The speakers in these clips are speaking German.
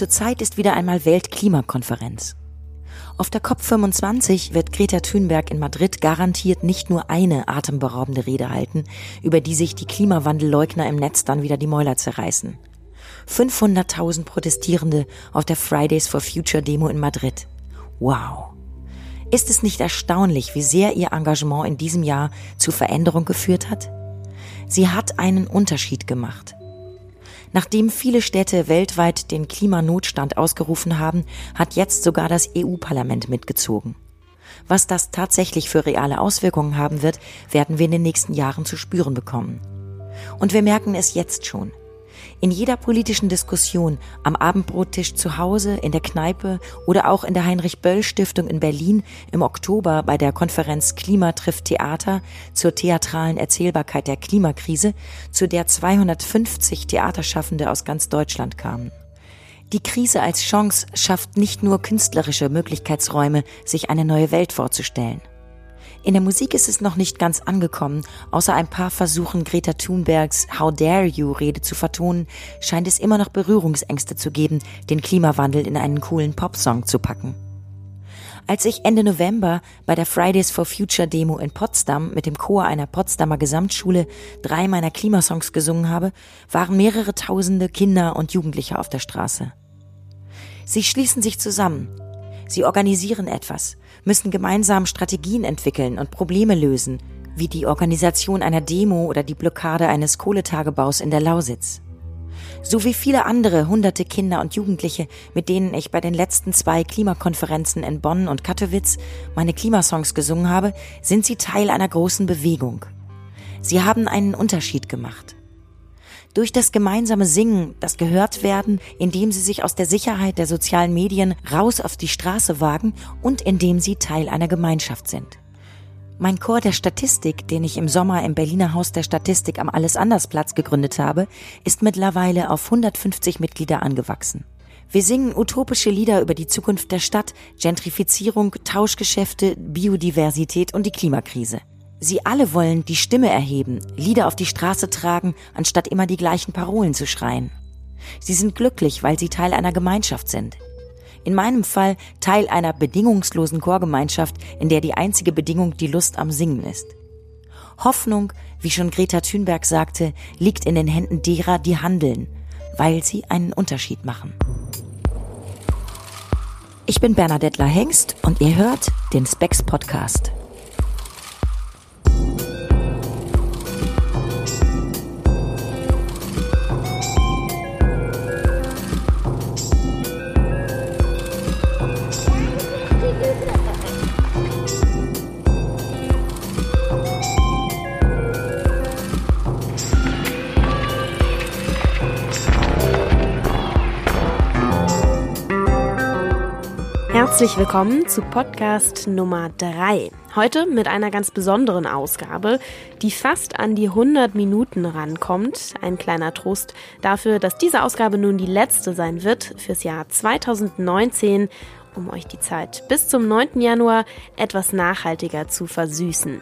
Zurzeit ist wieder einmal Weltklimakonferenz. Auf der COP25 wird Greta Thunberg in Madrid garantiert nicht nur eine atemberaubende Rede halten, über die sich die Klimawandelleugner im Netz dann wieder die Mäuler zerreißen. 500.000 Protestierende auf der Fridays for Future Demo in Madrid. Wow. Ist es nicht erstaunlich, wie sehr ihr Engagement in diesem Jahr zu Veränderung geführt hat? Sie hat einen Unterschied gemacht. Nachdem viele Städte weltweit den Klimanotstand ausgerufen haben, hat jetzt sogar das EU-Parlament mitgezogen. Was das tatsächlich für reale Auswirkungen haben wird, werden wir in den nächsten Jahren zu spüren bekommen. Und wir merken es jetzt schon. In jeder politischen Diskussion, am Abendbrottisch zu Hause, in der Kneipe oder auch in der Heinrich-Böll-Stiftung in Berlin im Oktober bei der Konferenz Klima trifft Theater zur theatralen Erzählbarkeit der Klimakrise, zu der 250 Theaterschaffende aus ganz Deutschland kamen. Die Krise als Chance schafft nicht nur künstlerische Möglichkeitsräume, sich eine neue Welt vorzustellen. In der Musik ist es noch nicht ganz angekommen. Außer ein paar Versuchen, Greta Thunbergs How Dare You Rede zu vertonen, scheint es immer noch Berührungsängste zu geben, den Klimawandel in einen coolen Popsong zu packen. Als ich Ende November bei der Fridays for Future Demo in Potsdam mit dem Chor einer Potsdamer Gesamtschule drei meiner Klimasongs gesungen habe, waren mehrere tausende Kinder und Jugendliche auf der Straße. Sie schließen sich zusammen. Sie organisieren etwas müssen gemeinsam Strategien entwickeln und Probleme lösen, wie die Organisation einer Demo oder die Blockade eines Kohletagebaus in der Lausitz. So wie viele andere hunderte Kinder und Jugendliche, mit denen ich bei den letzten zwei Klimakonferenzen in Bonn und Katowice meine Klimasongs gesungen habe, sind sie Teil einer großen Bewegung. Sie haben einen Unterschied gemacht durch das gemeinsame Singen, das gehört werden, indem sie sich aus der Sicherheit der sozialen Medien raus auf die Straße wagen und indem sie Teil einer Gemeinschaft sind. Mein Chor der Statistik, den ich im Sommer im Berliner Haus der Statistik am Alles Anders Platz gegründet habe, ist mittlerweile auf 150 Mitglieder angewachsen. Wir singen utopische Lieder über die Zukunft der Stadt, Gentrifizierung, Tauschgeschäfte, Biodiversität und die Klimakrise. Sie alle wollen die Stimme erheben, Lieder auf die Straße tragen, anstatt immer die gleichen Parolen zu schreien. Sie sind glücklich, weil sie Teil einer Gemeinschaft sind. In meinem Fall Teil einer bedingungslosen Chorgemeinschaft, in der die einzige Bedingung die Lust am Singen ist. Hoffnung, wie schon Greta Thunberg sagte, liegt in den Händen derer, die handeln, weil sie einen Unterschied machen. Ich bin Bernadette Hengst und ihr hört den Specs Podcast. Herzlich willkommen zu Podcast Nummer 3. Heute mit einer ganz besonderen Ausgabe, die fast an die 100 Minuten rankommt. Ein kleiner Trost dafür, dass diese Ausgabe nun die letzte sein wird fürs Jahr 2019, um euch die Zeit bis zum 9. Januar etwas nachhaltiger zu versüßen.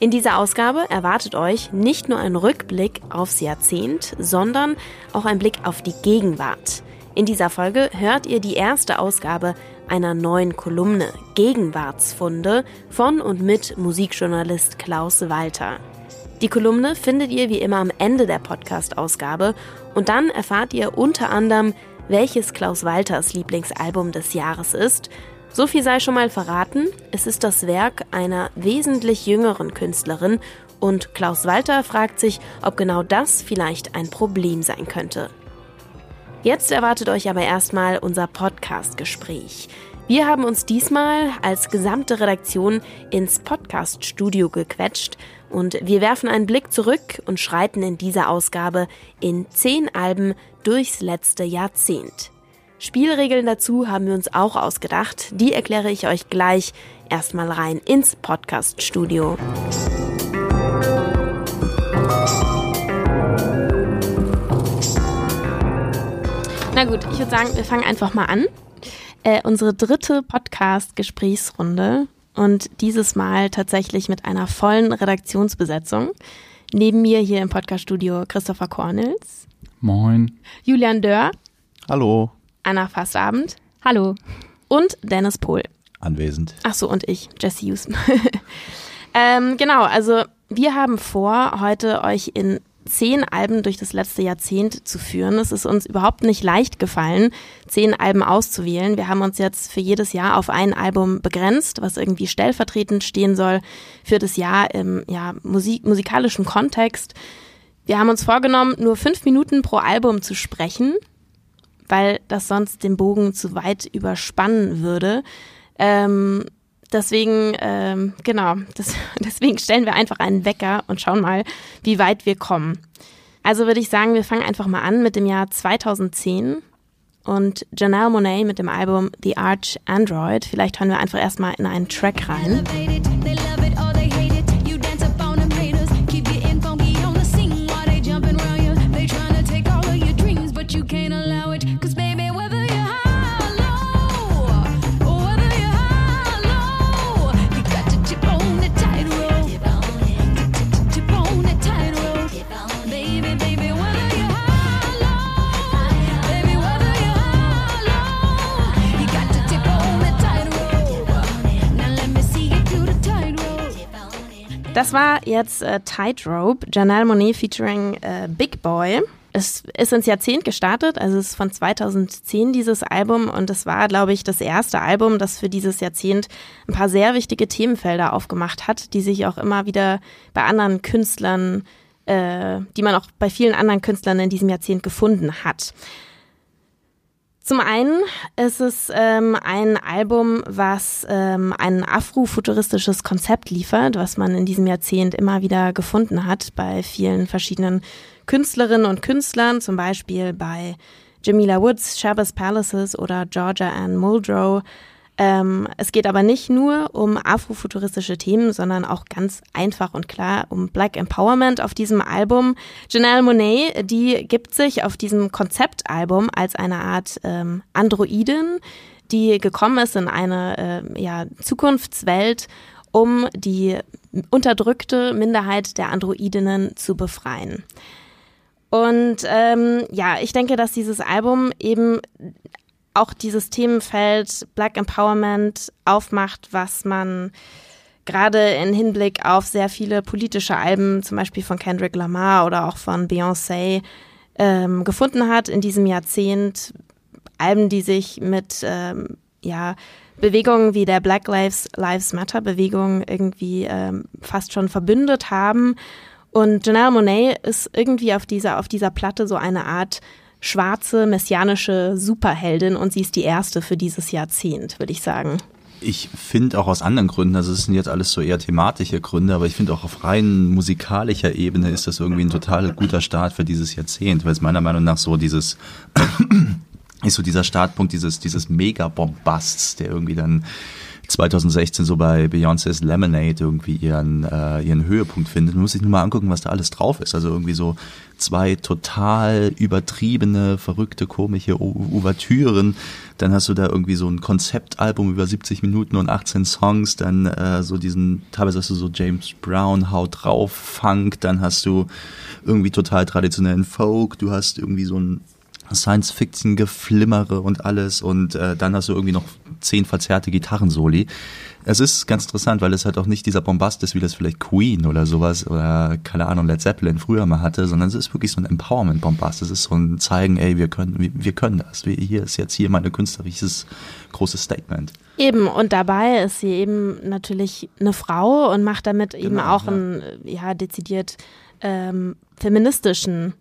In dieser Ausgabe erwartet euch nicht nur ein Rückblick aufs Jahrzehnt, sondern auch ein Blick auf die Gegenwart. In dieser Folge hört ihr die erste Ausgabe einer neuen Kolumne Gegenwartsfunde von und mit Musikjournalist Klaus Walter. Die Kolumne findet ihr wie immer am Ende der Podcast-Ausgabe und dann erfahrt ihr unter anderem, welches Klaus Walters Lieblingsalbum des Jahres ist. So viel sei schon mal verraten, es ist das Werk einer wesentlich jüngeren Künstlerin und Klaus Walter fragt sich, ob genau das vielleicht ein Problem sein könnte. Jetzt erwartet euch aber erstmal unser Podcast-Gespräch. Wir haben uns diesmal als gesamte Redaktion ins Podcast-Studio gequetscht und wir werfen einen Blick zurück und schreiten in dieser Ausgabe in zehn Alben durchs letzte Jahrzehnt. Spielregeln dazu haben wir uns auch ausgedacht. Die erkläre ich euch gleich. Erstmal rein ins Podcast-Studio. Na gut, ich würde sagen, wir fangen einfach mal an. Äh, unsere dritte Podcast-Gesprächsrunde und dieses Mal tatsächlich mit einer vollen Redaktionsbesetzung. Neben mir hier im Podcast-Studio Christopher Cornels. Moin. Julian Dörr. Hallo. Anna Fastabend. Hallo. Und Dennis Pohl. Anwesend. Ach so, und ich, Jesse Hughes. ähm, genau, also wir haben vor, heute euch in zehn Alben durch das letzte Jahrzehnt zu führen. Es ist uns überhaupt nicht leicht gefallen, zehn Alben auszuwählen. Wir haben uns jetzt für jedes Jahr auf ein Album begrenzt, was irgendwie stellvertretend stehen soll für das Jahr im ja, Musik musikalischen Kontext. Wir haben uns vorgenommen, nur fünf Minuten pro Album zu sprechen, weil das sonst den Bogen zu weit überspannen würde. Ähm, Deswegen, ähm, genau, das, deswegen stellen wir einfach einen Wecker und schauen mal, wie weit wir kommen. Also würde ich sagen, wir fangen einfach mal an mit dem Jahr 2010 und Janelle Monet mit dem Album The Arch Android. Vielleicht hören wir einfach erstmal in einen Track rein. Das war jetzt äh, Tightrope, Janelle Monet featuring äh, Big Boy. Es ist ins Jahrzehnt gestartet, also es ist von 2010 dieses Album und es war, glaube ich, das erste Album, das für dieses Jahrzehnt ein paar sehr wichtige Themenfelder aufgemacht hat, die sich auch immer wieder bei anderen Künstlern, äh, die man auch bei vielen anderen Künstlern in diesem Jahrzehnt gefunden hat. Zum einen ist es ähm, ein Album, was ähm, ein afrofuturistisches Konzept liefert, was man in diesem Jahrzehnt immer wieder gefunden hat bei vielen verschiedenen Künstlerinnen und Künstlern, zum Beispiel bei Jamila Woods, Shabazz Palaces oder Georgia Ann Muldrow. Ähm, es geht aber nicht nur um afrofuturistische Themen, sondern auch ganz einfach und klar um Black Empowerment auf diesem Album. Janelle Monet, die gibt sich auf diesem Konzeptalbum als eine Art ähm, Androidin, die gekommen ist in eine äh, ja, Zukunftswelt, um die unterdrückte Minderheit der Androidinnen zu befreien. Und ähm, ja, ich denke, dass dieses Album eben auch dieses Themenfeld Black Empowerment aufmacht, was man gerade in Hinblick auf sehr viele politische Alben, zum Beispiel von Kendrick Lamar oder auch von Beyoncé, ähm, gefunden hat in diesem Jahrzehnt. Alben, die sich mit ähm, ja, Bewegungen wie der Black Lives, Lives Matter Bewegung irgendwie ähm, fast schon verbündet haben. Und Janelle Monet ist irgendwie auf dieser, auf dieser Platte so eine Art schwarze, messianische Superheldin und sie ist die erste für dieses Jahrzehnt, würde ich sagen. Ich finde auch aus anderen Gründen, also es sind jetzt alles so eher thematische Gründe, aber ich finde auch auf rein musikalischer Ebene ist das irgendwie ein total guter Start für dieses Jahrzehnt, weil es meiner Meinung nach so dieses ist so dieser Startpunkt dieses dieses Mega-Bombasts, der irgendwie dann 2016 so bei Beyoncé's Lemonade irgendwie ihren, äh, ihren Höhepunkt findet. Man muss sich nur mal angucken, was da alles drauf ist. Also irgendwie so zwei total übertriebene, verrückte, komische Ouvertüren. Dann hast du da irgendwie so ein Konzeptalbum über 70 Minuten und 18 Songs. Dann äh, so diesen, teilweise hast du so James Brown, Haut drauf, Funk. Dann hast du irgendwie total traditionellen Folk. Du hast irgendwie so ein Science-Fiction-Geflimmere und alles und äh, dann hast du irgendwie noch zehn verzerrte Gitarrensoli. Es ist ganz interessant, weil es halt auch nicht dieser Bombast ist, wie das vielleicht Queen oder sowas oder keine Ahnung, Led Zeppelin früher mal hatte, sondern es ist wirklich so ein Empowerment-Bombast. Es ist so ein Zeigen, ey, wir können, wir, wir können das. Wir, hier ist jetzt hier meine künstlerisches großes Statement. Eben, und dabei ist sie eben natürlich eine Frau und macht damit genau, eben auch ja. einen, ja, dezidiert ähm, feministischen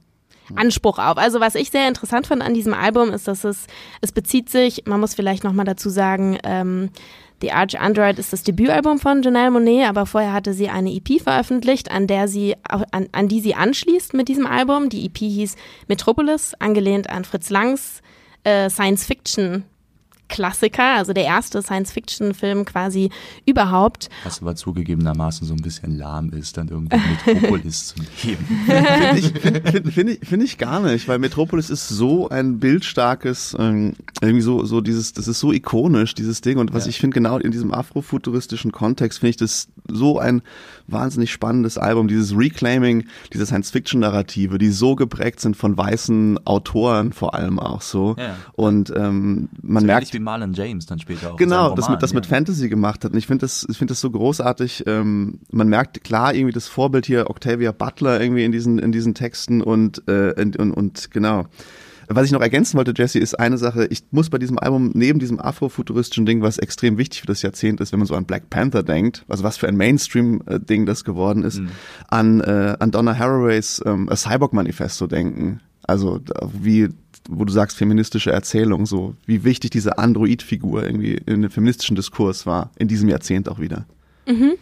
Anspruch auf. Also was ich sehr interessant fand an diesem Album ist, dass es, es bezieht sich, man muss vielleicht nochmal dazu sagen, ähm, The Arch Android ist das Debütalbum von Janelle Monet, aber vorher hatte sie eine EP veröffentlicht, an der sie, an, an die sie anschließt mit diesem Album. Die EP hieß Metropolis, angelehnt an Fritz Langs äh, Science Fiction Klassiker, also der erste Science-Fiction-Film quasi überhaupt. Was aber zugegebenermaßen so ein bisschen lahm ist, dann irgendwie Metropolis zu geben. Finde ich, find, find ich, find ich gar nicht, weil Metropolis ist so ein bildstarkes, ähm, irgendwie so, so dieses, das ist so ikonisch, dieses Ding. Und was ja. ich finde, genau in diesem afrofuturistischen Kontext, finde ich das so ein wahnsinnig spannendes Album, dieses Reclaiming, diese Science-Fiction-Narrative, die so geprägt sind von weißen Autoren vor allem auch so. Ja. Und ähm, man so merkt wie Marlon James dann später auch. Genau, Roman, das mit das ja. mit Fantasy gemacht hat. Und ich finde das, ich finde das so großartig. Ähm, man merkt klar irgendwie das Vorbild hier Octavia Butler irgendwie in diesen in diesen Texten und äh, und, und, und genau. Was ich noch ergänzen wollte, Jesse, ist eine Sache. Ich muss bei diesem Album neben diesem afrofuturistischen Ding, was extrem wichtig für das Jahrzehnt ist, wenn man so an Black Panther denkt, also was für ein Mainstream-Ding das geworden ist, mhm. an, äh, an Donna Haraways ähm, A Cyborg Manifesto denken. Also wie wo du sagst feministische Erzählung, so wie wichtig diese Android-Figur irgendwie in dem feministischen Diskurs war in diesem Jahrzehnt auch wieder. Mhm.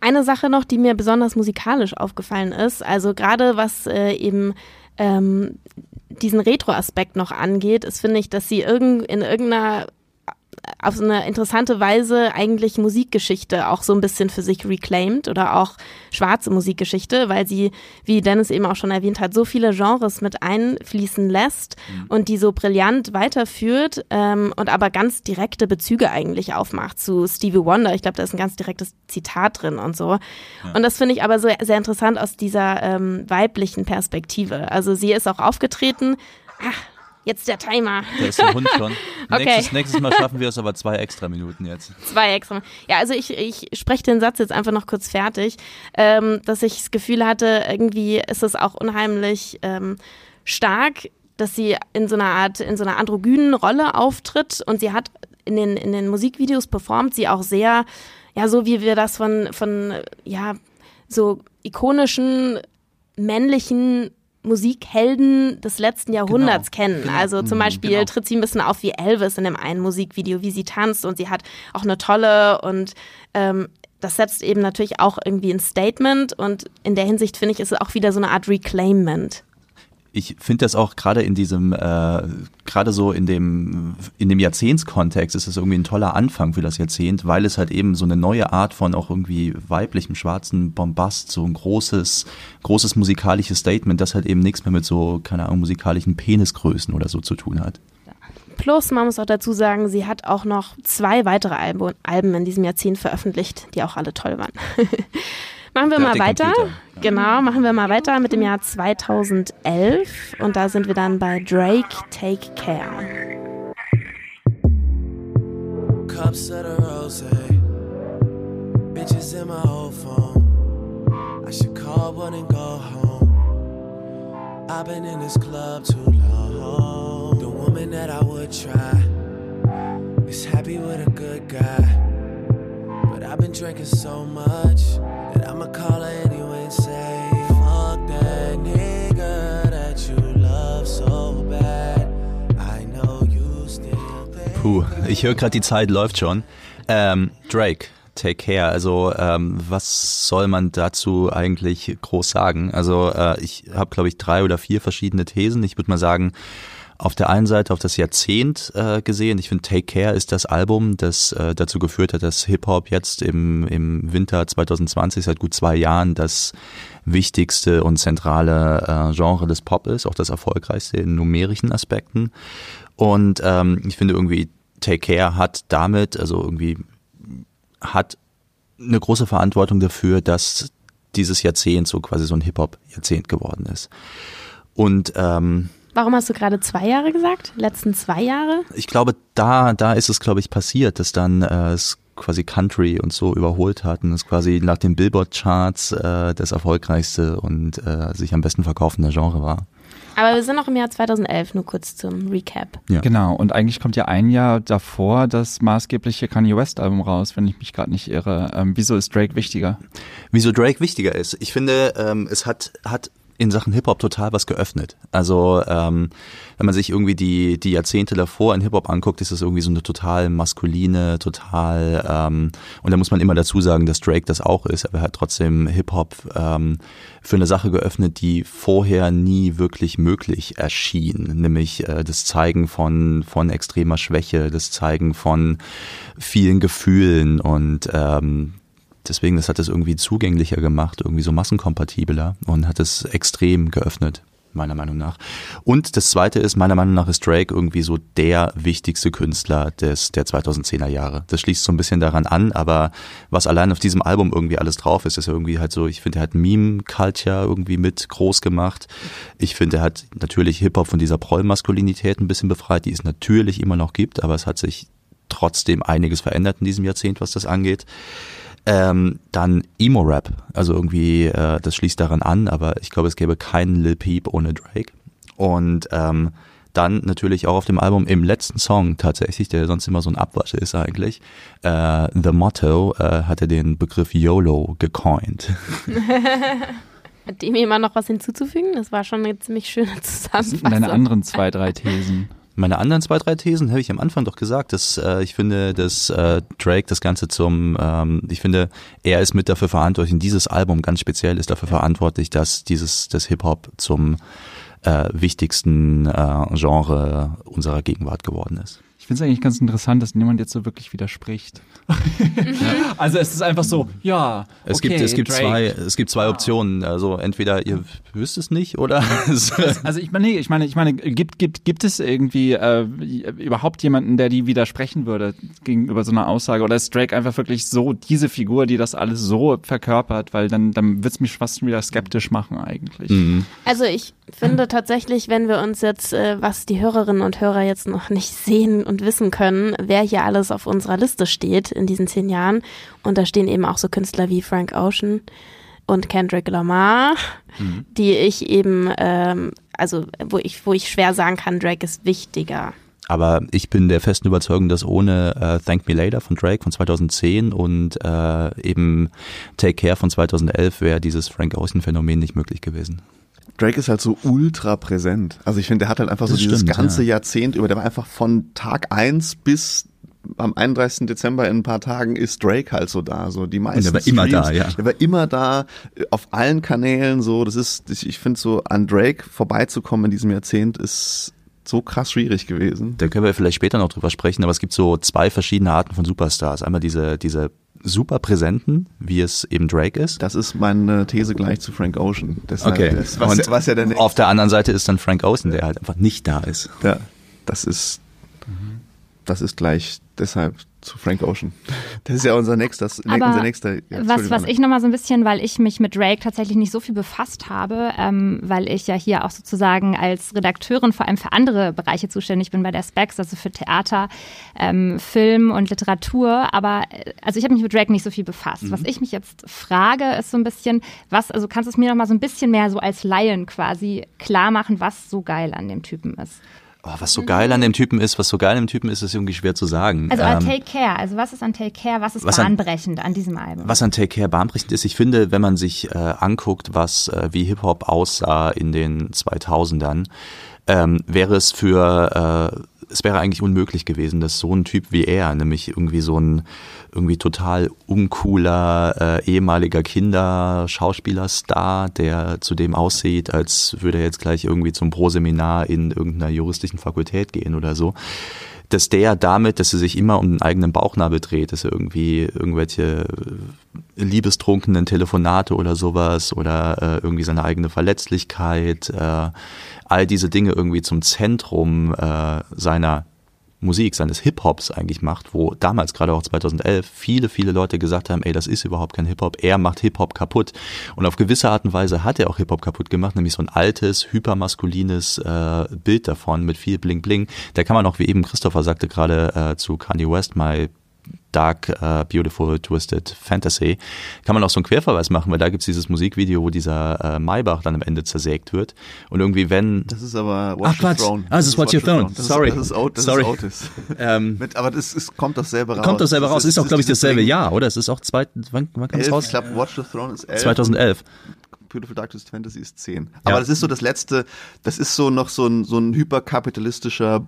Eine Sache noch, die mir besonders musikalisch aufgefallen ist, also gerade was äh, eben ähm, diesen Retro-Aspekt noch angeht, ist, finde ich, dass sie irgend, in irgendeiner auf so eine interessante Weise eigentlich Musikgeschichte auch so ein bisschen für sich reclaimed oder auch schwarze Musikgeschichte, weil sie, wie Dennis eben auch schon erwähnt hat, so viele Genres mit einfließen lässt mhm. und die so brillant weiterführt ähm, und aber ganz direkte Bezüge eigentlich aufmacht zu Stevie Wonder. Ich glaube, da ist ein ganz direktes Zitat drin und so. Ja. Und das finde ich aber so sehr interessant aus dieser ähm, weiblichen Perspektive. Also sie ist auch aufgetreten. Ach, Jetzt der Timer. Da ist der Hund schon. okay. nächstes, nächstes Mal schaffen wir es aber zwei extra Minuten jetzt. Zwei extra. Ja, also ich, ich spreche den Satz jetzt einfach noch kurz fertig, ähm, dass ich das Gefühl hatte, irgendwie ist es auch unheimlich ähm, stark, dass sie in so einer Art, in so einer androgynen Rolle auftritt und sie hat in den, in den Musikvideos performt sie auch sehr, ja, so wie wir das von, von, ja, so ikonischen männlichen Musikhelden des letzten Jahrhunderts genau, kennen. Genau. Also zum mhm, Beispiel genau. tritt sie ein bisschen auf wie Elvis in dem einen Musikvideo, wie sie tanzt und sie hat auch eine tolle und ähm, das setzt eben natürlich auch irgendwie ein Statement und in der Hinsicht finde ich, ist es auch wieder so eine Art Reclaimment ich finde das auch gerade in diesem, äh, gerade so in dem, in dem Jahrzehntskontext ist es irgendwie ein toller Anfang für das Jahrzehnt, weil es halt eben so eine neue Art von auch irgendwie weiblichem schwarzen Bombast, so ein großes, großes musikalisches Statement, das halt eben nichts mehr mit so, keine Ahnung, musikalischen Penisgrößen oder so zu tun hat. Plus, man muss auch dazu sagen, sie hat auch noch zwei weitere Alben in diesem Jahrzehnt veröffentlicht, die auch alle toll waren. Machen wir Der mal weiter. Genau, machen wir mal weiter mit dem Jahr 2011 und da sind wir dann bei Drake Take Care. Cups of the rose, bitches in my old phone. I should call one and go home. I've been in this club too long. The woman that I would try is happy with a good guy. But I've been drinking so much. And I'ma call her anyway and say, Fuck that nigga that you love so bad. I know you still. Puh, ich höre gerade, die Zeit läuft schon. Ähm, Drake. Take Care. Also ähm, was soll man dazu eigentlich groß sagen? Also äh, ich habe, glaube ich, drei oder vier verschiedene Thesen. Ich würde mal sagen, auf der einen Seite auf das Jahrzehnt äh, gesehen. Ich finde Take Care ist das Album, das äh, dazu geführt hat, dass Hip-Hop jetzt im, im Winter 2020 seit gut zwei Jahren das wichtigste und zentrale äh, Genre des Pop ist, auch das erfolgreichste in numerischen Aspekten. Und ähm, ich finde irgendwie Take Care hat damit, also irgendwie hat eine große Verantwortung dafür, dass dieses Jahrzehnt so quasi so ein Hip-Hop-Jahrzehnt geworden ist. Und ähm, Warum hast du gerade zwei Jahre gesagt? Letzten zwei Jahre? Ich glaube, da, da ist es, glaube ich, passiert, dass dann äh, es quasi Country und so überholt hat und es quasi nach den Billboard-Charts äh, das erfolgreichste und äh, sich am besten verkaufende Genre war. Aber wir sind noch im Jahr 2011, nur kurz zum Recap. Ja. Genau, und eigentlich kommt ja ein Jahr davor das maßgebliche Kanye West-Album raus, wenn ich mich gerade nicht irre. Ähm, wieso ist Drake wichtiger? Wieso Drake wichtiger ist? Ich finde, ähm, es hat, hat in Sachen Hip-Hop total was geöffnet. Also ähm, wenn man sich irgendwie die, die Jahrzehnte davor in Hip-Hop anguckt, ist das irgendwie so eine total maskuline, total ähm, und da muss man immer dazu sagen, dass Drake das auch ist, aber er hat trotzdem Hip-Hop ähm, für eine Sache geöffnet, die vorher nie wirklich möglich erschien, nämlich äh, das Zeigen von, von extremer Schwäche, das Zeigen von vielen Gefühlen und ähm, deswegen, das hat es irgendwie zugänglicher gemacht, irgendwie so massenkompatibler und hat es extrem geöffnet. meiner Meinung nach. Und das zweite ist, meiner Meinung nach ist Drake irgendwie so der wichtigste Künstler des, der 2010er Jahre. Das schließt so ein bisschen daran an, aber was allein auf diesem Album irgendwie alles drauf ist, ist ja irgendwie halt so, ich finde, er hat Meme-Culture irgendwie mit groß gemacht. Ich finde, er hat natürlich Hip-Hop von dieser Prollmaskulinität ein bisschen befreit, die es natürlich immer noch gibt, aber es hat sich trotzdem einiges verändert in diesem Jahrzehnt, was das angeht. Ähm, dann Emo-Rap, also irgendwie, äh, das schließt daran an, aber ich glaube, es gäbe keinen Lil Peep ohne Drake. Und ähm, dann natürlich auch auf dem Album im letzten Song tatsächlich, der sonst immer so ein Abwasch ist eigentlich, äh, The Motto äh, hatte den Begriff YOLO gecoint. Hat dem jemand noch was hinzuzufügen? Das war schon eine ziemlich schöne Zusammenfassung. Deine anderen zwei, drei Thesen. Meine anderen zwei, drei Thesen habe ich am Anfang doch gesagt, dass äh, ich finde, dass äh, Drake das Ganze zum, ähm, ich finde, er ist mit dafür verantwortlich, und dieses Album ganz speziell ist dafür verantwortlich, dass dieses, das Hip-Hop zum äh, wichtigsten äh, Genre unserer Gegenwart geworden ist. Ich finde es eigentlich ganz interessant, dass niemand jetzt so wirklich widerspricht. Also es ist einfach so, ja. Es okay, gibt, es gibt Drake. zwei, es gibt zwei Optionen. Also entweder ihr wisst es nicht oder Also ich meine, nee, ich meine, ich meine, gibt, gibt, gibt es irgendwie äh, überhaupt jemanden, der die widersprechen würde gegenüber so einer Aussage? Oder ist Drake einfach wirklich so diese Figur, die das alles so verkörpert? Weil dann, dann wird es mich fast wieder skeptisch machen eigentlich. Also ich finde tatsächlich, wenn wir uns jetzt, äh, was die Hörerinnen und Hörer jetzt noch nicht sehen und wissen können, wer hier alles auf unserer Liste steht in diesen zehn Jahren. Und da stehen eben auch so Künstler wie Frank Ocean und Kendrick Lamar, die ich eben, ähm, also wo ich, wo ich schwer sagen kann, Drake ist wichtiger. Aber ich bin der festen Überzeugung, dass ohne äh, Thank Me Later von Drake von 2010 und äh, eben Take Care von 2011 wäre dieses Frank Ocean Phänomen nicht möglich gewesen. Drake ist halt so ultra präsent. Also ich finde, der hat halt einfach so Das dieses stimmt, ganze ja. Jahrzehnt über, der war einfach von Tag eins bis am 31. Dezember in ein paar Tagen ist Drake halt so da, so die meisten. der war immer Streams. da, ja. Der war immer da, äh, auf allen Kanälen so, das ist, ich, ich finde so an Drake vorbeizukommen in diesem Jahrzehnt ist so krass schwierig gewesen. Da können wir vielleicht später noch drüber sprechen, aber es gibt so zwei verschiedene Arten von Superstars. Einmal diese, diese super präsenten, wie es eben Drake ist. Das ist meine These gleich zu Frank Ocean. Deshalb, das, was, Und was ja der auf der anderen Seite ist dann Frank Ocean, der halt einfach nicht da ist. Ja, das ist, das ist gleich deshalb zu Frank Ocean. Das ist ja unser nächster, Aber unser nächster. Ja, was, was ich nochmal so ein bisschen, weil ich mich mit Drake tatsächlich nicht so viel befasst habe, ähm, weil ich ja hier auch sozusagen als Redakteurin vor allem für andere Bereiche zuständig bin bei der Specs, also für Theater, ähm, Film und Literatur. Aber äh, also ich habe mich mit Drake nicht so viel befasst. Was ich mich jetzt frage, ist so ein bisschen, was, also kannst du es mir nochmal so ein bisschen mehr so als Laien quasi klar machen, was so geil an dem Typen ist? Oh, was so geil an dem Typen ist, was so geil an dem Typen ist, ist irgendwie schwer zu sagen. Also an Ähm, Take Care, also was ist an Take Care, was ist was an- bahnbrechend an diesem Album? Was an Take Care bahnbrechend ist, ich finde, wenn man sich äh, anguckt, was äh, wie Hip-Hop aussah in den 2000ern, ähm, wäre es für, äh, es wäre eigentlich unmöglich gewesen, dass so ein Typ wie er, nämlich irgendwie so ein irgendwie total uncooler äh, ehemaliger Kinder-Schauspielerstar, der zudem aussieht, als würde er jetzt gleich irgendwie zum Pro-Seminar in irgendeiner juristischen Fakultät gehen oder so, dass der damit, dass er sich immer um den eigenen Bauchnabel dreht, dass er irgendwie irgendwelche äh, liebestrunkenen Telefonate oder sowas oder äh, irgendwie seine eigene Verletzlichkeit, äh, all diese Dinge irgendwie zum Zentrum äh, seiner Musik, seines Hip-Hops eigentlich macht, wo damals, gerade auch 2011, viele, viele Leute gesagt haben, ey, das ist überhaupt kein Hip-Hop, er macht Hip-Hop kaputt. Und auf gewisse Art und Weise hat er auch Hip-Hop kaputt gemacht, nämlich so ein altes, hypermaskulines äh, Bild davon mit viel Bling-Bling. Da kann man auch, wie eben Christopher sagte gerade äh, zu Kanye West, My Dark, äh, Beautiful, Twisted Fantasy, kann man auch so einen Querverweis machen, weil da gibt's dieses Musikvideo, wo dieser äh, Maybach dann am Ende zersägt wird. Und irgendwie, wenn Das ist aber Watch Ach, the Quatsch. Throne. Ah, das ist Watch Your Throne. Das Sorry. Ist, das ist, Ot- das Sorry. ist Otis. ähm, Mit, aber das ist, kommt dasselbe raus. kommt dasselbe raus, ist auch, glaube ich, dasselbe. Jahr, oder? Es ist auch zwei, wann, wann kam es raus? ich glaube, Watch the Throne ist 11. 2011. Beautiful Dark Twisted Fantasy ist 10. Aber das ist so das letzte, das ist so noch so ein, so ein hyperkapitalistischer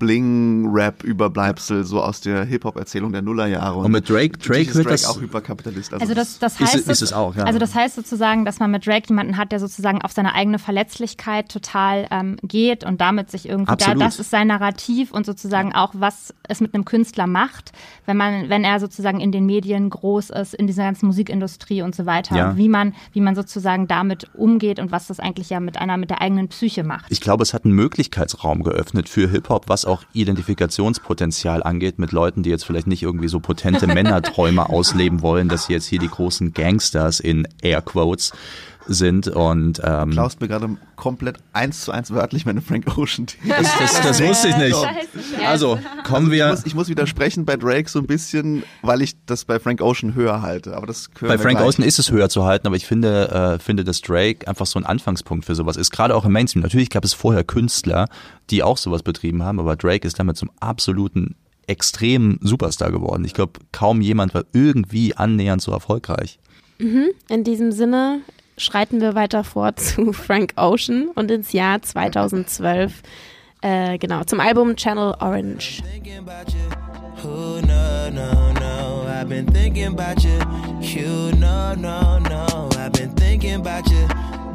Bling-Rap-Überbleibsel, so aus der Hip-Hop-Erzählung der Nullerjahre. Und mit Drake, Drake ist wird Drake das, auch Hyperkapitalist. Also das, das Ist heißt, es- ist es auch, ja. also das heißt sozusagen, dass man mit Drake jemanden hat, der sozusagen auf seine eigene Verletzlichkeit total ähm, geht und damit sich irgendwie da, Absolut. das ist sein Narrativ und sozusagen auch was es mit einem Künstler macht, wenn man, wenn er sozusagen in den Medien groß ist, in dieser ganzen Musikindustrie und so weiter, Ja. und wie man, wie man sozusagen damit umgeht und was das eigentlich ja mit einer, mit der eigenen Psyche macht. Ich glaube, es hat einen Möglichkeitsraum geöffnet für Hip-Hop, was auch Identifikationspotenzial angeht mit Leuten, die jetzt vielleicht nicht irgendwie so potente Männerträume ausleben wollen, dass sie jetzt hier die großen Gangsters in Airquotes sind und ähm, Klaust mir gerade komplett eins zu eins wörtlich meine Frank Ocean das, das, das wusste ich nicht. Also kommen wir. Ich muss, ich muss widersprechen bei Drake so ein bisschen, weil ich das bei Frank Ocean höher halte. Aber das bei Frank gleich. Ocean ist es höher zu halten, aber ich finde, äh, finde, dass Drake einfach so ein Anfangspunkt für sowas ist. Gerade auch im Mainstream. Natürlich gab es vorher Künstler, die auch sowas betrieben haben, aber Drake ist damit zum absoluten extremen Superstar geworden. Ich glaube, kaum jemand war irgendwie annähernd so erfolgreich. Mhm. In diesem Sinne schreiten wir weiter vor zu Frank Ocean und ins Jahr 2012, äh, genau, zum Album Channel Orange.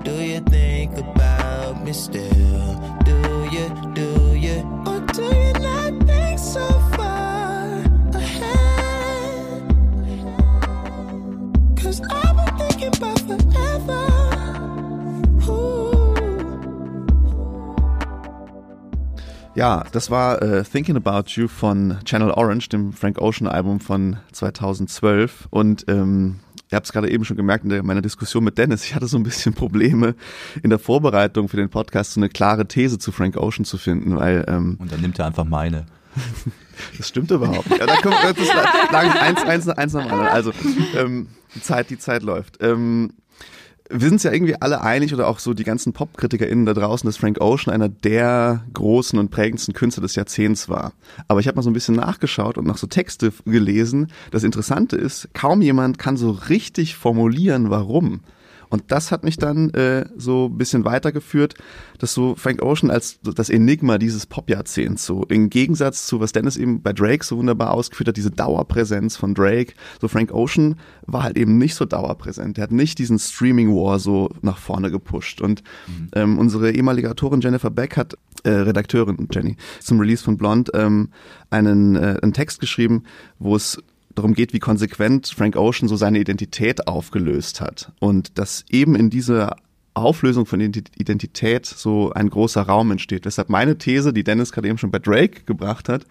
Do you think about me still? Do you, do you? Or do you not think so Cause I've been thinking about Ja, das war äh, Thinking About You von Channel Orange, dem Frank Ocean Album von 2012. Und ähm, ihr habt es gerade eben schon gemerkt in der, meiner Diskussion mit Dennis, ich hatte so ein bisschen Probleme in der Vorbereitung für den Podcast, so eine klare These zu Frank Ocean zu finden, weil ähm, Und dann nimmt er einfach meine. Das stimmt überhaupt nicht. Ja, da kommt, das lang, eins, eins, eins nach anderen. Also ähm, die Zeit, die Zeit läuft. Ähm, wir sind ja irgendwie alle einig oder auch so die ganzen PopkritikerInnen da draußen, dass Frank Ocean einer der großen und prägendsten Künstler des Jahrzehnts war. Aber ich habe mal so ein bisschen nachgeschaut und nach so Texte gelesen. Das Interessante ist, kaum jemand kann so richtig formulieren, warum. Und das hat mich dann äh, so ein bisschen weitergeführt, dass so Frank Ocean als das Enigma dieses Pop-Jahrzehnts, so im Gegensatz zu, was Dennis eben bei Drake so wunderbar ausgeführt hat, diese Dauerpräsenz von Drake, so Frank Ocean war halt eben nicht so dauerpräsent. Er hat nicht diesen Streaming-War so nach vorne gepusht. Und mhm. ähm, unsere ehemalige Autorin Jennifer Beck hat, äh, Redakteurin Jenny, zum Release von Blonde ähm, einen, äh, einen Text geschrieben, wo es darum geht, wie konsequent Frank Ocean so seine Identität aufgelöst hat. Und dass eben in dieser Auflösung von Identität so ein großer Raum entsteht. Weshalb meine These, die Dennis gerade eben schon bei Drake gebracht hat,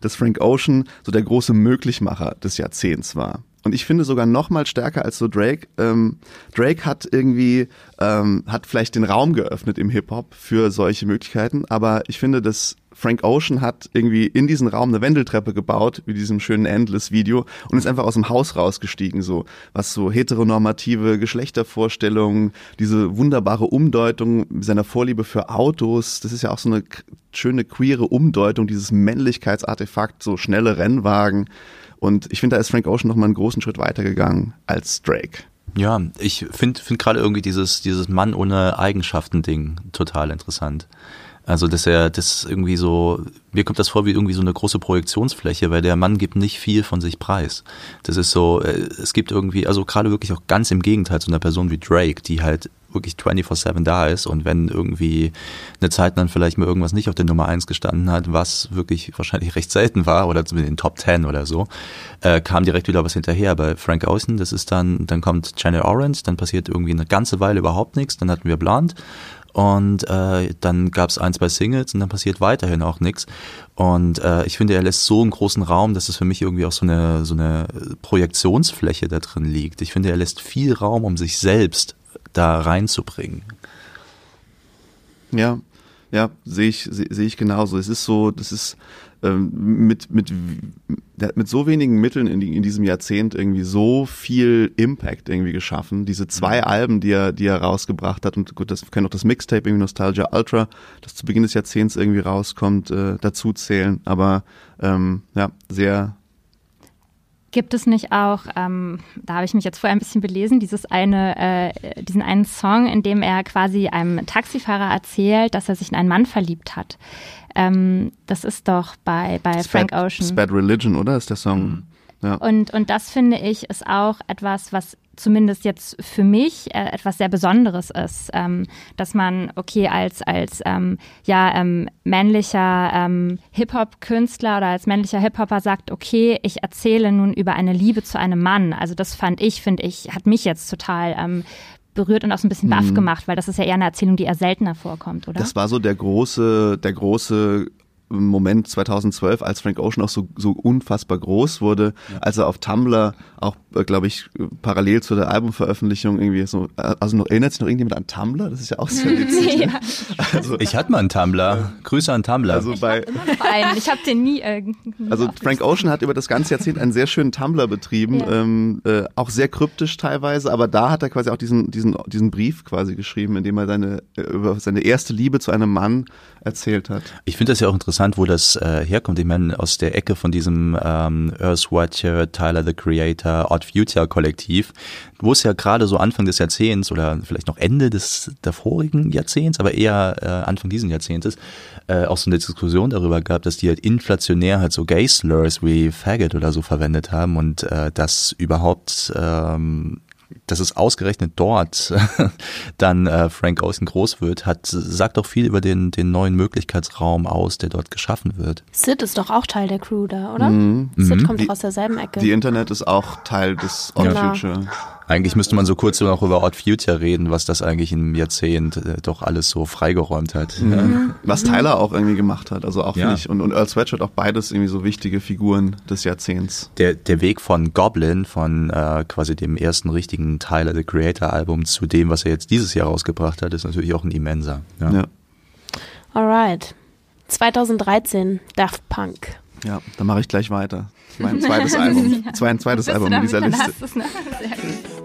dass Frank Ocean so der große Möglichmacher des Jahrzehnts war. Und ich finde sogar noch mal stärker als so Drake. Ähm, Drake hat irgendwie, ähm, hat vielleicht den Raum geöffnet im Hip-Hop für solche Möglichkeiten, aber ich finde, dass Frank Ocean hat irgendwie in diesen Raum eine Wendeltreppe gebaut, wie diesem schönen Endless-Video, und ist einfach aus dem Haus rausgestiegen, so was so heteronormative Geschlechtervorstellungen, diese wunderbare Umdeutung seiner Vorliebe für Autos, das ist ja auch so eine schöne queere Umdeutung, dieses Männlichkeitsartefakt, so schnelle Rennwagen. Und ich finde, da ist Frank Ocean noch mal einen großen Schritt weitergegangen als Drake. Ja, ich finde find gerade irgendwie dieses, dieses Mann ohne Eigenschaften-Ding total interessant. Also, dass er das irgendwie so, mir kommt das vor wie irgendwie so eine große Projektionsfläche, weil der Mann gibt nicht viel von sich preis. Das ist so, äh, es gibt irgendwie, also gerade wirklich auch ganz im Gegenteil zu einer Person wie Drake, die halt wirklich 24-7 da ist und wenn irgendwie eine Zeit dann vielleicht mal irgendwas nicht auf der Nummer 1 gestanden hat, was wirklich wahrscheinlich recht selten war oder zumindest in den Top 10 oder so, äh, kam direkt wieder was hinterher. Bei Frank Ocean, das ist dann, dann kommt Channel Orange, dann passiert irgendwie eine ganze Weile überhaupt nichts, dann hatten wir Blonde und äh, dann gab es ein, zwei Singles und dann passiert weiterhin auch nichts. Und äh, ich finde, er lässt so einen großen Raum, dass es für mich irgendwie auch so eine, so eine Projektionsfläche da drin liegt. Ich finde, er lässt viel Raum, um sich selbst da reinzubringen. Ja, ja, sehe ich, sehe seh ich genauso. Es ist so, das ist mit, mit, mit so wenigen Mitteln in, in diesem Jahrzehnt irgendwie so viel Impact irgendwie geschaffen. Diese zwei mhm. Alben, die er, die er rausgebracht hat und gut, das können auch das Mixtape irgendwie Nostalgia Ultra, das zu Beginn des Jahrzehnts irgendwie rauskommt, äh, dazu zählen. Aber ähm, ja, sehr, Gibt es nicht auch, ähm, da habe ich mich jetzt vorher ein bisschen belesen, dieses eine, äh, diesen einen Song, in dem er quasi einem Taxifahrer erzählt, dass er sich in einen Mann verliebt hat. Ähm, das ist doch bei, bei Frank Ocean. Bad Religion, oder? Ist der Song? Mhm. Ja. Und, und das finde ich ist auch etwas, was zumindest jetzt für mich äh, etwas sehr Besonderes ist, ähm, dass man, okay, als, als ähm, ja, ähm, männlicher ähm, Hip-Hop-Künstler oder als männlicher Hip-Hopper sagt, okay, ich erzähle nun über eine Liebe zu einem Mann. Also das fand ich, finde ich, hat mich jetzt total ähm, berührt und auch so ein bisschen baff mhm. gemacht, weil das ist ja eher eine Erzählung, die eher seltener vorkommt, oder? Das war so der große, der große Moment 2012, als Frank Ocean auch so, so unfassbar groß wurde, ja. als er auf Tumblr auch, äh, glaube ich, parallel zu der Albumveröffentlichung irgendwie so, äh, also noch erinnert sich noch irgendjemand an Tumblr? Das ist ja auch sehr witzig. ja. also, ich hatte mal einen Tumblr. Grüße an Tumblr. Also bei, ich, ich habe den nie. Äh, also Frank Ocean hat über das ganze Jahrzehnt einen sehr schönen Tumblr betrieben, ja. ähm, äh, auch sehr kryptisch teilweise, aber da hat er quasi auch diesen diesen diesen Brief quasi geschrieben, in dem er seine äh, über seine erste Liebe zu einem Mann erzählt hat. Ich finde das ja auch interessant, wo das äh, herkommt. Ich meine, aus der Ecke von diesem ähm, Earthwatcher, Tyler the Creator, Odd Future Kollektiv, wo es ja gerade so Anfang des Jahrzehnts oder vielleicht noch Ende des vorigen Jahrzehnts, aber eher äh, Anfang diesen Jahrzehntes, äh, auch so eine Diskussion darüber gab, dass die halt inflationär halt so Gay-Slurs wie Faggot oder so verwendet haben und äh, das überhaupt ähm, dass es ausgerechnet dort dann äh, Frank Ocean groß wird, hat, sagt auch viel über den, den neuen Möglichkeitsraum aus, der dort geschaffen wird. Sid ist doch auch Teil der Crew da, oder? Mhm. Sid mhm. kommt die, aus derselben Ecke. Die Internet ist auch Teil des On genau. Future. Eigentlich müsste man so kurz noch über Odd Future reden, was das eigentlich im Jahrzehnt äh, doch alles so freigeräumt hat. Mhm. Was Tyler auch irgendwie gemacht hat, also auch ja. ich und, und Earl Sweatshirt auch beides irgendwie so wichtige Figuren des Jahrzehnts. Der, der Weg von Goblin, von äh, quasi dem ersten richtigen Tyler the Creator Album zu dem, was er jetzt dieses Jahr rausgebracht hat, ist natürlich auch ein immenser. Ja. ja. Alright. 2013 Daft Punk. Ja, dann mache ich gleich weiter. Mein zweites Album. Zwei, ein zweites Album in dieser Liste.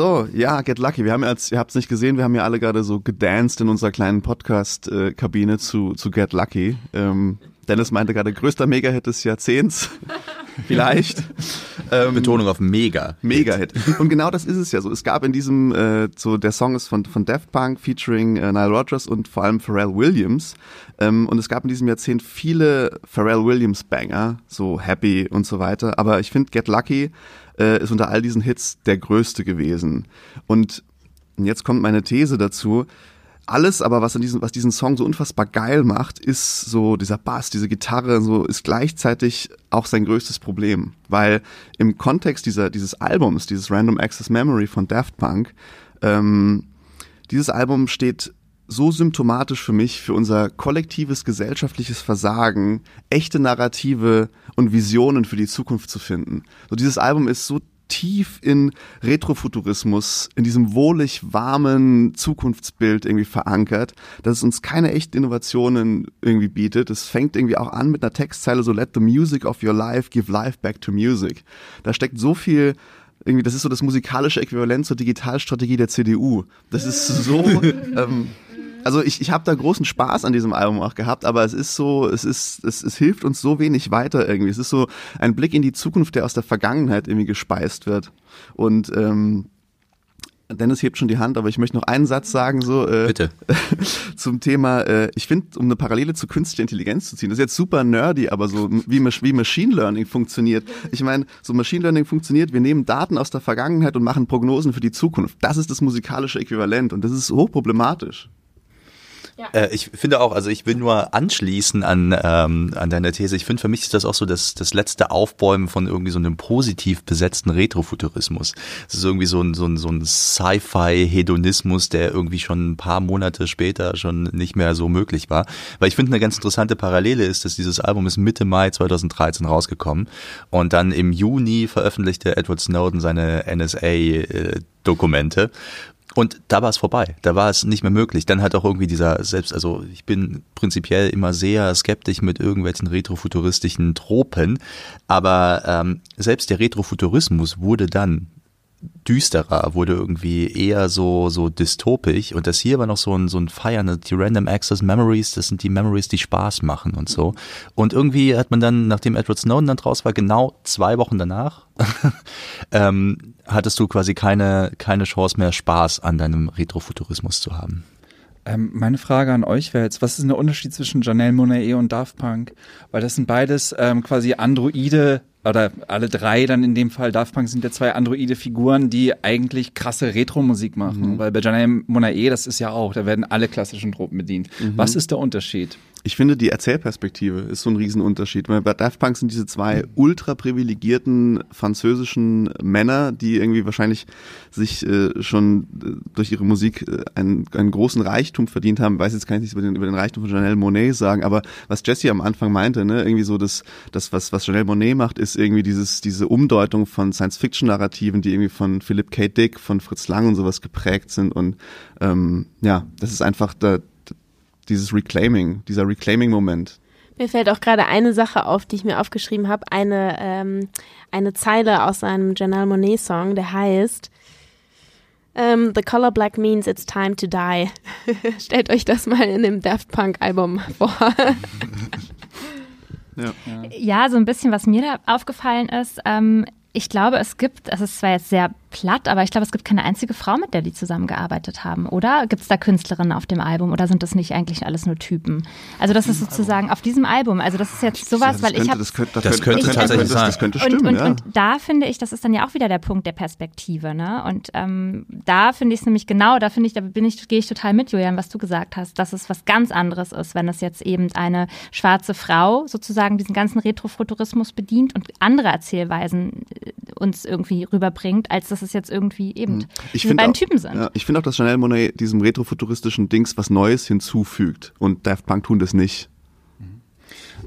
So, ja, Get Lucky. Wir haben jetzt, ihr habt es nicht gesehen, wir haben ja alle gerade so gedanced in unserer kleinen Podcast-Kabine zu, zu Get Lucky. Ähm, Dennis meinte gerade, größter Mega-Hit des Jahrzehnts. Vielleicht. ähm, Betonung auf Mega. Mega-Hit. Und genau das ist es ja so. Es gab in diesem, äh, so der Song ist von, von Daft Punk featuring äh, Nile Rodgers und vor allem Pharrell Williams. Ähm, und es gab in diesem Jahrzehnt viele Pharrell Williams Banger, so Happy und so weiter. Aber ich finde Get Lucky äh, ist unter all diesen Hits der größte gewesen. Und jetzt kommt meine These dazu alles, aber was, in diesem, was diesen Song so unfassbar geil macht, ist so dieser Bass, diese Gitarre, so ist gleichzeitig auch sein größtes Problem. Weil im Kontext dieser, dieses Albums, dieses Random Access Memory von Daft Punk, ähm, dieses Album steht so symptomatisch für mich, für unser kollektives gesellschaftliches Versagen, echte Narrative und Visionen für die Zukunft zu finden. So dieses Album ist so tief in Retrofuturismus, in diesem wohlig warmen Zukunftsbild irgendwie verankert, dass es uns keine echten Innovationen irgendwie bietet. Es fängt irgendwie auch an mit einer Textzeile so Let the music of your life give life back to music. Da steckt so viel irgendwie, das ist so das musikalische Äquivalent zur Digitalstrategie der CDU. Das ist so ähm, also ich, ich habe da großen Spaß an diesem Album auch gehabt, aber es ist so, es ist, es, es hilft uns so wenig weiter irgendwie. Es ist so ein Blick in die Zukunft, der aus der Vergangenheit irgendwie gespeist wird. Und ähm, Dennis hebt schon die Hand, aber ich möchte noch einen Satz sagen, so äh, Bitte. zum Thema, äh, ich finde, um eine Parallele zu künstlicher Intelligenz zu ziehen, das ist jetzt super nerdy, aber so wie, wie Machine Learning funktioniert. Ich meine, so Machine Learning funktioniert, wir nehmen Daten aus der Vergangenheit und machen Prognosen für die Zukunft. Das ist das musikalische Äquivalent und das ist hochproblematisch. Ja. Äh, ich finde auch, also ich will nur anschließen an, ähm, an deine These. Ich finde, für mich ist das auch so das, das letzte Aufbäumen von irgendwie so einem positiv besetzten Retrofuturismus. Es ist irgendwie so ein, so ein, so ein Sci-Fi-Hedonismus, der irgendwie schon ein paar Monate später schon nicht mehr so möglich war. Weil ich finde, eine ganz interessante Parallele ist, dass dieses Album ist Mitte Mai 2013 rausgekommen und dann im Juni veröffentlichte Edward Snowden seine NSA-Dokumente. Äh, und da war es vorbei. Da war es nicht mehr möglich. Dann hat auch irgendwie dieser selbst, also ich bin prinzipiell immer sehr skeptisch mit irgendwelchen retrofuturistischen Tropen, aber ähm, selbst der Retrofuturismus wurde dann düsterer, wurde irgendwie eher so, so dystopisch. Und das hier war noch so ein, so ein Feiern, die Random Access Memories, das sind die Memories, die Spaß machen und so. Und irgendwie hat man dann, nachdem Edward Snowden dann draus war, genau zwei Wochen danach, ähm, hattest du quasi keine, keine Chance mehr, Spaß an deinem Retrofuturismus zu haben. Ähm, meine Frage an euch wäre jetzt, was ist der Unterschied zwischen Janelle Monae und Daft Punk? Weil das sind beides ähm, quasi Androide oder alle drei dann in dem Fall, Daft Punk sind ja zwei androide Figuren, die eigentlich krasse Retro-Musik machen. Mhm. Weil bei Janelle Monae, das ist ja auch, da werden alle klassischen Tropen bedient. Mhm. Was ist der Unterschied? Ich finde, die Erzählperspektive ist so ein Riesenunterschied. Weil bei Daft Punk sind diese zwei ultra privilegierten französischen Männer, die irgendwie wahrscheinlich sich äh, schon äh, durch ihre Musik äh, einen, einen großen Reichtum verdient haben. Ich weiß jetzt kann ich nichts über den, über den Reichtum von Janelle Monet sagen, aber was Jesse am Anfang meinte, ne, irgendwie so das, das was, was Janelle Monet macht, ist irgendwie dieses, diese Umdeutung von Science-Fiction-Narrativen, die irgendwie von Philip K. Dick, von Fritz Lang und sowas geprägt sind und ähm, ja, das ist einfach da, dieses Reclaiming, dieser Reclaiming-Moment. Mir fällt auch gerade eine Sache auf, die ich mir aufgeschrieben habe. Eine, ähm, eine Zeile aus einem Janelle Monet-Song, der heißt um, ähm, The color black means it's time to die. Stellt euch das mal in dem Daft Punk-Album vor. ja. ja, so ein bisschen, was mir da aufgefallen ist. Ähm, ich glaube, es gibt, es ist zwar jetzt sehr platt, aber ich glaube, es gibt keine einzige Frau, mit der die zusammengearbeitet haben, oder? Gibt es da Künstlerinnen auf dem Album oder sind das nicht eigentlich alles nur Typen? Also das ist sozusagen auf diesem Album, also das ist jetzt sowas, ja, weil könnte, ich habe... Das könnte, das, das könnte, tatsächlich sein. Das könnte stimmen, und, und, ja. und da finde ich, das ist dann ja auch wieder der Punkt der Perspektive, ne? Und ähm, da finde ich es nämlich genau, da finde ich, da bin ich, gehe ich total mit, Julian, was du gesagt hast, dass es was ganz anderes ist, wenn es jetzt eben eine schwarze Frau sozusagen diesen ganzen Retrofuturismus bedient und andere Erzählweisen äh, uns irgendwie rüberbringt, als dass es jetzt irgendwie eben mhm. ich diese beiden auch, Typen sind. Ja, ich finde auch, dass Chanel Monet diesem retrofuturistischen Dings was Neues hinzufügt und Daft Punk tun das nicht.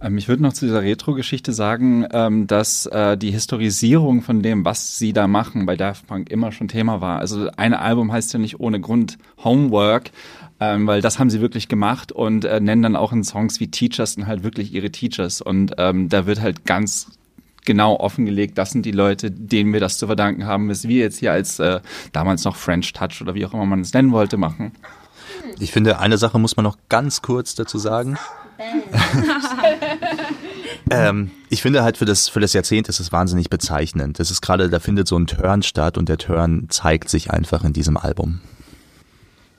Ähm, ich würde noch zu dieser Retro-Geschichte sagen, ähm, dass äh, die Historisierung von dem, was sie da machen, bei Daft Punk immer schon Thema war. Also ein Album heißt ja nicht ohne Grund Homework, ähm, weil das haben sie wirklich gemacht und äh, nennen dann auch in Songs wie Teachers dann halt wirklich ihre Teachers. Und da wird halt ganz genau offengelegt, das sind die Leute, denen wir das zu verdanken haben, was wir jetzt hier als äh, damals noch French Touch oder wie auch immer man es nennen wollte, machen. Ich finde, eine Sache muss man noch ganz kurz dazu sagen. ähm, ich finde halt für das, für das Jahrzehnt ist es wahnsinnig bezeichnend. Das ist gerade, da findet so ein Turn statt und der Turn zeigt sich einfach in diesem Album.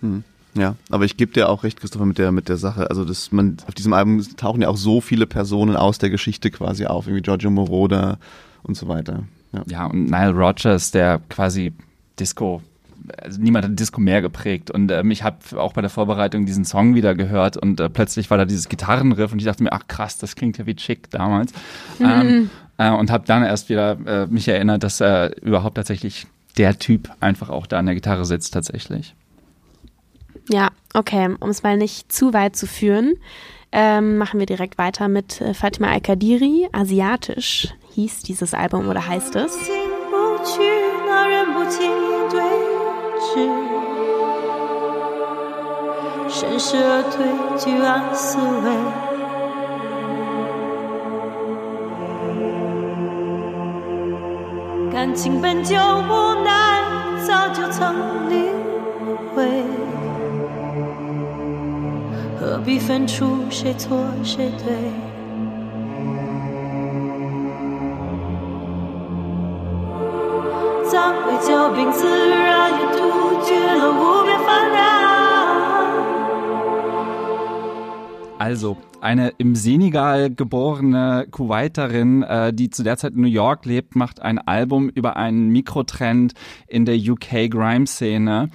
Hm. Ja, aber ich gebe dir auch recht, Christopher, mit der mit der Sache. Also das, man auf diesem Album tauchen ja auch so viele Personen aus der Geschichte quasi auf, irgendwie Giorgio Moroder und so weiter. Ja, ja und Nile Rogers, der quasi Disco also niemand hat Disco mehr geprägt. Und ähm, ich habe auch bei der Vorbereitung diesen Song wieder gehört und äh, plötzlich war da dieses Gitarrenriff und ich dachte mir, ach krass, das klingt ja wie Chick damals. Mhm. Ähm, äh, und habe dann erst wieder äh, mich erinnert, dass äh, überhaupt tatsächlich der Typ einfach auch da an der Gitarre sitzt tatsächlich. Ja, okay, um es mal nicht zu weit zu führen, ähm, machen wir direkt weiter mit äh, Fatima Al-Kadiri. Asiatisch hieß dieses Album oder heißt es. 感 情本就无奈，早就曾领会。何必分出谁错谁对？早已久病自然，也杜绝了无边烦恼。Also, eine im Senegal geborene Kuwaiterin, äh, die zu der Zeit in New York lebt, macht ein Album über einen Mikrotrend in der UK Grime-Szene.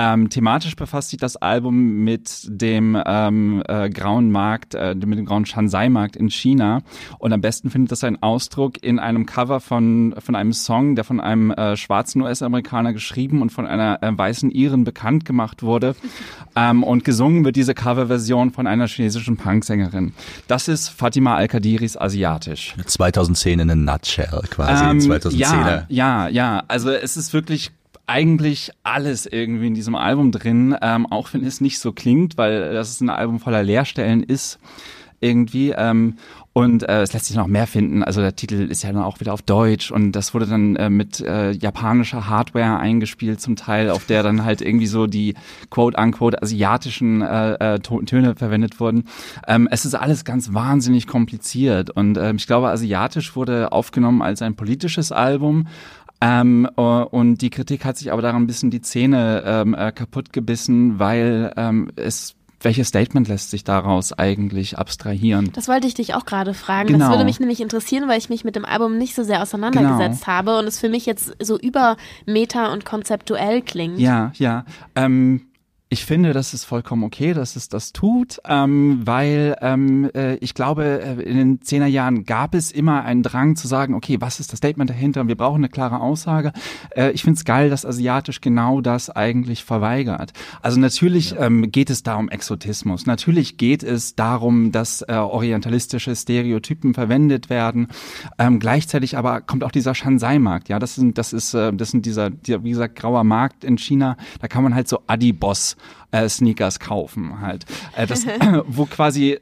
ähm, thematisch befasst sich das Album mit dem ähm, äh, grauen Markt, äh, mit dem grauen Shanzai-Markt in China. Und am besten findet das einen Ausdruck in einem Cover von, von einem Song, der von einem äh, schwarzen US-Amerikaner geschrieben und von einer äh, weißen Iren bekannt gemacht wurde. Ähm, und gesungen wird diese Coverversion von einer chinesischen Punksängerin. Das ist Fatima Al-Kadiris Asiatisch. 2010 in a nutshell quasi. Ähm, 2010er. Ja, ja, ja. Also es ist wirklich eigentlich alles irgendwie in diesem Album drin, ähm, auch wenn es nicht so klingt, weil das ein Album voller Leerstellen ist irgendwie. Ähm, und äh, es lässt sich noch mehr finden. Also der Titel ist ja dann auch wieder auf Deutsch und das wurde dann äh, mit äh, japanischer Hardware eingespielt zum Teil, auf der dann halt irgendwie so die quote-unquote asiatischen äh, äh, Töne verwendet wurden. Ähm, es ist alles ganz wahnsinnig kompliziert und äh, ich glaube, asiatisch wurde aufgenommen als ein politisches Album Ähm, äh, und die Kritik hat sich aber daran ein bisschen die Zähne ähm, äh, kaputt gebissen, weil ähm, es welches Statement lässt sich daraus eigentlich abstrahieren? Das wollte ich dich auch gerade fragen. Genau. Das würde mich nämlich interessieren, weil ich mich mit dem Album nicht so sehr auseinandergesetzt Genau. habe und es für mich jetzt so über Meta und konzeptuell klingt. Ja, ja. Ähm, ich finde, das ist vollkommen okay, dass es das tut, ähm, weil ähm, äh, ich glaube, äh, in den Zehnerjahren gab es immer einen Drang zu sagen, okay, was ist das Statement dahinter? Wir brauchen eine klare Aussage. Äh, ich finde es geil, dass asiatisch genau das eigentlich verweigert. Also natürlich ähm, geht es da um Exotismus. Natürlich geht es darum, dass äh, orientalistische Stereotypen verwendet werden. Ähm, gleichzeitig aber kommt auch dieser Shansai-Markt. Ja, das sind, das ist, äh, das sind dieser, dieser, wie gesagt, grauer Markt in China. Da kann man halt so Adibos äh, Sneakers kaufen halt. Äh, das, wo quasi äh,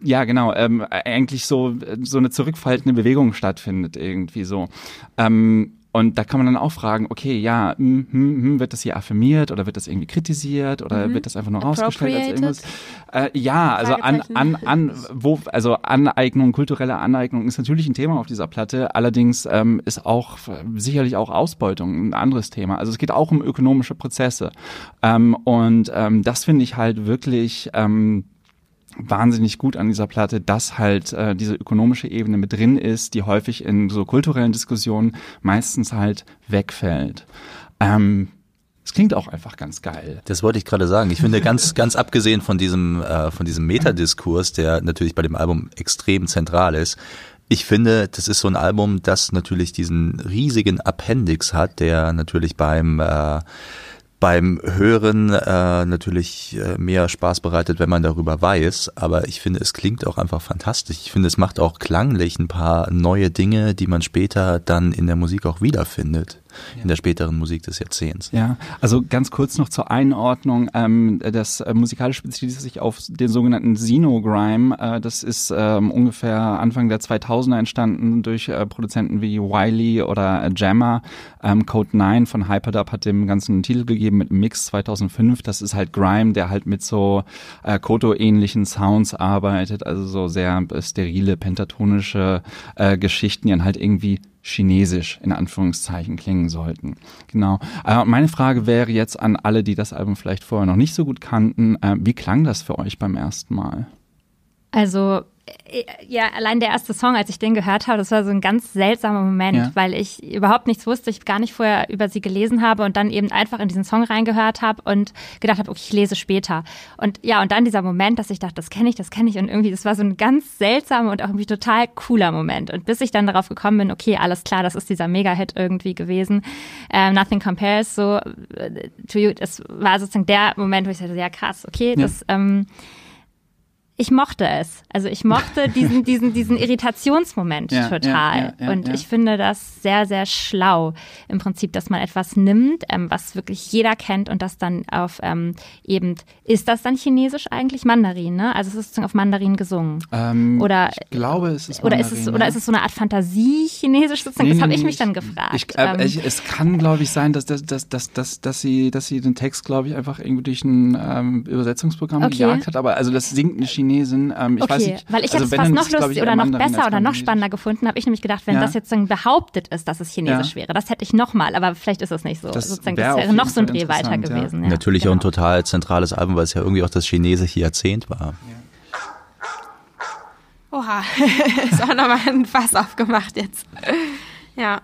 ja, genau. Ähm, eigentlich so so eine zurückfaltende Bewegung stattfindet irgendwie so. Ähm, und da kann man dann auch fragen, okay, ja, hm, hm, hm, wird das hier affirmiert oder wird das irgendwie kritisiert oder wird das einfach nur rausgestellt als irgendwas? Äh, ja, also an, an, an, wo, also Aneignung, kulturelle Aneignung ist natürlich ein Thema auf dieser Platte. Allerdings ähm, ist auch sicherlich auch Ausbeutung ein anderes Thema. Also es geht auch um ökonomische Prozesse. Ähm, und ähm, das finde ich halt wirklich ähm, wahnsinnig gut an dieser Platte, dass halt äh, diese ökonomische Ebene mit drin ist, die häufig in so kulturellen Diskussionen meistens halt wegfällt. Ähm, es klingt auch einfach ganz geil. Das wollte ich gerade sagen. Ich finde ganz, ganz abgesehen von diesem, äh, von diesem Metadiskurs, der natürlich bei dem Album extrem zentral ist, ich finde, das ist so ein Album, das natürlich diesen riesigen Appendix hat, der natürlich beim äh, beim Hören äh, natürlich äh, mehr Spaß bereitet, wenn man darüber weiß. Aber ich finde, es klingt auch einfach fantastisch. Ich finde, es macht auch klanglich ein paar neue Dinge, die man später dann in der Musik auch wiederfindet. In der späteren Musik des Jahrzehnts. Ja, also ganz kurz noch zur Einordnung. Ähm, das äh, musikalisch spezialisiert sich auf den sogenannten Xenogrime. Äh, das ist ähm, ungefähr Anfang der 2000er entstanden durch äh, Produzenten wie Wiley oder äh, Jammer. Ähm, Code 9 von Hyperdub hat dem Ganzen einen Titel gegeben mit Mix 2005. Das ist halt Grime, der halt mit so äh, Koto-ähnlichen Sounds arbeitet, also so sehr sterile, pentatonische äh, Geschichten, die dann halt irgendwie chinesisch in Anführungszeichen klingen sollten. Genau. Äh, meine Frage wäre jetzt an alle, die das Album vielleicht vorher noch nicht so gut kannten, äh, wie klang das für euch beim ersten Mal? Also ja, allein der erste Song, als ich den gehört habe, das war so ein ganz seltsamer Moment, Ja. weil ich überhaupt nichts wusste, ich gar nicht vorher über sie gelesen habe und dann eben einfach in diesen Song reingehört habe und gedacht habe, okay, ich lese später. Und ja, und dann dieser Moment, dass ich dachte, das kenne ich, das kenne ich und irgendwie, das war so ein ganz seltsamer und auch irgendwie total cooler Moment. Und bis ich dann darauf gekommen bin, okay, alles klar, das ist dieser Mega-Hit irgendwie gewesen, ähm, Nothing Compares, so äh, to you, das war sozusagen der Moment, wo ich sagte, ja krass, okay, Ja. das ähm, ich mochte es. Also ich mochte diesen, diesen, diesen Irritationsmoment Ja, total. ja, ja, und ich finde das sehr, sehr schlau im Prinzip, dass man etwas nimmt, ähm, was wirklich jeder kennt und das dann auf ähm, eben, ist das dann chinesisch eigentlich Mandarin, ne? Also es ist sozusagen auf Mandarin gesungen. Ähm, Oder- ich glaube, es ist Oder ist es, Mandarin, oder ist es so eine Art Fantasie-Chinesisch sozusagen? das habe ich mich dann Ich, gefragt. äh, Ähm, ich, es kann, glaube ich, sein, dass, dass, dass, dass, dass, dass, sie, dass sie den Text, glaube ich, einfach irgendwie durch ein ähm, Übersetzungsprogramm Okay. gejagt hat. Aber also das singt eine Chinesin. Ähm, ich okay, weiß nicht, weil ich also hätte es fast noch lustig ich, oder noch besser oder noch spannender gefunden, habe ich nämlich gedacht, wenn Ja. das jetzt sozusagen behauptet ist, dass es Chinesisch Ja. wäre. Das hätte ich nochmal, aber vielleicht ist es nicht so. Das sozusagen, das wäre noch so ein Dreh weiter gewesen. Ja. Natürlich auch genau. ein total zentrales Album, weil es ja irgendwie auch das chinesische Jahrzehnt war. Oha, ist auch nochmal ein Fass aufgemacht jetzt. Ja.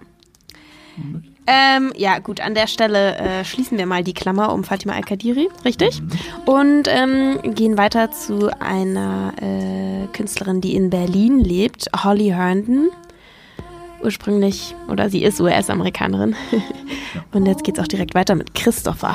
Ähm, ja, gut, an der Stelle äh, schließen wir mal die Klammer um Fatima Al-Kadiri, richtig? Und ähm, gehen weiter zu einer äh, Künstlerin, die in Berlin lebt, Holly Herndon. Ursprünglich, oder sie ist US-Amerikanerin. Und jetzt geht's auch direkt weiter mit Christopher.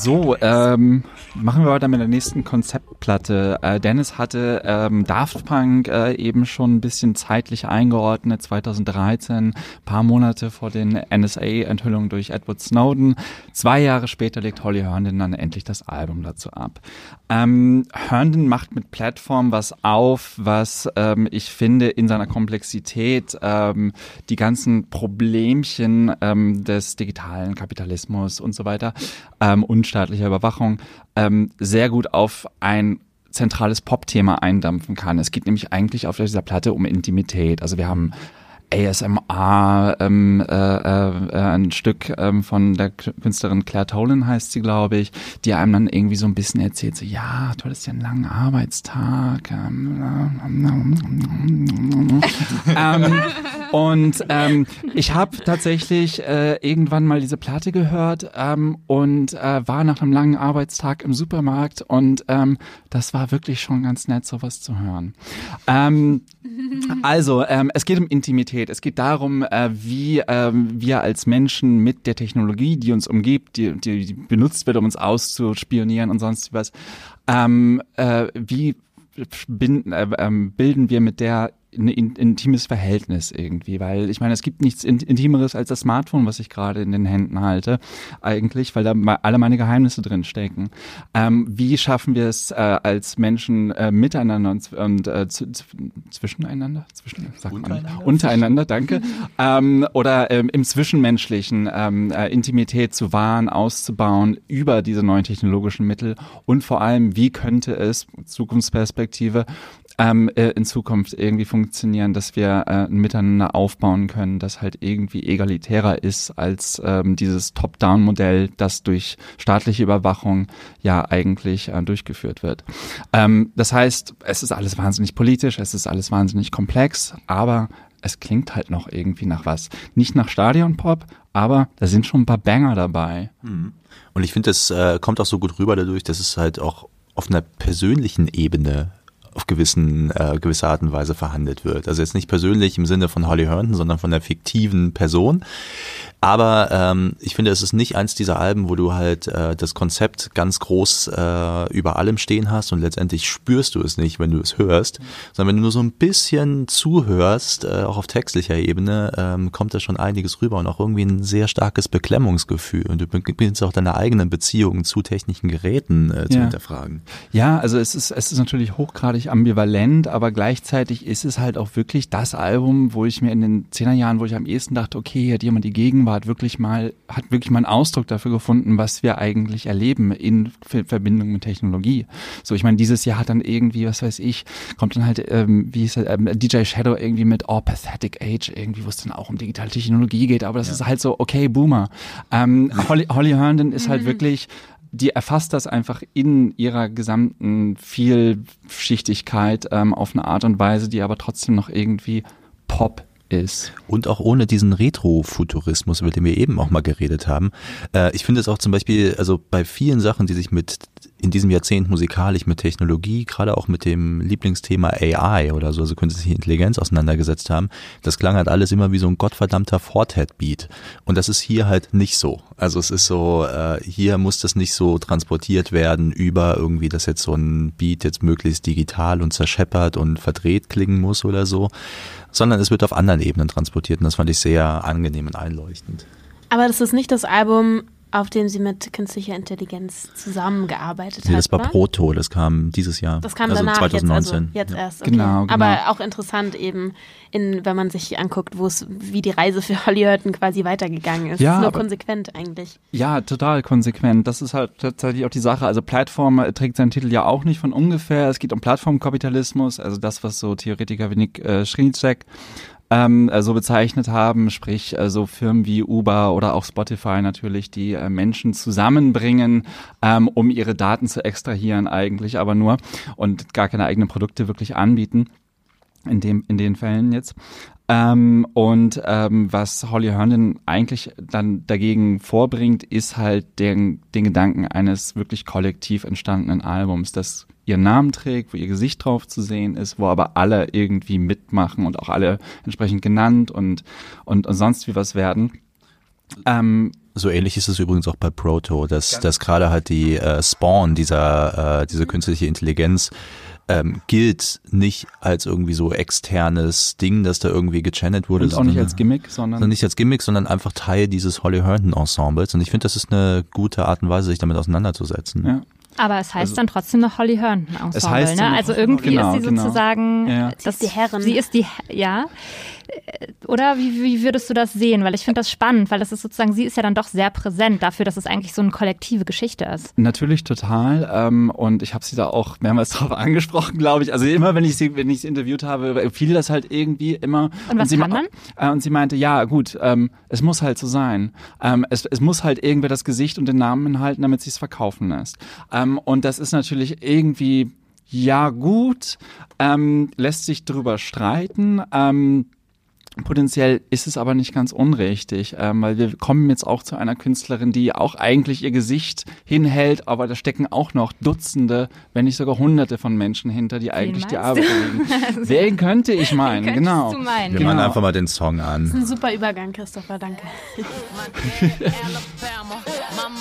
So, ähm, Machen wir weiter mit der nächsten Konzeptplatte. Äh, Dennis hatte ähm, Daft Punk äh, eben schon ein bisschen zeitlich eingeordnet, 2013, paar Monate vor den NSA-Enthüllungen durch Edward Snowden. Zwei Jahre später legt Holly Herndon dann endlich das Album dazu ab. Ähm, Herndon macht mit Plattform was auf, was ähm, ich finde in seiner Komplexität ähm, die ganzen Problemchen ähm, des digitalen Kapitalismus und so weiter, ähm, unstaatlicher Überwachung, ähm, sehr gut auf ein zentrales Pop-Thema eindampfen kann. Es geht nämlich eigentlich auf dieser Platte um Intimität. Also wir haben ASMR, ähm, äh, äh, ein Stück ähm, von der Künstlerin Claire Tolan heißt sie, glaube ich, die einem dann irgendwie so ein bisschen erzählt, so ja, du hattest ja einen langen Arbeitstag. Ähm, ähm, und ähm, ich habe tatsächlich äh, irgendwann mal diese Platte gehört ähm, und äh, war nach einem langen Arbeitstag im Supermarkt und ähm, das war wirklich schon ganz nett, sowas zu hören. Ähm, also, ähm, es geht um Intimität. Es geht darum, äh, wie ähm, wir als Menschen mit der Technologie, die uns umgibt, die, die, die benutzt wird, um uns auszuspionieren und sonst was, ähm, äh, wie binden, äh, ähm, bilden wir mit der ein intimes Verhältnis irgendwie, weil ich meine, es gibt nichts Intimeres als das Smartphone, was ich gerade in den Händen halte, eigentlich, weil da alle meine Geheimnisse drin stecken. Ähm, wie schaffen wir es äh, als Menschen äh, miteinander und, und äh, zwischeneinander, zwischen, sagt untereinander, man, untereinander, danke, ähm, oder ähm, im Zwischenmenschlichen ähm, äh, Intimität zu wahren, auszubauen über diese neuen technologischen Mittel und vor allem, wie könnte es Zukunftsperspektive ähm, äh, in Zukunft irgendwie funktionieren, dass wir äh, ein Miteinander aufbauen können, das halt irgendwie egalitärer ist als ähm, dieses Top-Down-Modell, das durch staatliche Überwachung ja eigentlich äh, durchgeführt wird. Ähm, das heißt, es ist alles wahnsinnig politisch, es ist alles wahnsinnig komplex, aber es klingt halt noch irgendwie nach was. Nicht nach Stadionpop, aber da sind schon ein paar Banger dabei. Mhm. Und ich finde, das äh, kommt auch so gut rüber dadurch, dass es halt auch auf einer persönlichen Ebene auf gewissen, äh, gewisse Art und Weise verhandelt wird. Also jetzt nicht persönlich im Sinne von Holly Herndon, sondern von der fiktiven Person. Aber ähm, ich finde, es ist nicht eins dieser Alben, wo du halt äh, das Konzept ganz groß äh, über allem stehen hast und letztendlich spürst du es nicht, wenn du es hörst, sondern wenn du nur so ein bisschen zuhörst, äh, auch auf textlicher Ebene, ähm, kommt da schon einiges rüber und auch irgendwie ein sehr starkes Beklemmungsgefühl. Und du beginnst auch deine eigenen Beziehungen zu technischen Geräten äh, zu ja. hinterfragen. Ja, also es ist, es ist natürlich hochgradig ambivalent, aber gleichzeitig ist es halt auch wirklich das Album, wo ich mir in den Zehnerjahren, wo ich am ehesten dachte, okay, hier hat jemand die Gegenwart wirklich mal, hat wirklich mal einen Ausdruck dafür gefunden, was wir eigentlich erleben in Verbindung mit Technologie. So, ich meine, dieses Jahr hat dann irgendwie, was weiß ich, kommt dann halt, ähm, wie hieß das, ähm, DJ Shadow irgendwie mit Oh, Pathetic Age, irgendwie, wo es dann auch um digitale Technologie geht, aber das ja. ist halt so, okay, Boomer. Ähm, Holly, Holly Herndon ist halt mhm. wirklich die erfasst das einfach in ihrer gesamten Vielschichtigkeit ähm, auf eine Art und Weise, die aber trotzdem noch irgendwie Pop ist. Und auch ohne diesen Retro-Futurismus, über den wir eben auch mal geredet haben. Äh, ich finde es auch zum Beispiel, also bei vielen Sachen, die sich mit in diesem Jahrzehnt musikalisch mit Technologie, gerade auch mit dem Lieblingsthema AI oder so, also künstliche Intelligenz auseinandergesetzt haben, das klang halt alles immer wie so ein gottverdammter Fortet-Beat. Und das ist hier halt nicht so. Also es ist so, äh, hier muss das nicht so transportiert werden über irgendwie, dass jetzt so ein Beat jetzt möglichst digital und zerscheppert und verdreht klingen muss oder so, sondern es wird auf anderen Ebenen transportiert und das fand ich sehr angenehm und einleuchtend. Aber das ist nicht das Album, auf dem sie mit künstlicher Intelligenz zusammengearbeitet nee, hat. Das war oder? Proto, das kam dieses Jahr. Das kam also danach 2019. Jetzt, also jetzt ja. erst. Okay. Genau, genau. Aber auch interessant eben, in, wenn man sich anguckt, wo es, wie die Reise für Holly Hurton quasi weitergegangen ist. Ja, ist nur aber, konsequent eigentlich. Ja, total konsequent. Das ist halt tatsächlich auch die Sache. Also Plattform trägt seinen Titel ja auch nicht von ungefähr. Es geht um Plattformkapitalismus, also das, was so Theoretiker wie Nick äh, Schrinzek ähm, äh, so bezeichnet haben, sprich äh, so Firmen wie Uber oder auch Spotify natürlich, die äh, Menschen zusammenbringen, ähm, um ihre Daten zu extrahieren eigentlich, aber nur und gar keine eigenen Produkte wirklich anbieten. In, dem, in den Fällen jetzt. Ähm, und ähm, was Holly Herndon eigentlich dann dagegen vorbringt, ist halt den, den Gedanken eines wirklich kollektiv entstandenen Albums, das ihren Namen trägt, wo ihr Gesicht drauf zu sehen ist, wo aber alle irgendwie mitmachen und auch alle entsprechend genannt und, und, und sonst wie was werden. Ähm, So ähnlich ist es übrigens auch bei Proto, dass, dass gerade halt die äh, Spawn, dieser, äh, diese künstliche Intelligenz, ähm, gilt nicht als irgendwie so externes Ding, das da irgendwie gechannelt wurde. Und auch nicht als Gimmick, sondern, sondern nicht als Gimmick, sondern einfach Teil dieses Holly Herndon Ensembles. Und ich finde, das ist eine gute Art und Weise, sich damit auseinanderzusetzen. Ja. Aber es heißt also, dann trotzdem noch Holly Herndon Ensemble, heißt ne? Also irgendwie genau, ist sie genau. sozusagen, ja. das ist die Herrin. Sie ist die, ja. Oder wie, wie würdest du das sehen? Weil ich finde das spannend, weil das ist sozusagen, sie ist ja dann doch sehr präsent dafür, dass es eigentlich so eine kollektive Geschichte ist. Natürlich total. Ähm, und ich habe sie da auch mehrmals drauf angesprochen, glaube ich. Also immer, wenn ich sie, wenn ich sie interviewt habe, fiel das halt irgendwie immer. Und was und sie, kann man? Äh, und sie meinte, ja gut, ähm, es muss halt so sein. Ähm, es, es muss halt irgendwer das Gesicht und den Namen halten, damit sie es verkaufen lässt. Ähm, und das ist natürlich irgendwie ja gut, ähm, lässt sich drüber streiten. Ähm, Potenziell ist es aber nicht ganz unrichtig, ähm, weil wir kommen jetzt auch zu einer Künstlerin, die auch eigentlich ihr Gesicht hinhält, aber da stecken auch noch Dutzende, wenn nicht sogar Hunderte von Menschen hinter, die eigentlich die Arbeit erledigen. Wen könnte ich meinen? Wen genau. Du meinen? Wir Genau. machen einfach mal den Song an. Das ist ein super Übergang, Christopher, danke.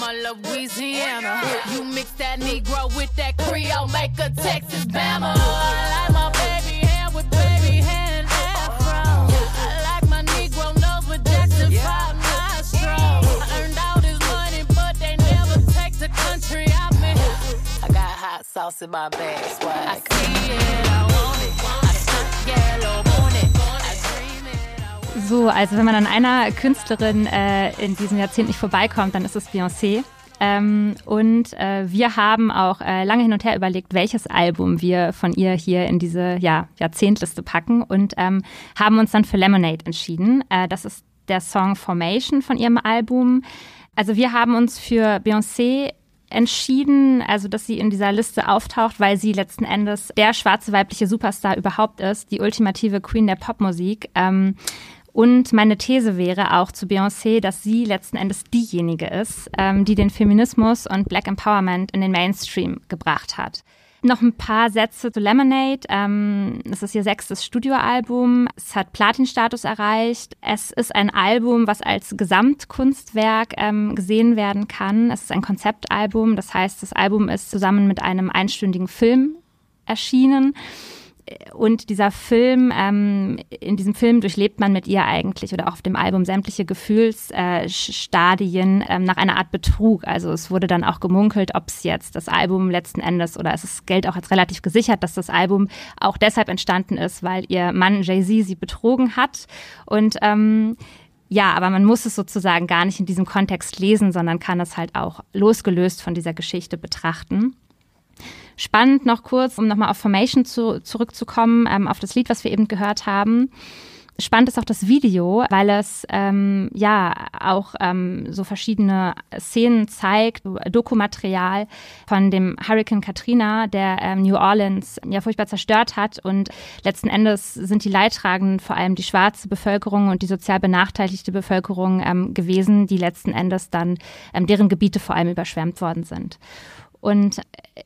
Alabama, Louisiana. You mix that Negro with that Creole, make a Texas Bama. I like my baby hair with baby hair and afro. I like my Negro nose with Jackson 5 nostrils. I earned all this money, but they never take the country I'm in. I got hot sauce in my bag, swag. I see it, I want it. I stunt yellow, it. So, also wenn man an einer Künstlerin äh, in diesem Jahrzehnt nicht vorbeikommt, dann ist es Beyoncé. Ähm, und äh, wir haben auch äh, lange hin und her überlegt, welches Album wir von ihr hier in diese ja, Jahrzehntliste packen und ähm, haben uns dann für Lemonade entschieden. Äh, das ist der Song Formation von ihrem Album. Also wir haben uns für Beyoncé entschieden, also dass sie in dieser Liste auftaucht, weil sie letzten Endes der schwarze weibliche Superstar überhaupt ist, die ultimative Queen der Popmusik. Ähm, und meine These wäre auch zu Beyoncé, dass sie letzten Endes diejenige ist, ähm, die den Feminismus und Black Empowerment in den Mainstream gebracht hat. Noch ein paar Sätze zu Lemonade. Ähm, es ist ihr sechstes Studioalbum. Es hat Platinstatus erreicht. Es ist ein Album, was als Gesamtkunstwerk ähm, gesehen werden kann. Es ist ein Konzeptalbum. Das heißt, das Album ist zusammen mit einem einstündigen Film erschienen. Und dieser Film, ähm, in diesem Film durchlebt man mit ihr eigentlich oder auch auf dem Album sämtliche Gefühlsstadien ähm, nach einer Art Betrug. Also es wurde dann auch gemunkelt, ob es jetzt das Album letzten Endes oder es Geld auch als relativ gesichert, dass das Album auch deshalb entstanden ist, weil ihr Mann Jay-Z sie betrogen hat. Und ähm, ja, aber man muss es sozusagen gar nicht in diesem Kontext lesen, sondern kann es halt auch losgelöst von dieser Geschichte betrachten. Spannend noch kurz, um nochmal auf Formation zu, zurückzukommen, ähm, auf das Lied, was wir eben gehört haben. Spannend ist auch das Video, weil es ähm, ja auch ähm, so verschiedene Szenen zeigt, Dokumaterial von dem Hurricane Katrina, der ähm, New Orleans ja furchtbar zerstört hat. Und letzten Endes sind die Leidtragenden vor allem die schwarze Bevölkerung und die sozial benachteiligte Bevölkerung ähm, gewesen, die letzten Endes dann ähm, deren Gebiete vor allem überschwemmt worden sind. Und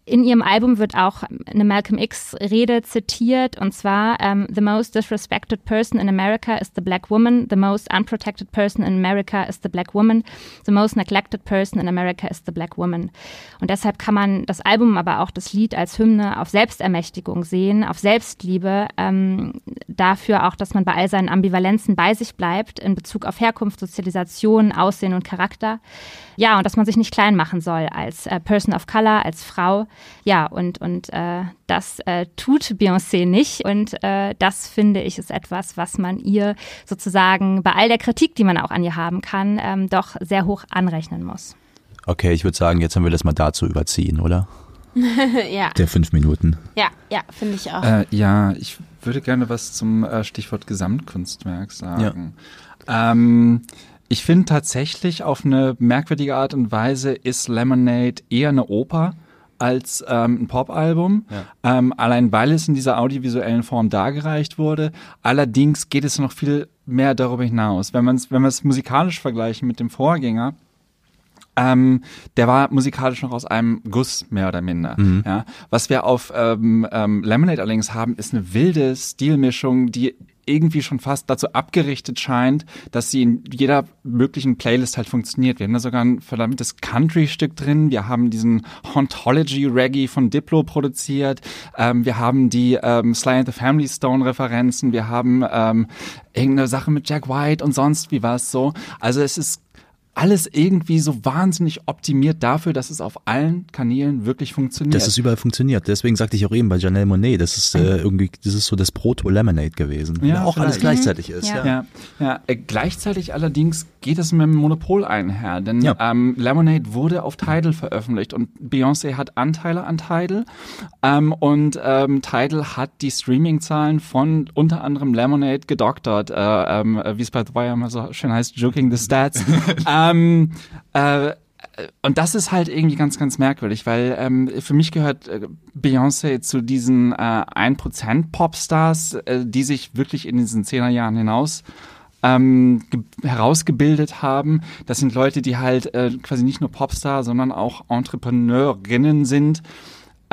in ihrem Album wird auch eine Malcolm X-Rede zitiert, und zwar: um, The most disrespected person in America is the black woman. The most unprotected person in America is the black woman. The most neglected person in America is the black woman. Und deshalb kann man das Album, aber auch das Lied als Hymne auf Selbstermächtigung sehen, auf Selbstliebe, ähm, dafür auch, dass man bei all seinen Ambivalenzen bei sich bleibt in Bezug auf Herkunft, Sozialisation, Aussehen und Charakter. Ja, und dass man sich nicht klein machen soll als äh, Person of Color, als Frau. Ja, und, und äh, das äh, tut Beyoncé nicht. Und äh, das finde ich ist etwas, was man ihr sozusagen bei all der Kritik, die man auch an ihr haben kann, ähm, doch sehr hoch anrechnen muss. Okay, ich würde sagen, jetzt haben wir das mal dazu überziehen, oder? ja, Der fünf Minuten. ja, ja, finde ich auch. Äh, ja, ich würde gerne was zum äh, Stichwort Gesamtkunstwerk sagen. Ähm, ich finde tatsächlich auf eine merkwürdige Art und Weise ist Lemonade eher eine Oper als ähm, ein Popalbum. Ähm, allein weil es in dieser audiovisuellen Form dargereicht wurde. Allerdings geht es noch viel mehr darüber hinaus. Wenn man es wenn wir es musikalisch vergleichen mit dem Vorgänger, ähm, der war musikalisch noch aus einem Guss, mehr oder minder. Ja. Was wir auf ähm, ähm, Lemonade allerdings haben, ist eine wilde Stilmischung, die irgendwie schon fast dazu abgerichtet scheint, dass sie in jeder möglichen Playlist halt funktioniert. Wir haben da sogar ein verdammtes Country-Stück drin. Wir haben diesen Hauntology-Reggae von Diplo produziert. Ähm, wir haben die ähm, Sly and the Family Stone-Referenzen. Wir haben ähm, irgendeine Sache mit Jack White und sonst wie war es so. Also es ist alles irgendwie so wahnsinnig optimiert dafür, dass es auf allen Kanälen wirklich funktioniert. Dass es überall funktioniert. Deswegen sagte ich auch eben bei Janelle Monet, das ist äh, irgendwie, das ist so das Proto-Lemonade gewesen. Ja, Ja, auch alles gleichzeitig ist. Ja. Ja. Ja, ja. Äh, gleichzeitig allerdings geht es mit dem Monopol einher, denn Ja. ähm, Lemonade wurde auf Tidal veröffentlicht und Beyoncé hat Anteile an Tidal ähm, und ähm, Tidal hat die Streaming-Zahlen von unter anderem Lemonade gedoktert, äh, ähm, äh, wie es bei The Wire immer so schön heißt, joking the stats. ähm, äh, und das ist halt irgendwie ganz, ganz merkwürdig, weil ähm, für mich gehört äh, Beyoncé zu diesen äh, 1% Popstars, äh, die sich wirklich in diesen 10er Jahren hinaus ähm, ge- herausgebildet haben. Das sind Leute, die halt äh, quasi nicht nur Popstar, sondern auch Entrepreneurinnen sind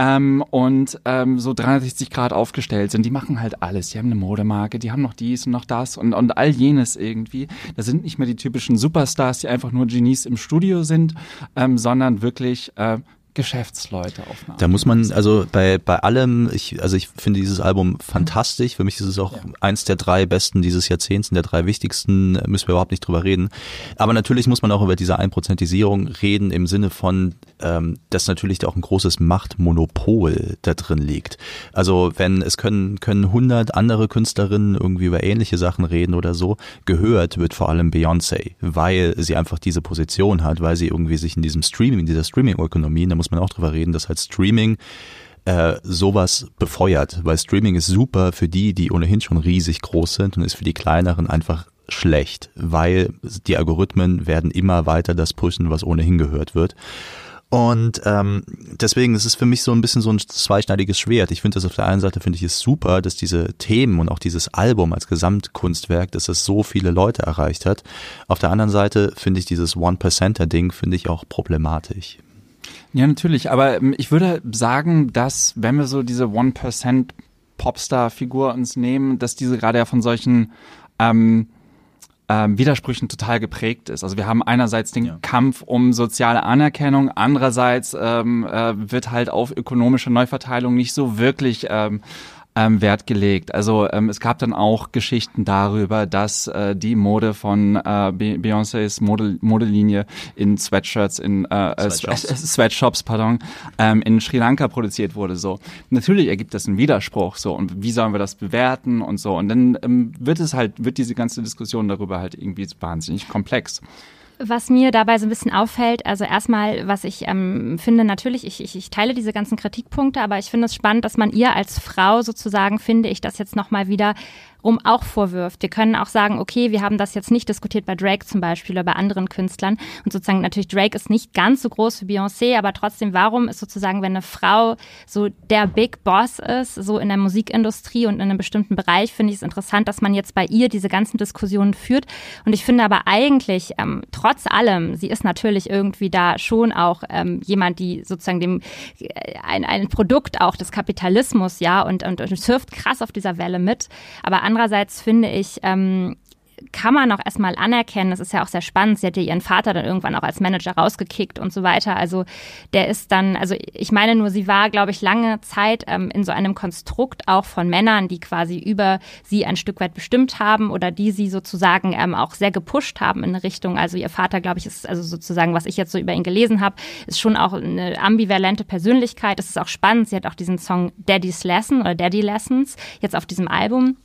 ähm, und ähm, so 360 Grad aufgestellt sind. Die machen halt alles. Die haben eine Modemarke, die haben noch dies und noch das und, und all jenes irgendwie. Das sind nicht mehr die typischen Superstars, die einfach nur Genies im Studio sind, ähm, sondern wirklich äh, Geschäftsleute auf eine Da muss man, also bei, bei allem, ich, also ich finde dieses Album fantastisch. Für mich ist es auch eins der drei besten dieses Jahrzehnts, und der drei wichtigsten, äh, müssen wir überhaupt nicht drüber reden. Aber natürlich muss man auch über diese Einprozentisierung reden im Sinne von, ähm, dass natürlich da auch ein großes Machtmonopol da drin liegt. Also wenn es können, können hundert andere Künstlerinnen irgendwie über ähnliche Sachen reden oder so, gehört wird vor allem Beyoncé, weil sie einfach diese Position hat, weil sie irgendwie sich in diesem Streaming, in dieser Streaming-Ökonomie, muss man auch drüber reden, dass halt Streaming äh, sowas befeuert, weil Streaming ist super für die, die ohnehin schon riesig groß sind und ist für die kleineren einfach schlecht, weil die Algorithmen werden immer weiter das pushen, was ohnehin gehört wird. Und ähm, deswegen ist es für mich so ein bisschen so ein zweischneidiges Schwert. Ich finde das auf der einen Seite finde ich es super, dass diese Themen und auch dieses Album als Gesamtkunstwerk, dass es so viele Leute erreicht hat. Auf der anderen Seite finde ich dieses One-Percenter-Ding finde ich auch problematisch. Ja, natürlich, aber ähm, ich würde sagen, dass wenn wir so diese 1% Popstar-Figur uns nehmen, dass diese gerade ja von solchen ähm, ähm, Widersprüchen total geprägt ist. Also wir haben einerseits den Ja. Kampf um soziale Anerkennung, andererseits ähm, äh, wird halt auf ökonomische Neuverteilung nicht so wirklich ähm, ähm, Wert gelegt. Also ähm, es gab dann auch Geschichten darüber, dass äh, die Mode von äh, Be Beyoncés Mode Modelinie in Sweatshirts, in äh, äh, Sweatshops. Swe- Sweatshops, pardon, ähm, in Sri Lanka produziert wurde. So natürlich ergibt das einen Widerspruch. So und wie sollen wir das bewerten und so und dann ähm, wird es halt wird diese ganze Diskussion darüber halt irgendwie wahnsinnig komplex. Was mir dabei so ein bisschen auffällt, also erstmal, was ich ähm, finde, natürlich, ich, ich, ich teile diese ganzen Kritikpunkte, aber ich finde es spannend, dass man ihr als Frau sozusagen, finde ich, das jetzt nochmal wieder rum auch vorwirft. Wir können auch sagen, okay, wir haben das jetzt nicht diskutiert bei Drake zum Beispiel oder bei anderen Künstlern. Und sozusagen natürlich Drake ist nicht ganz so groß wie Beyoncé, aber trotzdem, warum ist sozusagen, wenn eine Frau so der Big Boss ist, so in der Musikindustrie und in einem bestimmten Bereich, finde ich es interessant, dass man jetzt bei ihr diese ganzen Diskussionen führt. Und ich finde aber eigentlich, ähm, trotz allem, sie ist natürlich irgendwie da schon auch ähm, jemand, die sozusagen dem äh, ein, ein Produkt auch des Kapitalismus, ja, und, und, und surft krass auf dieser Welle mit. Aber andererseits finde ich, ähm, kann man auch erstmal anerkennen, das ist ja auch sehr spannend, sie hat ja ihren Vater dann irgendwann auch als Manager rausgekickt und so weiter. Also der ist dann, also ich meine nur, sie war, glaube ich, lange Zeit ähm, in so einem Konstrukt auch von Männern, die quasi über sie ein Stück weit bestimmt haben oder die sie sozusagen ähm, auch sehr gepusht haben in eine Richtung. Also ihr Vater, glaube ich, ist also sozusagen, was ich jetzt so über ihn gelesen habe, ist schon auch eine ambivalente Persönlichkeit. Es ist auch spannend. Sie hat auch diesen Song Daddy's Lesson oder Daddy Lessons jetzt auf diesem Album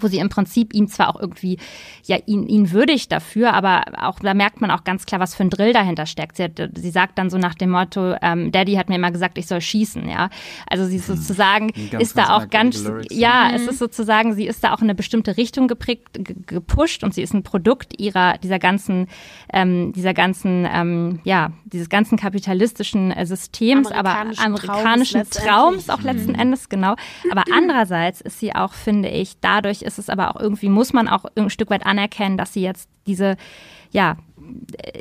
wo sie im Prinzip ihn zwar auch irgendwie, ja, ihn, ihn würdigt dafür, aber auch, da merkt man auch ganz klar, was für ein Drill dahinter steckt. Sie, hat, sie sagt dann so nach dem Motto, ähm, Daddy hat mir immer gesagt, ich soll schießen, ja. Also sie ist sozusagen, Ganz, ist da auch ganz, Lyrics. ja, es ist sozusagen, sie ist da auch in eine bestimmte Richtung geprägt, ge- gepusht und sie ist ein Produkt ihrer, dieser ganzen, ähm, dieser ganzen, ähm, ja, dieses ganzen kapitalistischen äh, Systems, aber Amerikanischen amerikanischen Traums Traums, auch letzten Endes, genau. Aber andererseits ist sie auch, finde ich, dadurch ist es aber auch irgendwie, muss man auch ein Stück weit anerkennen, dass sie jetzt diese, ja,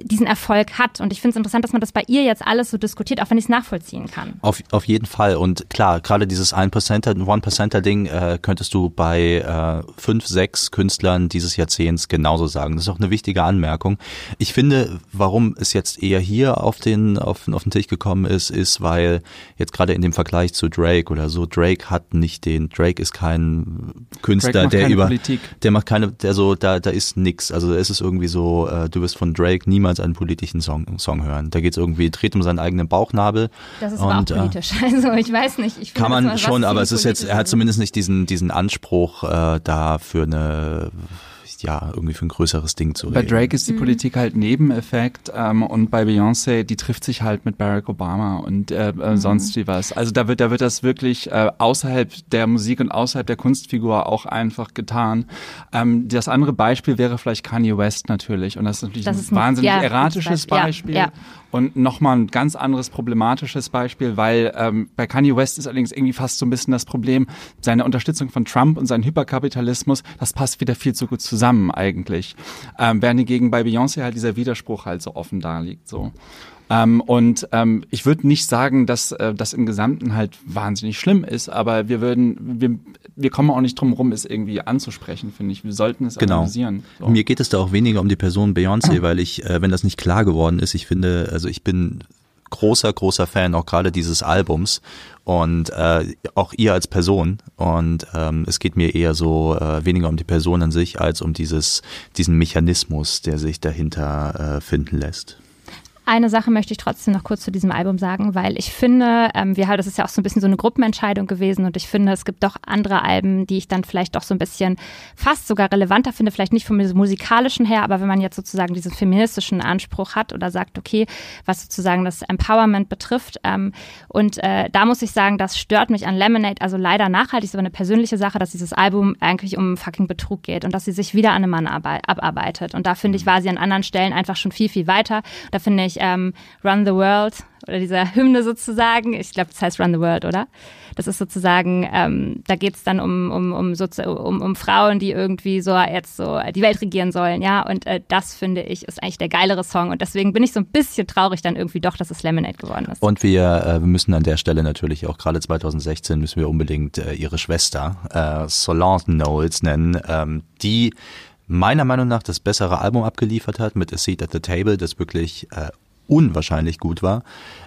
diesen Erfolg hat. Und ich finde es interessant, dass man das bei ihr jetzt alles so diskutiert, auch wenn ich es nachvollziehen kann. Auf, auf jeden Fall. Und klar, gerade dieses 1%er, One-Percenter-Ding äh, könntest du bei äh, fünf, sechs Künstlern dieses Jahrzehnts genauso sagen. Das ist auch eine wichtige Anmerkung. Ich finde, warum es jetzt eher hier auf den, auf, auf den Tisch gekommen ist, ist, weil jetzt gerade in dem Vergleich zu Drake oder so, Drake hat nicht den, Drake ist kein Künstler, der über, Politik. der macht keine, der so, da, da ist nix. Also es ist irgendwie so, äh, du wirst von Drake niemals einen politischen Song, Song hören. Da geht es irgendwie, dreht um seinen eigenen Bauchnabel. Das ist Und, auch äh, politisch. Also ich weiß nicht. Ich Kann man schon, aber es ist jetzt, er hat zumindest nicht diesen, diesen Anspruch, äh, da für eine, ja, irgendwie für ein größeres Ding zu Bei reden. Drake ist die Politik halt Nebeneffekt ähm, und bei Beyoncé, die trifft sich halt mit Barack Obama und äh, äh, sonst wie was. Also da wird, da wird das wirklich äh, außerhalb der Musik und außerhalb der Kunstfigur auch einfach getan. Ähm, das andere Beispiel wäre vielleicht Kanye West natürlich und das ist natürlich Das ein ist ein- wahnsinnig ja, erratisches Beispiel. Ja, Beispiel. ja. Und nochmal ein ganz anderes problematisches Beispiel, weil ähm, bei Kanye West ist allerdings irgendwie fast so ein bisschen das Problem, seine Unterstützung von Trump und sein Hyperkapitalismus, das passt wieder viel zu gut zusammen eigentlich. Ähm, während hingegen bei Beyoncé halt dieser Widerspruch halt so offen da liegt. So. Ähm, und ähm, ich würde nicht sagen, dass äh, das im Gesamten halt wahnsinnig schlimm ist, aber wir würden, wir, wir kommen auch nicht drum rum, es irgendwie anzusprechen, finde ich. Wir sollten es Genau. analysieren. So. Mir geht es da auch weniger um die Person Beyoncé, weil ich, äh, wenn das nicht klar geworden ist, ich finde, also ich bin großer, großer Fan auch gerade dieses Albums und äh, auch ihr als Person. Und ähm, es geht mir eher so äh, weniger um die Person an sich, als um dieses, diesen Mechanismus, der sich dahinter äh, finden lässt. Eine Sache möchte ich trotzdem noch kurz zu diesem Album sagen, weil ich finde, ähm, wir haben, das ist ja auch so ein bisschen so eine Gruppenentscheidung gewesen und ich finde, es gibt doch andere Alben, die ich dann vielleicht doch so ein bisschen fast sogar relevanter finde, vielleicht nicht vom musikalischen her, aber wenn man jetzt sozusagen diesen feministischen Anspruch hat oder sagt, okay, was sozusagen das Empowerment betrifft. Ähm, und äh, da muss ich sagen, das stört mich an Lemonade, also leider nachhaltig, ist aber eine persönliche Sache, dass dieses Album eigentlich um fucking Betrug geht und dass sie sich wieder an einem Mann arbei- abarbeitet. Und da finde ich, war sie an anderen Stellen einfach schon viel, viel weiter. Da finde ich ähm, Run the World oder dieser Hymne sozusagen, ich glaube, das heißt Run the World, oder? Das ist sozusagen, ähm, da geht es dann um, um, um, um, um Frauen, die irgendwie so jetzt so die Welt regieren sollen, ja. Und äh, das finde ich ist eigentlich der geilere Song. Und deswegen bin ich so ein bisschen traurig dann irgendwie doch, dass es Lemonade geworden ist. Und wir, äh, müssen an der Stelle natürlich auch gerade 2016 müssen wir unbedingt äh, ihre Schwester äh, Solange Knowles nennen, ähm, die meiner Meinung nach das bessere Album abgeliefert hat mit A Seat at the Table, das wirklich äh, unwahrscheinlich gut war.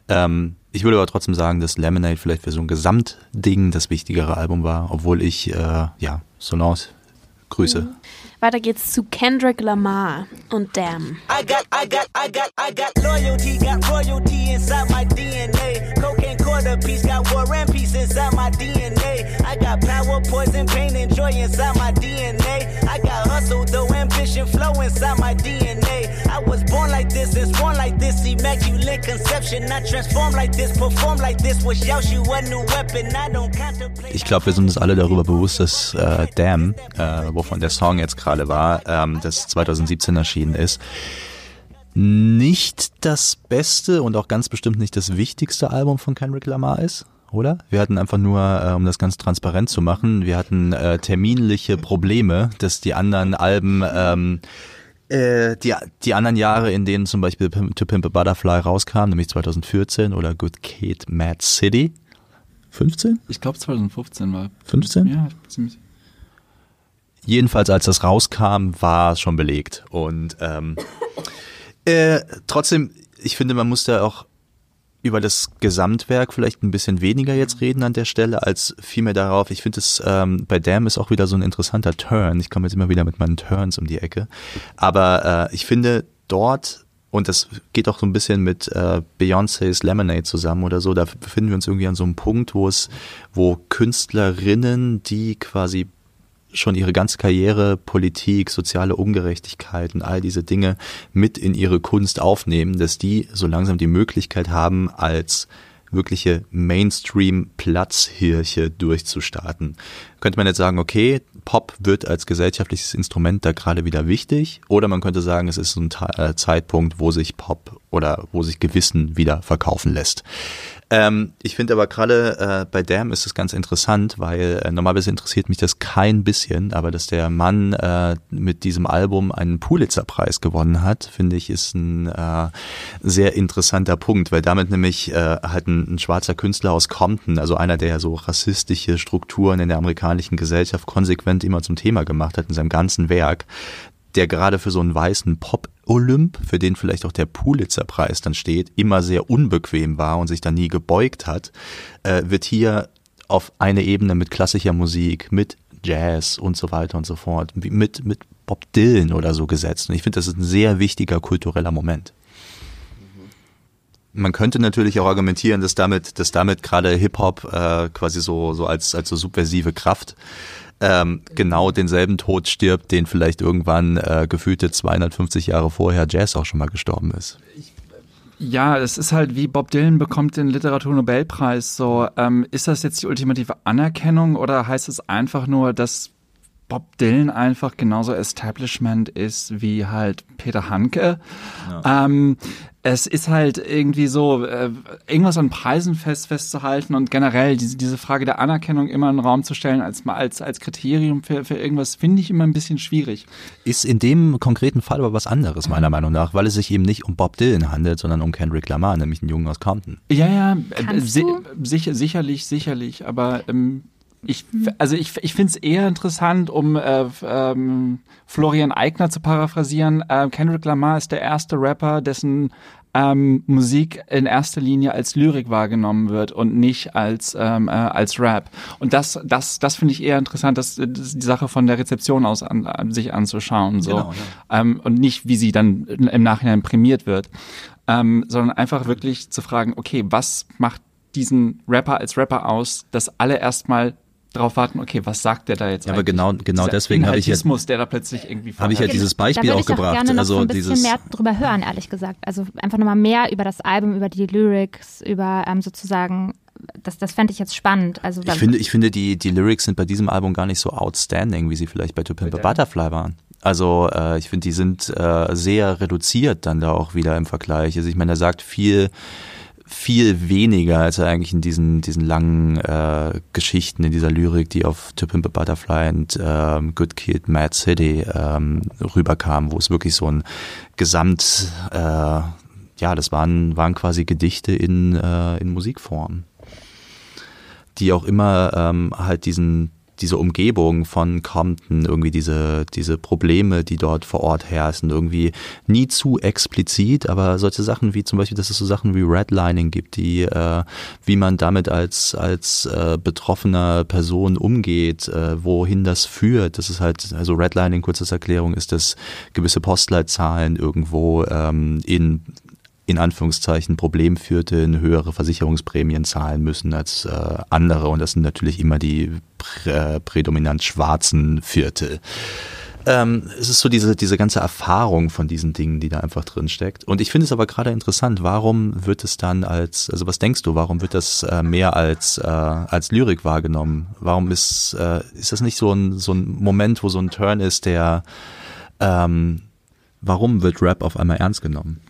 Ähm, ich würde aber trotzdem sagen, dass Lemonade vielleicht für so ein Gesamtding das wichtigere Album war, obwohl ich, äh, ja, Solange grüße. Weiter geht's zu Kendrick Lamar und Damn. I got, I got, I got, I got loyalty, got royalty inside my DNA. Cocaine quarter piece, got war and peace inside my DNA. I got power, poison, pain, and joy inside my DNA. I got hustle, though ambition, flow inside my DNA. I was born like this and born like this, immaculate conception. Not transform like this, perform like this. Was Yaoshu a new weapon? I don't contemplate. Ich glaube, wir sind uns alle darüber bewusst, dass äh, Damn, äh, wovon der Song jetzt gerade war, ähm, das 2017 erschienen ist, nicht das beste und auch ganz bestimmt nicht das wichtigste Album von Kendrick Lamar ist. Oder? Wir hatten einfach nur, äh, um das ganz transparent zu machen, wir hatten äh, terminliche Probleme, dass die anderen Alben, ähm, äh, die, die anderen Jahre, in denen zum Beispiel Pim- To Pimp a Butterfly rauskam, nämlich 2014 oder Good Kid, Mad City, 15? Ich glaube 2015 war. 15? Ja, ziemlich Jedenfalls, als das rauskam, war es schon belegt. Und ähm, äh, trotzdem, ich finde, man muss da auch über das Gesamtwerk vielleicht ein bisschen weniger jetzt reden an der Stelle, als vielmehr darauf. Ich finde es, ähm, bei Damn ist auch wieder so ein interessanter Turn. Ich komme jetzt immer wieder mit meinen Turns um die Ecke. Aber äh, ich finde dort, und das geht auch so ein bisschen mit äh, Beyoncé's Lemonade zusammen oder so, da befinden wir uns irgendwie an so einem Punkt, wo es, wo Künstlerinnen, die quasi schon ihre ganze Karriere, Politik, soziale Ungerechtigkeit und all diese Dinge mit in ihre Kunst aufnehmen, dass die so langsam die Möglichkeit haben, als wirkliche Mainstream-Platzhirche durchzustarten. könnte man jetzt sagen, okay, Pop wird als gesellschaftliches Instrument da gerade wieder wichtig. Oder man könnte sagen, es ist ein äh, Zeitpunkt, wo sich Pop oder wo sich Gewissen wieder verkaufen lässt. Ähm, ich finde aber gerade äh, bei Damn ist es ganz interessant, weil äh, normalerweise interessiert mich das kein bisschen, aber dass der Mann äh, mit diesem Album einen Pulitzer-Preis gewonnen hat, finde ich, ist ein äh, sehr interessanter Punkt, weil damit nämlich äh, halt ein, ein schwarzer Künstler aus Compton, also einer, der so rassistische Strukturen in der amerikanischen Gesellschaft konsequent immer zum Thema gemacht hat in seinem ganzen Werk, der gerade für so einen weißen Pop-Olymp, für den vielleicht auch der Pulitzer-Preis dann steht, immer sehr unbequem war und sich da nie gebeugt hat, äh, wird hier auf eine Ebene mit klassischer Musik, mit Jazz und so weiter und so fort, mit, mit Bob Dylan oder so gesetzt. Und ich finde, das ist ein sehr wichtiger kultureller Moment. Man könnte natürlich auch argumentieren, dass damit, dass damit gerade Hip-Hop äh, quasi so, so als, als so subversive Kraft ähm, genau denselben Tod stirbt, den vielleicht irgendwann äh, gefühlte 250 Jahre vorher Jazz auch schon mal gestorben ist. Ja, es ist halt wie Bob Dylan bekommt den Literaturnobelpreis. So, ähm, ist das jetzt die ultimative Anerkennung oder heißt es einfach nur, dass Bob Dylan einfach genauso Establishment ist wie halt Peter Hanke? Ja. Ähm, es ist halt irgendwie so, äh, irgendwas an Preisen fest, festzuhalten und generell diese, diese Frage der Anerkennung immer in den Raum zu stellen als, als, als Kriterium für, für irgendwas, finde ich immer ein bisschen schwierig. Ist in dem konkreten Fall aber was anderes, meiner Meinung nach, weil es sich eben nicht um Bob Dylan handelt, sondern um Kendrick Lamar, nämlich einen Jungen aus Compton. Ja, ja, äh, si sicher, sicherlich, sicherlich, aber ähm, ich, also ich, ich finde es eher interessant, um äh, ähm, Florian Eigner zu paraphrasieren. Äh, Kendrick Lamar ist der erste Rapper, dessen ähm, Musik in erster Linie als Lyrik wahrgenommen wird und nicht als ähm, äh, als Rap. Und das das das finde ich eher interessant, das, das die Sache von der Rezeption aus an, an sich anzuschauen so genau, ja. ähm, und nicht wie sie dann im Nachhinein prämiert wird, ähm, sondern einfach wirklich zu fragen, okay, was macht diesen Rapper als Rapper aus, dass alle erstmal drauf warten, okay, was sagt der da jetzt? Ja, aber genau, genau deswegen habe ich ja, der da plötzlich irgendwie habe ich ja dieses Beispiel auch ich gebracht. Gerne noch also so ein bisschen dieses mehr drüber hören, ehrlich gesagt. Also einfach nochmal mehr über das Album, über die Lyrics, über ähm, sozusagen das, das fände ich jetzt spannend. Also, ich finde, ich finde die, die Lyrics sind bei diesem Album gar nicht so outstanding, wie sie vielleicht bei To Pimp a Butterfly waren. Also äh, ich finde, die sind äh, sehr reduziert dann da auch wieder im Vergleich. Also ich meine, er sagt viel viel weniger, als eigentlich in diesen, diesen langen äh, Geschichten, in dieser Lyrik, die auf To Pimp a Butterfly und ähm, Good Kid, Mad City ähm, rüberkam, wo es wirklich so ein Gesamt, äh, ja, das waren, waren quasi Gedichte in, äh, in Musikform, die auch immer ähm, halt diesen diese Umgebung von Compton, irgendwie diese, diese Probleme, die dort vor Ort herrschen, irgendwie nie zu explizit, aber solche Sachen wie zum Beispiel, dass es so Sachen wie Redlining gibt, die, äh, wie man damit als, als äh, betroffener Person umgeht, äh, wohin das führt. Das ist halt, also Redlining, kurzes Erklärung, ist, dass gewisse Postleitzahlen irgendwo ähm, in in Anführungszeichen Problem führte, höhere Versicherungsprämien zahlen müssen als äh, andere. Und das sind natürlich immer die prä prädominant schwarzen Viertel. Ähm, es ist so diese, diese ganze Erfahrung von diesen Dingen, die da einfach drin steckt. Und ich finde es aber gerade interessant, warum wird es dann als, also was denkst du, warum wird das äh, mehr als, äh, als Lyrik wahrgenommen? Warum ist, äh, ist das nicht so ein, so ein Moment, wo so ein Turn ist, der, ähm, warum wird Rap auf einmal ernst genommen?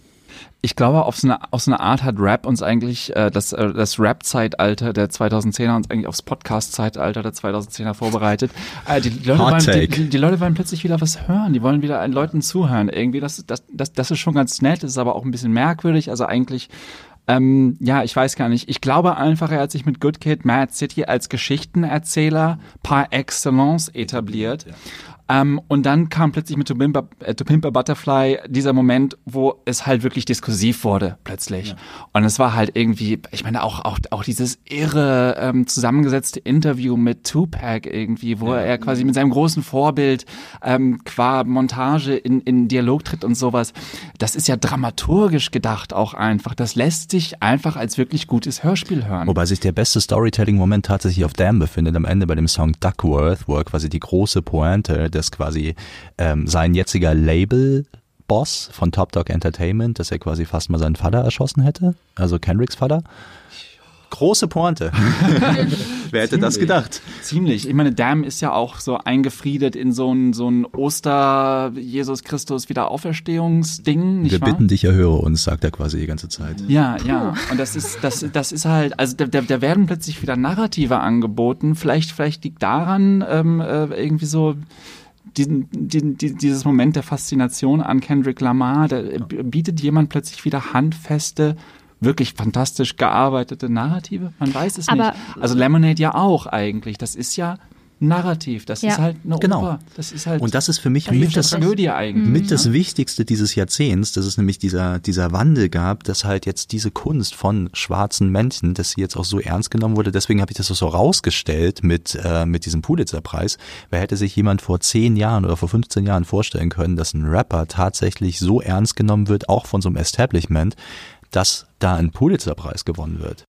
Ich glaube, auf so, eine, auf so eine Art hat Rap uns eigentlich, äh, das, äh, das Rap-Zeitalter der 2010er uns eigentlich aufs Podcast-Zeitalter der 2010er vorbereitet. Äh, die, Leute wollen, die, die, Leute wollen plötzlich wieder was hören, die wollen wieder Leuten zuhören. Irgendwie, das, das, das, das ist schon ganz nett, das ist aber auch ein bisschen merkwürdig. Also eigentlich ähm, ja, ich weiß gar nicht. Ich glaube einfach, er hat sich mit Good Kid, Mad City als Geschichtenerzähler par excellence etabliert. Ja. Ähm, und dann kam plötzlich mit To Pimp, a, äh, to Pimp a Butterfly dieser Moment, wo es halt wirklich diskursiv wurde, plötzlich. Ja. Und es war halt irgendwie, ich meine, auch, auch, auch dieses irre ähm, zusammengesetzte Interview mit Tupac irgendwie, wo ja. er quasi mit seinem großen Vorbild ähm, qua Montage in, in Dialog tritt und sowas. Das ist ja dramaturgisch gedacht auch einfach. Das lässt sich einfach als wirklich gutes Hörspiel hören. Wobei sich der beste Storytelling-Moment tatsächlich auf Damn befindet, am Ende bei dem Song Duckworth, wo er quasi die große Pointe dass quasi ähm, sein jetziger Label Boss von Top Dog Entertainment, dass er quasi fast mal seinen Vater erschossen hätte, also Kendricks Vater. Große Pointe. Wer hätte das gedacht? Ziemlich. Ich meine, Damn ist ja auch so eingefriedet in so ein, so ein Oster-Jesus Christus Wiederauferstehungsding, nicht Wir wahr? bitten dich, erhöre uns, sagt er quasi die ganze Zeit. Ja, ja. Und das ist, das, das ist halt, also da, da, da werden plötzlich wieder Narrative angeboten. Vielleicht, vielleicht liegt daran ähm, äh, irgendwie so diesen, die, die, dieses Moment der Faszination an Kendrick Lamar. Da bietet jemand plötzlich wieder handfeste, wirklich fantastisch gearbeitete Narrative. Man weiß es Aber- nicht. Also Lemonade ja auch eigentlich. Das ist ja Narrativ. Das Ja. ist halt eine Genau. Oper. Das ist halt Und das ist für mich das mit das, Tragödie eigentlich. mit das ne? Wichtigste dieses Jahrzehnts, dass es nämlich dieser, dieser Wandel gab, dass halt jetzt diese Kunst von schwarzen Menschen, dass sie jetzt auch so ernst genommen wurde. Deswegen habe ich das auch so rausgestellt mit, äh, mit diesem Pulitzer-Preis. Wer hätte sich jemand vor 10 Jahren oder vor 15 Jahren vorstellen können, dass ein Rapper tatsächlich so ernst genommen wird, auch von so einem Establishment, dass da ein Pulitzer-Preis gewonnen wird?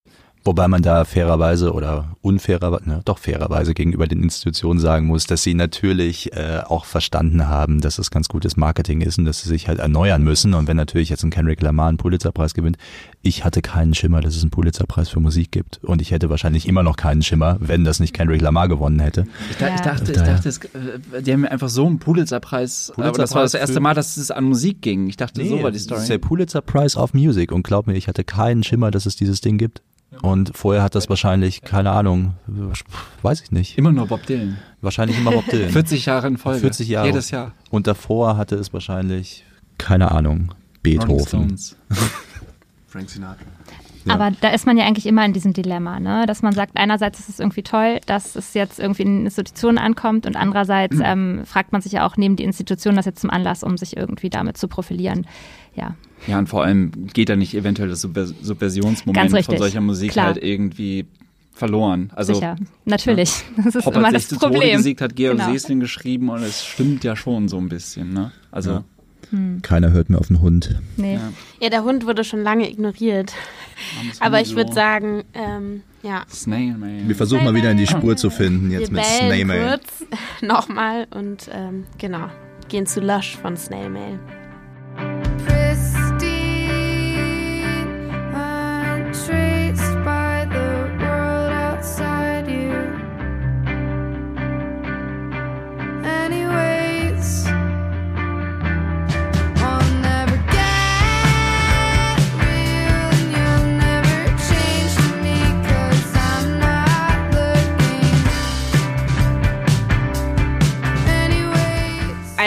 Wobei man da fairerweise oder unfairerweise, ne, doch fairerweise gegenüber den Institutionen sagen muss, dass sie natürlich äh, auch verstanden haben, dass es ganz gutes Marketing ist und dass sie sich halt erneuern müssen. Und wenn natürlich jetzt ein Kendrick Lamar einen Pulitzerpreis gewinnt, ich hatte keinen Schimmer, dass es einen Pulitzerpreis für Musik gibt. Und ich hätte wahrscheinlich immer noch keinen Schimmer, wenn das nicht Kendrick Lamar gewonnen hätte. Ich, da, ich dachte, ich dachte es, äh, die haben mir einfach so einen Pulitzerpreis. aber das war das erste Mal, dass es an Musik ging. Ich dachte, so war die das Story. ist der Pulitzer Prize of Music und glaub mir, ich hatte keinen Schimmer, dass es dieses Ding gibt. Und vorher hat das wahrscheinlich, keine Ahnung, weiß ich nicht. Immer nur Bob Dylan. Wahrscheinlich immer Bob Dylan. 40 Jahre in Folge. 40 Jahre. Jedes Jahr. Und davor hatte es wahrscheinlich, keine Ahnung, Beethoven. Frank Sinatra. Ja. Aber da ist man ja eigentlich immer in diesem Dilemma, ne? dass man sagt, einerseits ist es irgendwie toll, dass es jetzt irgendwie in Institutionen ankommt und andererseits ähm, fragt man sich ja auch, nehmen die Institutionen das jetzt zum Anlass, um sich irgendwie damit zu profilieren. Ja, Ja, und vor allem geht da nicht eventuell das Subversionsmoment von solcher Musik Klar. halt irgendwie verloren. Also sicher. Natürlich. Das ist Pop immer das sich zu Tode Problem. gesiegt, hat Georg Genau. Seesling geschrieben und es stimmt ja schon so ein bisschen. Ne? Also Ja. Keiner hört mehr auf den Hund. Nee. Ja. Ja, der Hund wurde schon lange ignoriert. Aber ich würde sagen, ähm, ja. Snail Man. Wir versuchen mal wieder in die Spur zu finden, jetzt wir mit Snail Mail. kurz nochmal und ähm, genau, gehen zu Lush von Snail Mail.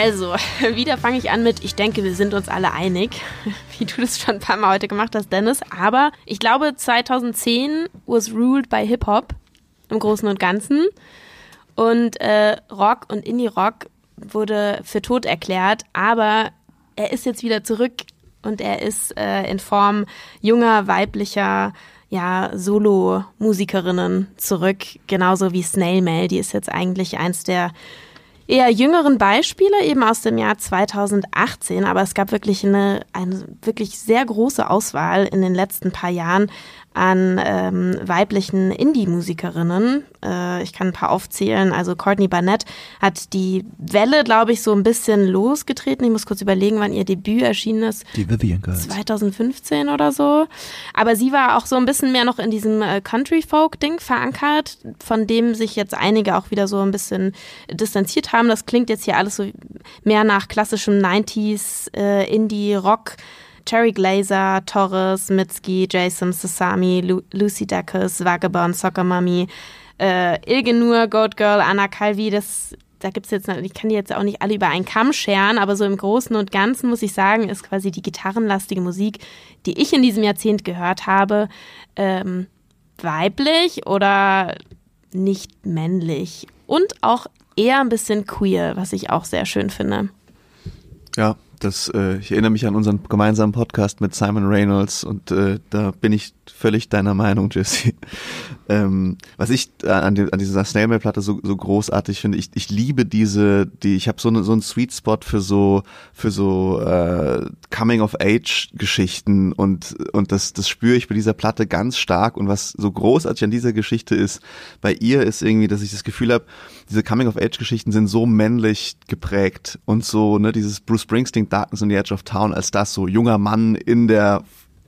Also, wieder fange ich an mit, ich denke, wir sind uns alle einig, wie du das schon ein paar Mal heute gemacht hast, Dennis. Aber ich glaube, 2010 was ruled by Hip-Hop im Großen und Ganzen. Und äh, Rock und Indie-Rock wurde für tot erklärt, aber er ist jetzt wieder zurück und er ist äh, in Form junger, weiblicher, ja, Solo-Musikerinnen zurück, genauso wie Snail Mail, die ist jetzt eigentlich eins der eher jüngeren Beispiele, eben aus dem Jahr 2018, aber es gab wirklich eine, eine wirklich sehr große Auswahl in den letzten paar Jahren an ähm, weiblichen Indie-Musikerinnen. Äh, ich kann ein paar aufzählen. Also Courtney Barnett hat die Welle, glaube ich, so ein bisschen losgetreten. Ich muss kurz überlegen, wann ihr Debüt erschienen ist. Die Vivian Girls. 2015 oder so. Aber sie war auch so ein bisschen mehr noch in diesem äh, Country-Folk-Ding verankert, von dem sich jetzt einige auch wieder so ein bisschen distanziert haben. Das klingt jetzt hier alles so mehr nach klassischem 90s äh, Indie-Rock. Cherry Glazer, Torres, Mitski, Jason Sasami, Lu Lucy Dacus, Vagabond, Soccer Mummy, äh, Ilge Nur, Goat Girl, Anna Calvi, das da gibt's jetzt, ich kann die jetzt auch nicht alle über einen Kamm scheren, aber so im Großen und Ganzen muss ich sagen, ist quasi die gitarrenlastige Musik, die ich in diesem Jahrzehnt gehört habe, ähm, weiblich oder nicht männlich und auch eher ein bisschen queer, was ich auch sehr schön finde. Ja, das, äh, ich erinnere mich an unseren gemeinsamen Podcast mit Simon Reynolds und äh, da bin ich völlig deiner Meinung, Jesse. ähm, was ich an, die, an dieser Snailmail-Platte so, so großartig finde, ich, ich liebe diese, die, ich habe so, ne, so einen Sweet Spot für so, für so äh, Coming-of-Age-Geschichten und, und das, das spüre ich bei dieser Platte ganz stark und was so großartig an dieser Geschichte ist, bei ihr ist irgendwie, dass ich das Gefühl habe, diese Coming-of-Age-Geschichten sind so männlich geprägt und so, ne, dieses Bruce Springsteen Darkness on the Edge of Town als das so junger Mann in der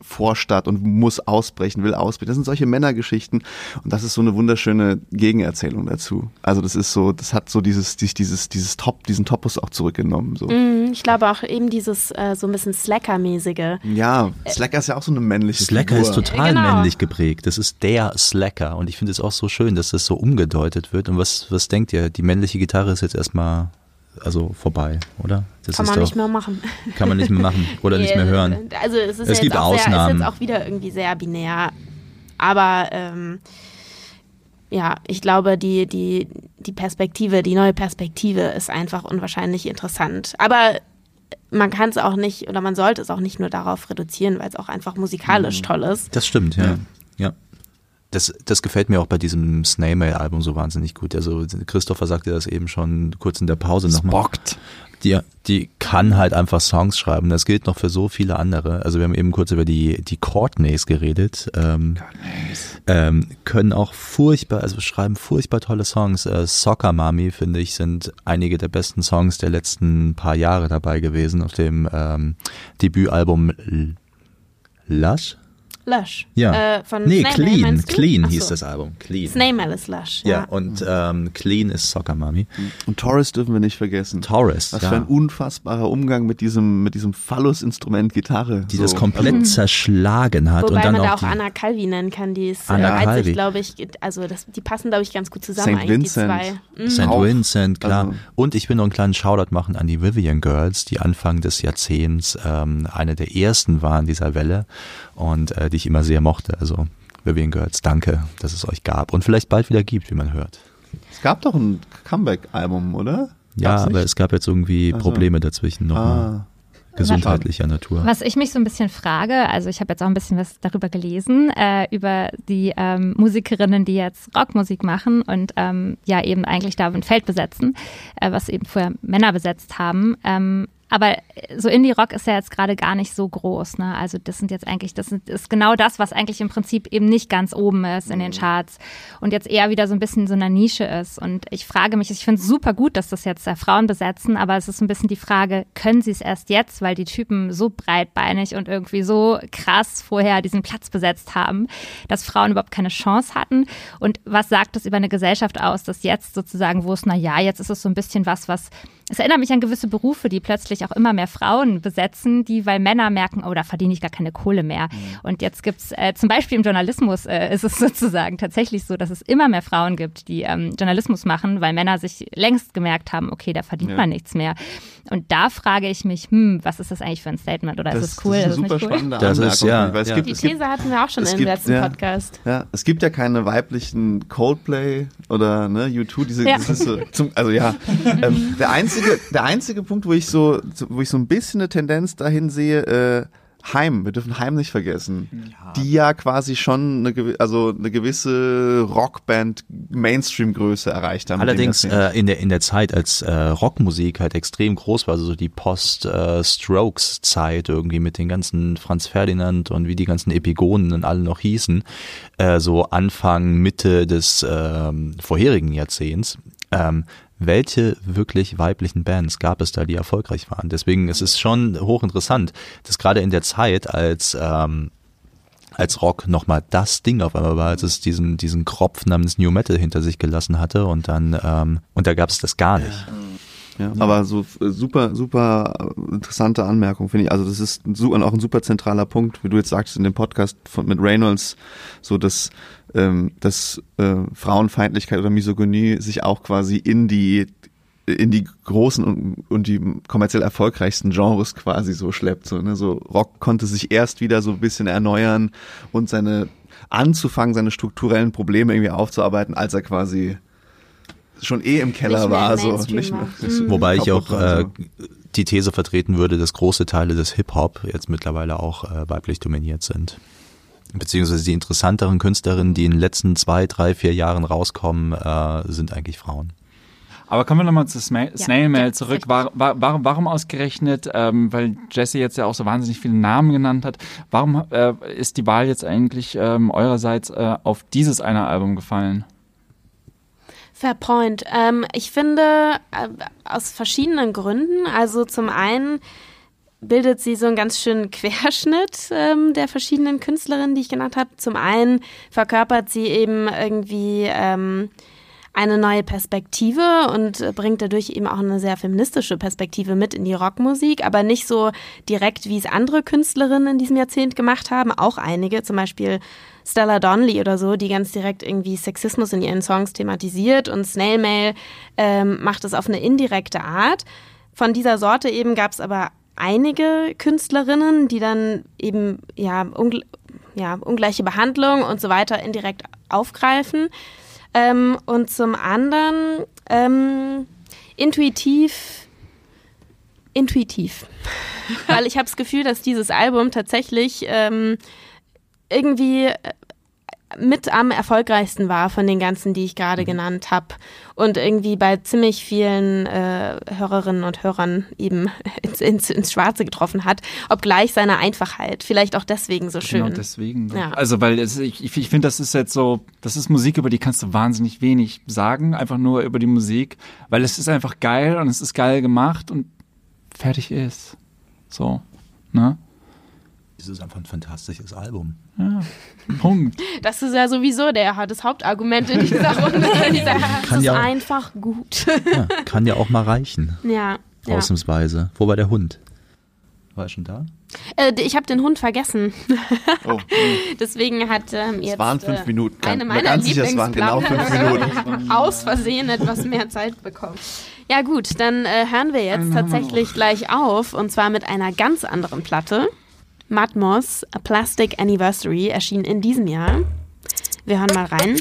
Vorstadt und muss ausbrechen, will ausbrechen. Das sind solche Männergeschichten und das ist so eine wunderschöne Gegenerzählung dazu. Also das ist so, das hat so dieses, dieses, dieses, dieses Top, diesen Topos auch zurückgenommen. So. Mhm, ich glaube auch eben dieses äh, so ein bisschen Slacker-mäßige. Ja, Slacker ist ja auch so eine männliche Slacker Figur. ist total Genau. männlich geprägt. Das ist der Slacker. Und ich finde es auch so schön, dass das so umgedeutet wird. Und was, was denkt ihr? Die männliche Gitarre ist jetzt erstmal also vorbei, oder? Das Kann ist man doch, nicht mehr machen. Kann man nicht mehr machen oder nicht mehr hören. Also es ist Es ja gibt auch sehr, ist Ausnahmen. jetzt auch wieder irgendwie sehr binär. Aber ähm, ja, ich glaube, die, die, die Perspektive, die neue Perspektive ist einfach unwahrscheinlich interessant. Aber man kann es auch nicht oder man sollte es auch nicht nur darauf reduzieren, weil es auch einfach musikalisch toll ist. Das stimmt, ja. ja. Das, das gefällt mir auch bei diesem Snail Mail Album so wahnsinnig gut. Also Christopher sagte das eben schon kurz in der Pause nochmal. Bockt. Die, die kann halt einfach Songs schreiben. Das gilt noch für so viele andere. Also wir haben eben kurz über die, die Courtneys geredet. Ähm, ähm, können auch furchtbar, also schreiben furchtbar tolle Songs. Äh, Soccer Mami, finde ich, sind einige der besten Songs der letzten paar Jahre dabei gewesen auf dem ähm, Debütalbum Lush? Lush. Ja. Äh, von nee, Snail Clean. Clean Ach hieß das Album. Clean. Snail ist Lush. ja. Ja. und ähm, Clean ist Soccer Mami. Und Taurus dürfen wir nicht vergessen. Taurus, Was ja. für ein unfassbarer Umgang mit diesem, mit diesem Phallus-Instrument Gitarre. die so. das komplett zerschlagen hat Wobei und dann man da auch auch die, Anna Calvi nennen kann, die ist Anna äh, einzig, Calvi. glaube ich, also das, die passen, glaube ich, ganz gut zusammen St. eigentlich, Vincent. die zwei. Mhm. St. Auch. Vincent, klar. Also- und ich will noch einen kleinen Shoutout machen an die Vivian Girls, die Anfang des Jahrzehnts ähm, eine der ersten waren dieser Welle und äh, die ich immer sehr mochte. Also Vivian Girls, danke, dass es euch gab und vielleicht bald wieder gibt, wie man hört. Es gab doch ein Comeback-Album, oder? Ja, Gab's aber nicht? es gab jetzt irgendwie Ach so. Probleme dazwischen nochmal. Ah. Gesundheitlicher Natur. Was ich mich so ein bisschen frage, also ich habe jetzt auch ein bisschen was darüber gelesen, äh, über die ähm, Musikerinnen, die jetzt Rockmusik machen und ähm, ja eben eigentlich da ein Feld besetzen, äh, was eben vorher Männer besetzt haben. Ähm, aber so Indie-Rock ist ja jetzt gerade gar nicht so groß. Ne? Also das sind jetzt eigentlich, das ist genau das, was eigentlich im Prinzip eben nicht ganz oben ist in den Charts und jetzt eher wieder so ein bisschen in so einer Nische ist. Und ich frage mich, ich finde es super gut, dass das jetzt äh, Frauen besetzen, aber es ist so ein bisschen die Frage, können sie es erst jetzt, weil die Typen so breitbeinig und irgendwie so krass vorher diesen Platz besetzt haben, dass Frauen überhaupt keine Chance hatten? Und was sagt das über eine Gesellschaft aus, dass jetzt sozusagen, wo es, na ja, jetzt ist es so ein bisschen was, was es erinnert mich an gewisse Berufe, die plötzlich auch immer mehr Frauen besetzen, die, weil Männer merken, oh, da verdiene ich gar keine Kohle mehr. Und jetzt gibt's äh, zum Beispiel im Journalismus äh, ist es sozusagen tatsächlich so, dass es immer mehr Frauen gibt, die ähm, Journalismus machen, weil Männer sich längst gemerkt haben, okay, da verdient Ja. man nichts mehr. Und da frage ich mich, hm, was ist das eigentlich für ein Statement? Oder ist es cool? Das ist eine nicht super cool? spannende Das Anmerkung. ist, ja, weil es ja. gibt, Die es gibt, These hatten wir auch schon im gibt- letzten ja. Podcast. ja, es gibt ja keine weiblichen Coldplay oder ne, U2, diese, Ja. das ist so, zum, also ja, ähm, der einzige, der einzige Punkt, wo ich so, wo ich so ein bisschen eine Tendenz dahin sehe, äh, Heim, wir dürfen Heim nicht vergessen, die ja quasi schon eine, also eine gewisse Rockband Mainstream-Größe erreicht haben. Allerdings äh, in der in der Zeit, als äh, Rockmusik halt extrem groß war, also so die Post-Strokes-Zeit irgendwie mit den ganzen Franz Ferdinand und wie die ganzen Epigonen und alle noch hießen, äh, so Anfang Mitte des ähm, vorherigen Jahrzehnts. Ähm, welche wirklich weiblichen Bands gab es da, die erfolgreich waren? Deswegen ist es schon hochinteressant, dass gerade in der Zeit, als ähm, als Rock nochmal das Ding auf einmal war, als es diesen, diesen Kropf namens New Metal hinter sich gelassen hatte und dann, ähm, und da gab es das gar nicht. Ja, aber so äh, super, super äh, interessante Anmerkung, finde ich. Also das ist auch ein super zentraler Punkt, wie du jetzt sagst in dem Podcast von, mit Reynolds, so dass, ähm, dass äh, Frauenfeindlichkeit oder Misogynie sich auch quasi in die in die großen und, und die kommerziell erfolgreichsten Genres quasi so schleppt. So, ne? so Rock konnte sich erst wieder so ein bisschen erneuern und seine anzufangen, seine strukturellen Probleme irgendwie aufzuarbeiten, als er quasi schon eh im Keller war. So, nicht mehr, so Wobei ich auch äh, die These vertreten würde, dass große Teile des Hip-Hop jetzt mittlerweile auch äh, weiblich dominiert sind. Beziehungsweise die interessanteren Künstlerinnen, die in den letzten zwei, drei, vier Jahren rauskommen, äh, sind eigentlich Frauen. Aber kommen wir nochmal zu Sma Snail Mail ja, zurück. War, war, warum, warum ausgerechnet, ähm, weil Jesse jetzt ja auch so wahnsinnig viele Namen genannt hat, warum äh, ist die Wahl jetzt eigentlich ähm, eurerseits äh, auf dieses eine Album gefallen? Fair point. Ähm, ich finde äh, aus verschiedenen Gründen. Also zum einen bildet sie so einen ganz schönen Querschnitt ähm, der verschiedenen Künstlerinnen, die ich genannt habe. Zum einen verkörpert sie eben irgendwie ähm, eine neue Perspektive und äh, bringt dadurch eben auch eine sehr feministische Perspektive mit in die Rockmusik, aber nicht so direkt, wie es andere Künstlerinnen in diesem Jahrzehnt gemacht haben. Auch einige, zum Beispiel Stella Donnelly oder so, die ganz direkt irgendwie Sexismus in ihren Songs thematisiert und Snail Mail ähm, macht es auf eine indirekte Art. Von dieser Sorte eben gab es aber einige Künstlerinnen, die dann eben ja, ungl ja ungleiche Behandlung und so weiter indirekt aufgreifen. Ähm, und zum anderen ähm, intuitiv, intuitiv. Weil ich habe das Gefühl, dass dieses Album tatsächlich ähm, irgendwie äh, mit am erfolgreichsten war von den ganzen, die ich gerade genannt habe. Und irgendwie bei ziemlich vielen äh, Hörerinnen und Hörern eben ins, ins, ins Schwarze getroffen hat, obgleich seine Einfachheit. Vielleicht auch deswegen so schön. Genau deswegen. Ja. Also weil es, ich, ich finde, das ist jetzt so, das ist Musik, über die kannst du wahnsinnig wenig sagen, einfach nur über die Musik, weil es ist einfach geil und es ist geil gemacht und fertig ist. So, ne? Es ist einfach ein fantastisches Album. Ja, Punkt. Das ist ja sowieso der, das Hauptargument in dieser Runde. Dieser, es Kann ist ja auch- einfach gut. Ja, kann ja auch mal reichen, ja. ja. ausnahmsweise. Wobei der Hund. War er schon da? Äh, ich habe den Hund vergessen. Oh, Deswegen hat ähm, jetzt es waren fünf äh, Minuten. eine Ganz- meiner ganz sicher, es waren genau fünf Minuten. aus Versehen etwas mehr Zeit bekommen. Ja gut, dann äh, hören wir jetzt tatsächlich gleich auf und zwar mit einer ganz anderen Platte. Matmos A Plastic Anniversary erschien in diesem Jahr. Wir hören mal rein.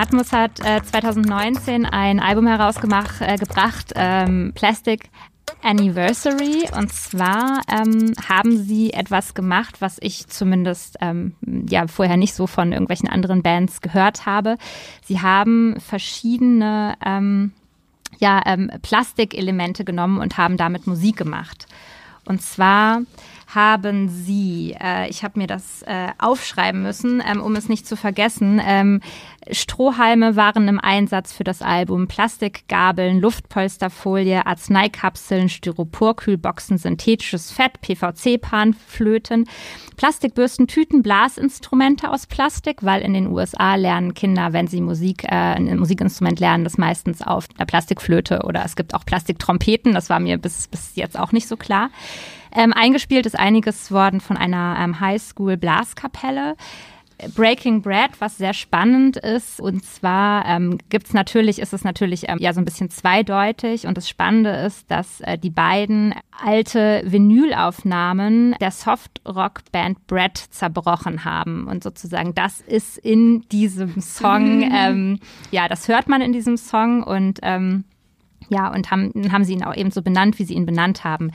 Matmus hat äh, 2019 ein Album herausgemacht, äh, gebracht, ähm, Plastic Anniversary. Und zwar ähm, haben sie etwas gemacht, was ich zumindest ähm, ja vorher nicht so von irgendwelchen anderen Bands gehört habe. Sie haben verschiedene ähm, ja, ähm, Plastikelemente genommen und haben damit Musik gemacht. Und zwar haben sie, äh, ich habe mir das äh, aufschreiben müssen, ähm, um es nicht zu vergessen, ähm, Strohhalme waren im Einsatz für das Album, Plastikgabeln, Luftpolsterfolie, Arzneikapseln, Styroporkühlboxen, synthetisches Fett, PVC-Panflöten, Plastikbürsten, Tüten, Blasinstrumente aus Plastik, weil in den USA lernen Kinder, wenn sie Musik, äh, ein Musikinstrument lernen, das meistens auf einer Plastikflöte oder es gibt auch Plastiktrompeten, das war mir bis, bis jetzt auch nicht so klar. Ähm, eingespielt ist einiges worden von einer ähm, Highschool-Blaskapelle. Breaking Bread, was sehr spannend ist. Und zwar ähm, gibt's natürlich, ist es natürlich ähm, ja so ein bisschen zweideutig. Und das Spannende ist, dass äh, die beiden alte Vinylaufnahmen der Soft-Rock-Band Bread zerbrochen haben. Und sozusagen das ist in diesem Song, ähm, ja, das hört man in diesem Song und ähm, ja, und haben, haben sie ihn auch eben so benannt, wie sie ihn benannt haben.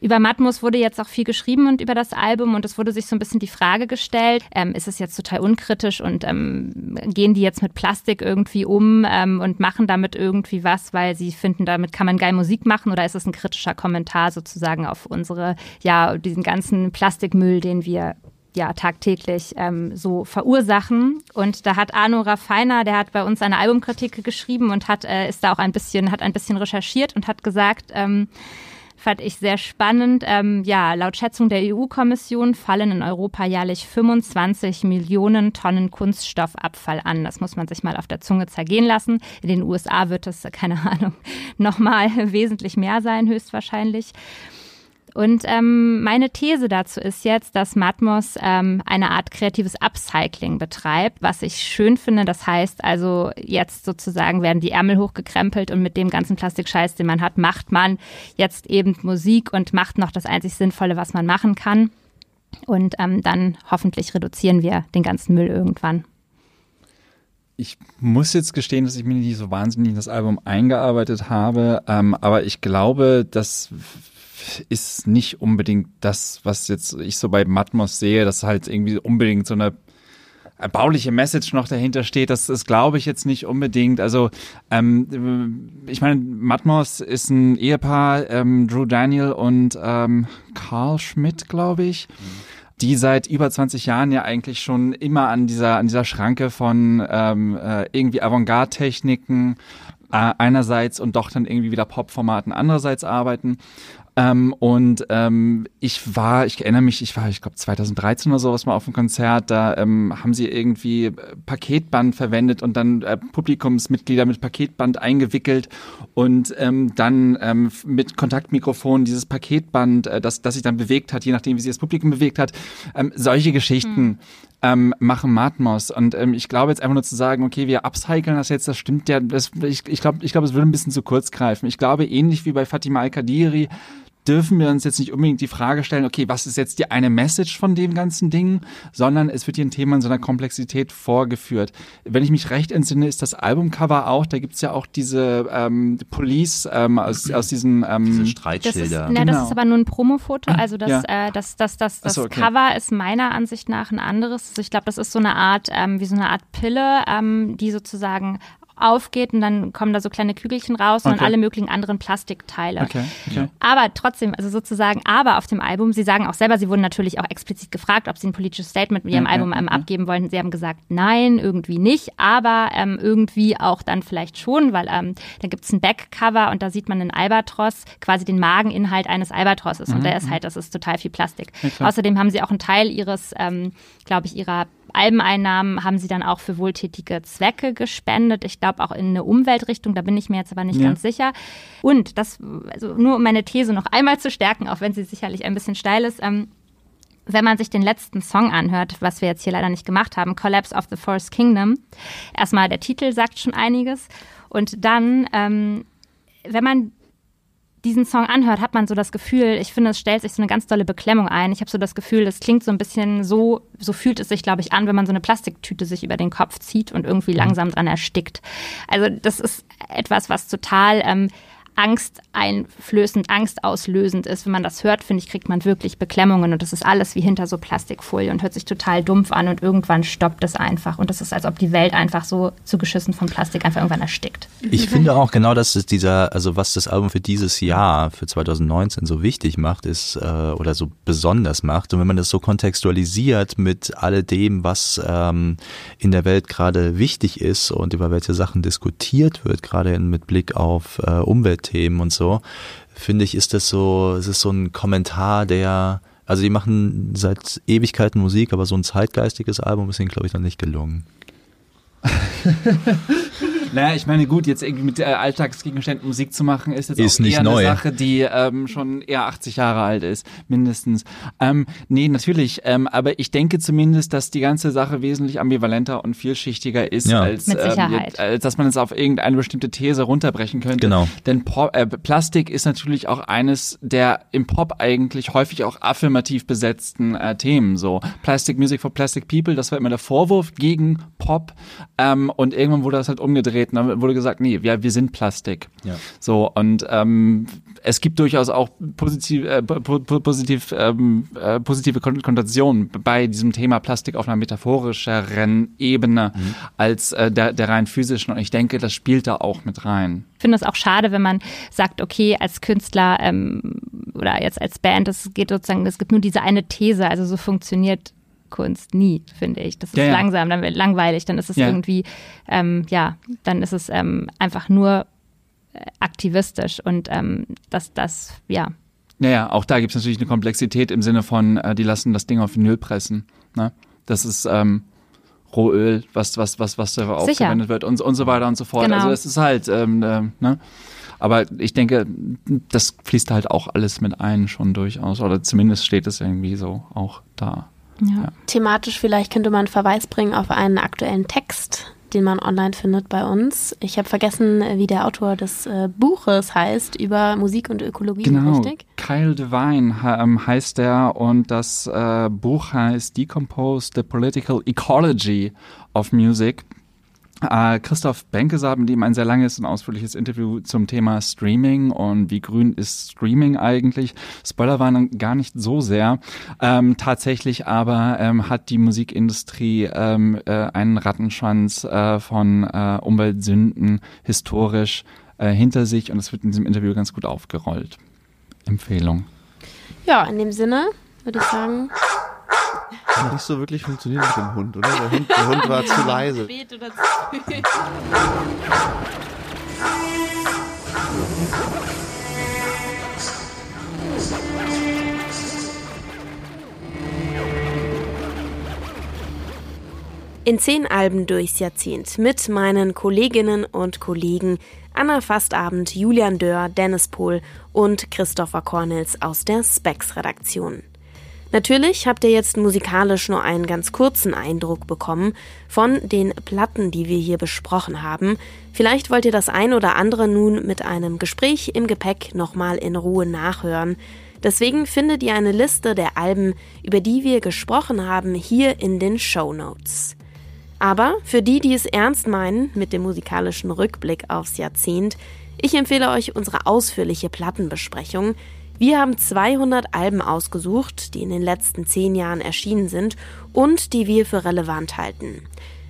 Über Matmos wurde jetzt auch viel geschrieben und über das Album und es wurde sich so ein bisschen die Frage gestellt, ähm, ist es jetzt total unkritisch und ähm, gehen die jetzt mit Plastik irgendwie um ähm, und machen damit irgendwie was, weil sie finden, damit kann man geil Musik machen oder ist es ein kritischer Kommentar sozusagen auf unsere, ja, diesen ganzen Plastikmüll, den wir ja tagtäglich ähm, so verursachen. Und da hat Arno Raffiner, der hat bei uns eine Albumkritik geschrieben und hat äh, ist da auch ein bisschen hat ein bisschen recherchiert und hat gesagt, ähm, fand ich sehr spannend. Ähm, ja, laut Schätzung der EU-Kommission fallen in Europa jährlich 25 Millionen Tonnen Kunststoffabfall an. Das muss man sich mal auf der Zunge zergehen lassen. In den USA wird es, keine Ahnung, nochmal wesentlich mehr sein, höchstwahrscheinlich. Und ähm, meine These dazu ist jetzt, dass Matmos ähm, eine Art kreatives Upcycling betreibt, was ich schön finde. Das heißt also, jetzt sozusagen werden die Ärmel hochgekrempelt und mit dem ganzen Plastikscheiß, den man hat, macht man jetzt eben Musik und macht noch das einzig Sinnvolle, was man machen kann. Und ähm, dann hoffentlich reduzieren wir den ganzen Müll irgendwann. Ich muss jetzt gestehen, dass ich mir nicht so wahnsinnig in das Album eingearbeitet habe, ähm, aber ich glaube, dass ist nicht unbedingt das, was jetzt ich so bei Matmos sehe, dass halt irgendwie unbedingt so eine erbauliche Message noch dahinter steht, das, das glaube ich jetzt nicht unbedingt. Also ähm, ich meine, Matmos ist ein Ehepaar, ähm, Drew Daniel und ähm, Carl Schmidt, glaube ich. die seit über 20 Jahren ja eigentlich schon immer an dieser an dieser Schranke von ähm, äh, irgendwie Avantgarde-Techniken äh, einerseits und doch dann irgendwie wieder Pop-Formaten andererseits arbeiten. Ähm, und ähm, ich war, ich erinnere mich, ich war, ich glaube 2013 oder sowas mal auf einem Konzert, da ähm, haben sie irgendwie äh, Paketband verwendet und dann äh, Publikumsmitglieder mit Paketband eingewickelt und ähm, dann ähm, mit Kontaktmikrofon dieses Paketband, äh, das, das sich dann bewegt hat, je nachdem, wie sich das Publikum bewegt hat. Ähm, solche Geschichten ähm, machen Matmos. Und ähm, ich glaube jetzt einfach nur zu sagen, okay, wir upcyclen das jetzt, das stimmt ja, das, ich, ich glaube, ich glaube, es würde ein bisschen zu kurz greifen. Ich glaube, ähnlich wie bei Fatima Al-Kadiri, dürfen wir uns jetzt nicht unbedingt die Frage stellen, okay, was ist jetzt die eine Message von dem ganzen Ding, sondern es wird hier ein Thema in so einer Komplexität vorgeführt. Wenn ich mich recht entsinne, ist das Albumcover auch, da gibt's ja auch diese ähm, Police ähm, aus, aus diesen ähm, Diese Das ist, Streitschilder. na, das Genau. ist aber nur ein Promofoto. Also das, Ja. äh, das, das, das, das so, okay. Cover ist meiner Ansicht nach ein anderes. Also ich glaube, das ist so eine Art, ähm, wie so eine Art Pille, ähm, die sozusagen aufgeht und dann kommen da so kleine Kügelchen raus und Okay. dann alle möglichen anderen Plastikteile. Okay, okay. Aber trotzdem, also sozusagen, aber auf dem Album, sie sagen auch selber, sie wurden natürlich auch explizit gefragt, ob sie ein politisches Statement mit ihrem Ja, Album ja, ja. abgeben wollten. Sie haben gesagt, nein, irgendwie nicht, aber ähm, irgendwie auch dann vielleicht schon, weil ähm, da gibt's ein Backcover und da sieht man einen Albatros, quasi den Mageninhalt eines Albatrosses und der ist halt, das ist total viel Plastik. Mhm. Außerdem haben sie auch einen Teil ihres, ähm, glaube ich, ihrer Albeneinnahmen haben sie dann auch für wohltätige Zwecke gespendet. Ich glaube auch in eine Umweltrichtung, da bin ich mir jetzt aber nicht Ja. ganz sicher. Und das, also nur um meine These noch einmal zu stärken, auch wenn sie sicherlich ein bisschen steil ist, ähm, wenn man sich den letzten Song anhört, was wir jetzt hier leider nicht gemacht haben, Collapse of the Fourth Kingdom, erstmal der Titel sagt schon einiges. Und dann, ähm, wenn man diesen Song anhört, hat man so das Gefühl, ich finde, es stellt sich so eine ganz dolle Beklemmung ein. Ich habe so das Gefühl, das klingt so ein bisschen so, so fühlt es sich, glaube ich, an, wenn man so eine Plastiktüte sich über den Kopf zieht und irgendwie langsam dran erstickt. Also das ist etwas, was total ähm, angsteinflößend, angstauslösend ist. Wenn man das hört, finde ich, kriegt man wirklich Beklemmungen und das ist alles wie hinter so Plastikfolie und hört sich total dumpf an und irgendwann stoppt es einfach. Und das ist, als ob die Welt einfach so zugeschissen von Plastik einfach irgendwann erstickt. Ich finde auch genau, dass es dieser, also was das Album für dieses Jahr, für 2019 so wichtig macht, ist, äh, oder so besonders macht. Und wenn man das so kontextualisiert mit alledem, was ähm, in der Welt gerade wichtig ist und über welche Sachen diskutiert wird, gerade mit Blick auf äh, Umweltthemen und so, finde ich, ist das so, es ist so ein Kommentar, der, also die machen seit Ewigkeiten Musik, aber so ein zeitgeistiges Album ist ihnen, glaube ich, noch nicht gelungen. Naja, ich meine, gut, jetzt irgendwie mit äh, Alltagsgegenständen Musik zu machen, ist jetzt Ist auch nicht eher neu. eine Sache, die ähm, schon eher 80 Jahre alt ist, mindestens. Ähm, nee, natürlich, ähm, aber ich denke zumindest, dass die ganze Sache wesentlich ambivalenter und vielschichtiger ist, Ja. als, Mit ähm, jetzt, als dass man es auf irgendeine bestimmte These runterbrechen könnte. Genau. Denn Pop, äh, Plastik ist natürlich auch eines der im Pop eigentlich häufig auch affirmativ besetzten äh, Themen. So Plastic Music for Plastic People, das war immer der Vorwurf gegen Pop. Ähm, und irgendwann wurde das halt umgedreht. Und dann wurde gesagt, nee, wir, wir sind Plastik. Ja. So und ähm, es gibt durchaus auch positiv, äh, po- po- positiv, ähm, äh, positive Kon- Konnotationen bei diesem Thema Plastik auf einer metaphorischeren Ebene als äh, der, der rein physischen. Und ich denke, das spielt da auch mit rein. Ich finde es auch schade, wenn man sagt, okay, als Künstler ähm, oder jetzt als Band, es geht sozusagen, es gibt nur diese eine These, also so funktioniert Kunst nie, finde ich. Das ist Ja, langsam, dann wird langweilig, dann ist es Ja. irgendwie, ähm, ja, dann ist es ähm, einfach nur äh, aktivistisch und ähm, das, das, ja, Ja, ja, auch da gibt es natürlich eine Komplexität im Sinne von, äh, die lassen das Ding auf Vinyl pressen. Ne? Das ist ähm, Rohöl, was, was, was, was da aufgewendet wird und, und so weiter und so fort. Genau. Also es ist halt, ähm, ähm, ne? Aber ich denke, das fließt halt auch alles mit ein schon durchaus. Oder zumindest steht es irgendwie so auch da. Ja. Thematisch vielleicht könnte man einen Verweis bringen auf einen aktuellen Text, den man online findet bei uns. Ich habe vergessen, wie der Autor des äh, Buches heißt über Musik und Ökologie, Genau, richtig? Kyle Devine ähm, heißt der und das äh, Buch heißt Decompose the Political Ecology of Music. Äh, Christoph Benkesaat, mit dem ein sehr langes und ausführliches Interview zum Thema Streaming und wie grün ist Streaming eigentlich. Spoiler waren gar nicht so sehr. Ähm, tatsächlich aber ähm, hat die Musikindustrie ähm, äh, einen Rattenschwanz äh, von äh, Umweltsünden historisch äh, hinter sich und es wird in diesem Interview ganz gut aufgerollt. Empfehlung. Ja, in dem Sinne würde ich sagen. Hat nicht so wirklich funktioniert mit dem Hund, oder? Der Hund, der Hund war zu leise. In zehn Alben durchs Jahrzehnt mit meinen Kolleginnen und Kollegen Anna Fastabend, Julian Dörr, Dennis Pohl und Christopher Cornels aus der Specs-Redaktion. Natürlich habt ihr jetzt musikalisch nur einen ganz kurzen Eindruck bekommen von den Platten, die wir hier besprochen haben. Vielleicht wollt ihr das ein oder andere nun mit einem Gespräch im Gepäck nochmal in Ruhe nachhören. Deswegen findet ihr eine Liste der Alben, über die wir gesprochen haben, hier in den Show Notes. Aber für die, die es ernst meinen mit dem musikalischen Rückblick aufs Jahrzehnt, ich empfehle euch unsere ausführliche Plattenbesprechung. Wir haben 200 Alben ausgesucht, die in den letzten zehn Jahren erschienen sind und die wir für relevant halten.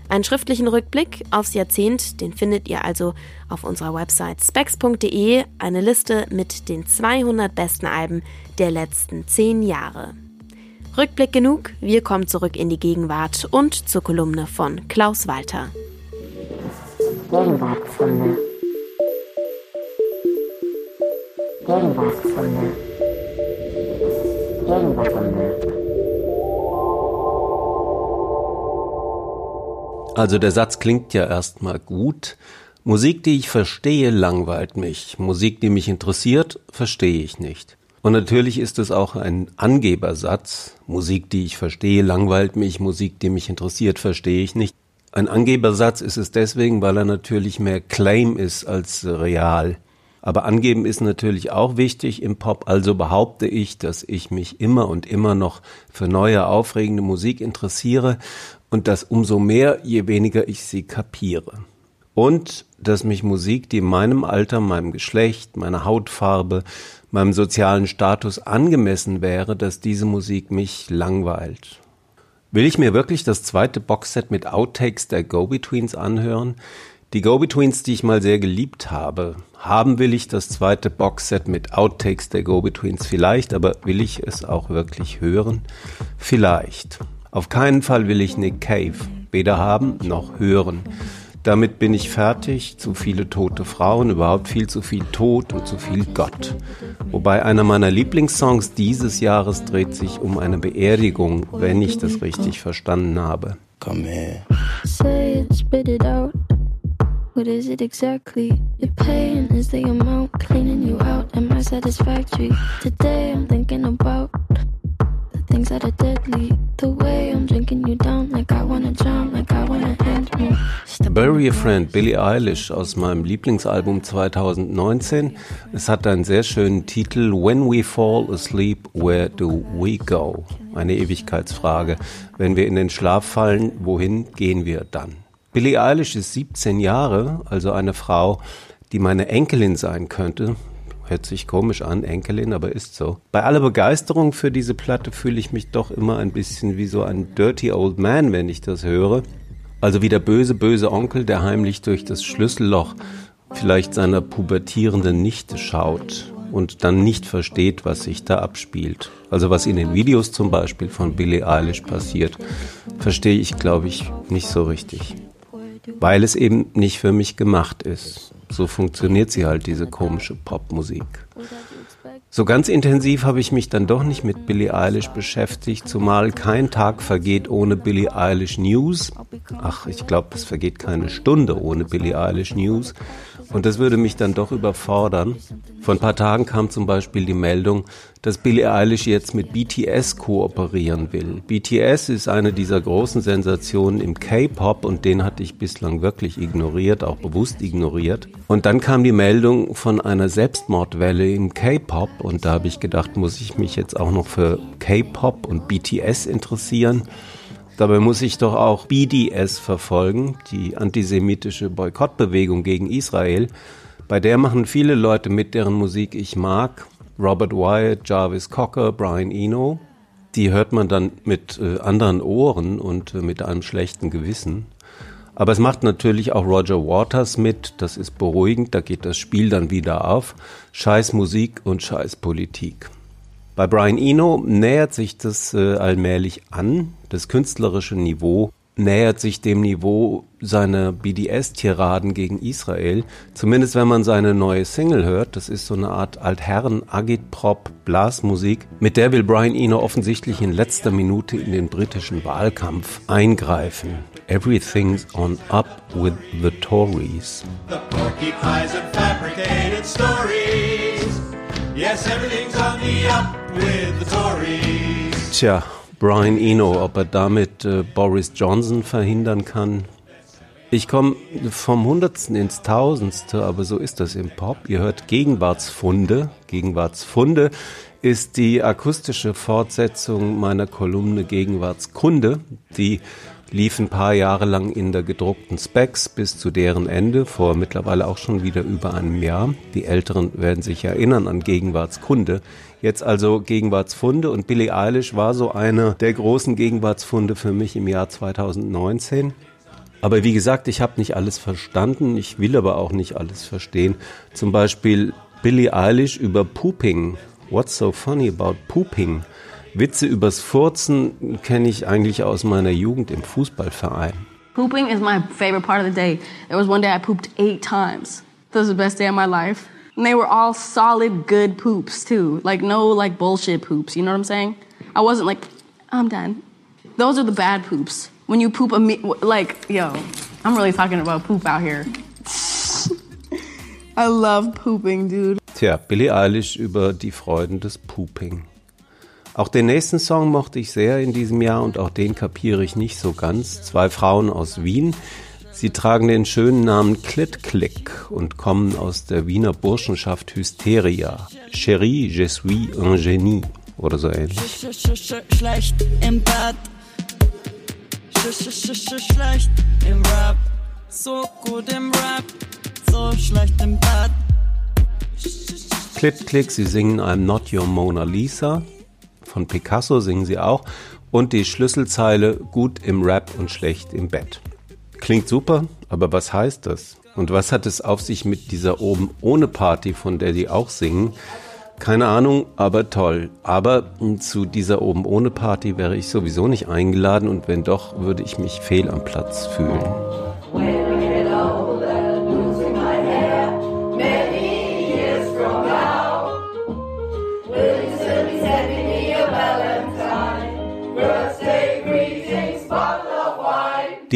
Einen schriftlichen Rückblick aufs Jahrzehnt, den findet ihr also auf unserer Website specs.de, eine Liste mit den 200 besten Alben der letzten zehn Jahre. Rückblick genug, wir kommen zurück in die Gegenwart und zur Kolumne von Klaus Walter. Gegenwartsfunde. Gegenwartsfunde. Gegenwartsfunde. Also der Satz klingt ja erstmal gut. Musik, die ich verstehe, langweilt mich. Musik, die mich interessiert, verstehe ich nicht. Und natürlich ist es auch ein Angebersatz. Musik, die ich verstehe, langweilt mich. Musik, die mich interessiert, verstehe ich nicht. Ein Angebersatz ist es deswegen, weil er natürlich mehr Claim ist als real. Aber angeben ist natürlich auch wichtig im Pop, also behaupte ich, dass ich mich immer und immer noch für neue, aufregende Musik interessiere und das umso mehr, je weniger ich sie kapiere. Und dass mich Musik, die meinem Alter, meinem Geschlecht, meiner Hautfarbe, meinem sozialen Status angemessen wäre, dass diese Musik mich langweilt. Will ich mir wirklich das zweite Boxset mit Outtakes der Go-Betweens anhören? Die Go-Betweens, die ich mal sehr geliebt habe. Haben will ich das zweite Boxset mit Outtakes der Go-Betweens vielleicht, aber will ich es auch wirklich hören? Vielleicht. Auf keinen Fall will ich Nick Cave weder haben noch hören. Damit bin ich fertig. Zu viele tote Frauen, überhaupt viel zu viel Tod und zu viel Gott. Wobei einer meiner Lieblingssongs dieses Jahres dreht sich um eine Beerdigung, wenn ich das richtig verstanden habe. Come here. Say it, spit it out. What is it exactly? Your pain is the amount cleaning you out. Am I satisfactory? Today I'm thinking about the things that are deadly. The way I'm drinking you down, like I wanna drown, like I wanna end me. Bury a Friend, Billie Eilish aus meinem Lieblingsalbum 2019. Es hat einen sehr schönen Titel When We Fall Asleep, Where Do We Go? Eine Ewigkeitsfrage. Wenn wir in den Schlaf fallen, wohin gehen wir dann? Billie Eilish ist 17 Jahre, also eine Frau, die meine Enkelin sein könnte. Hört sich komisch an, Enkelin, aber ist so. Bei aller Begeisterung für diese Platte fühle ich mich doch immer ein bisschen wie so ein Dirty Old Man, wenn ich das höre. Also wie der böse, böse Onkel, der heimlich durch das Schlüsselloch vielleicht seiner pubertierenden Nichte schaut und dann nicht versteht, was sich da abspielt. Also was in den Videos zum Beispiel von Billie Eilish passiert, verstehe ich, glaube ich, nicht so richtig. Weil es eben nicht für mich gemacht ist. So funktioniert sie halt, diese komische Popmusik. So ganz intensiv habe ich mich dann doch nicht mit Billie Eilish beschäftigt, zumal kein Tag vergeht ohne Billie Eilish News. Ach, ich glaube, es vergeht keine Stunde ohne Billie Eilish News. Und das würde mich dann doch überfordern. Vor ein paar Tagen kam zum Beispiel die Meldung, dass Billie Eilish jetzt mit BTS kooperieren will. BTS ist eine dieser großen Sensationen im K-Pop und den hatte ich bislang wirklich ignoriert, auch bewusst ignoriert. Und dann kam die Meldung von einer Selbstmordwelle im K-Pop und da habe ich gedacht, muss ich mich jetzt auch noch für K-Pop und BTS interessieren? Dabei muss ich doch auch BDS verfolgen, die antisemitische Boykottbewegung gegen Israel. Bei der machen viele Leute mit, deren Musik ich mag. Robert Wyatt, Jarvis Cocker, Brian Eno. Die hört man dann mit äh, anderen Ohren und äh, mit einem schlechten Gewissen. Aber es macht natürlich auch Roger Waters mit. Das ist beruhigend. Da geht das Spiel dann wieder auf. Scheiß Musik und Scheiß Politik. Bei Brian Eno nähert sich das äh, allmählich an. Das künstlerische Niveau nähert sich dem Niveau seiner BDS-Tiraden gegen Israel. Zumindest wenn man seine neue Single hört. Das ist so eine Art Altherren-Agitprop-Blasmusik. Mit der will Brian Eno offensichtlich in letzter Minute in den britischen Wahlkampf eingreifen. Everything's on up with the Tories. The porcupines and fabricated stories. Yes, everything's on the up with the Tories. Tja, Brian Eno, ob er damit äh, Boris Johnson verhindern kann. Ich komme vom Hundertsten ins Tausendste, aber so ist das im Pop. Ihr hört Gegenwartsfunde. Gegenwartsfunde ist die akustische Fortsetzung meiner Kolumne Gegenwartskunde, die lief ein paar Jahre lang in der gedruckten Specs bis zu deren Ende, vor mittlerweile auch schon wieder über einem Jahr. Die Älteren werden sich erinnern an Gegenwartskunde. Jetzt also Gegenwartsfunde und Billie Eilish war so einer der großen Gegenwartsfunde für mich im Jahr 2019. Aber wie gesagt, ich habe nicht alles verstanden, ich will aber auch nicht alles verstehen. Zum Beispiel Billie Eilish über Pooping. What's so funny about pooping? Witze übers Furzen kenne ich eigentlich aus meiner Jugend im Fußballverein. Pooping is my favorite part of the day. There was one day I pooped eight times. That was the best day of my life. And they were all solid, good poops too. Like no like bullshit poops. You know what I'm saying? I wasn't like, I'm done. Those are the bad poops. When you poop a me- like, yo, I'm really talking about poop out here. I love pooping, dude. Tja, Billie Eilish über die Freuden des Pooping. Auch den nächsten Song mochte ich sehr in diesem Jahr und auch den kapiere ich nicht so ganz. Zwei Frauen aus Wien. Sie tragen den schönen Namen Klit Click und kommen aus der Wiener Burschenschaft Hysteria. Chérie, je suis un génie oder so ähnlich. Schlecht im Bad. Schlecht im Rap. So gut im Rap. So schlecht im Bad. Klit Click, sie singen I'm Not Your Mona Lisa. Von Picasso singen sie auch. Und die Schlüsselzeile gut im Rap und schlecht im Bett. Klingt super, aber was heißt das? Und was hat es auf sich mit dieser oben ohne Party, von der die auch singen? Keine Ahnung, aber toll. Aber zu dieser oben ohne Party wäre ich sowieso nicht eingeladen und wenn doch, würde ich mich fehl am Platz fühlen.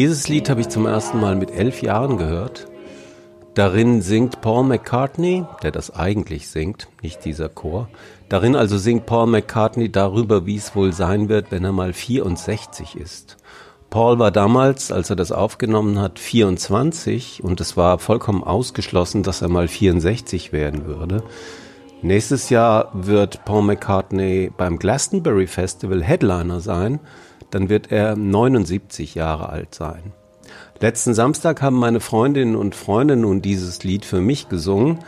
Dieses Lied habe ich zum ersten Mal mit elf Jahren gehört. Darin singt Paul McCartney, der das eigentlich singt, nicht dieser Chor. Darin also singt Paul McCartney darüber, wie es wohl sein wird, wenn er mal 64 ist. Paul war damals, als er das aufgenommen hat, 24 und es war vollkommen ausgeschlossen, dass er mal 64 werden würde. Nächstes Jahr wird Paul McCartney beim Glastonbury Festival Headliner sein. Dann wird er 79 Jahre alt sein. Letzten Samstag haben meine Freundinnen und Freunde nun dieses Lied für mich gesungen.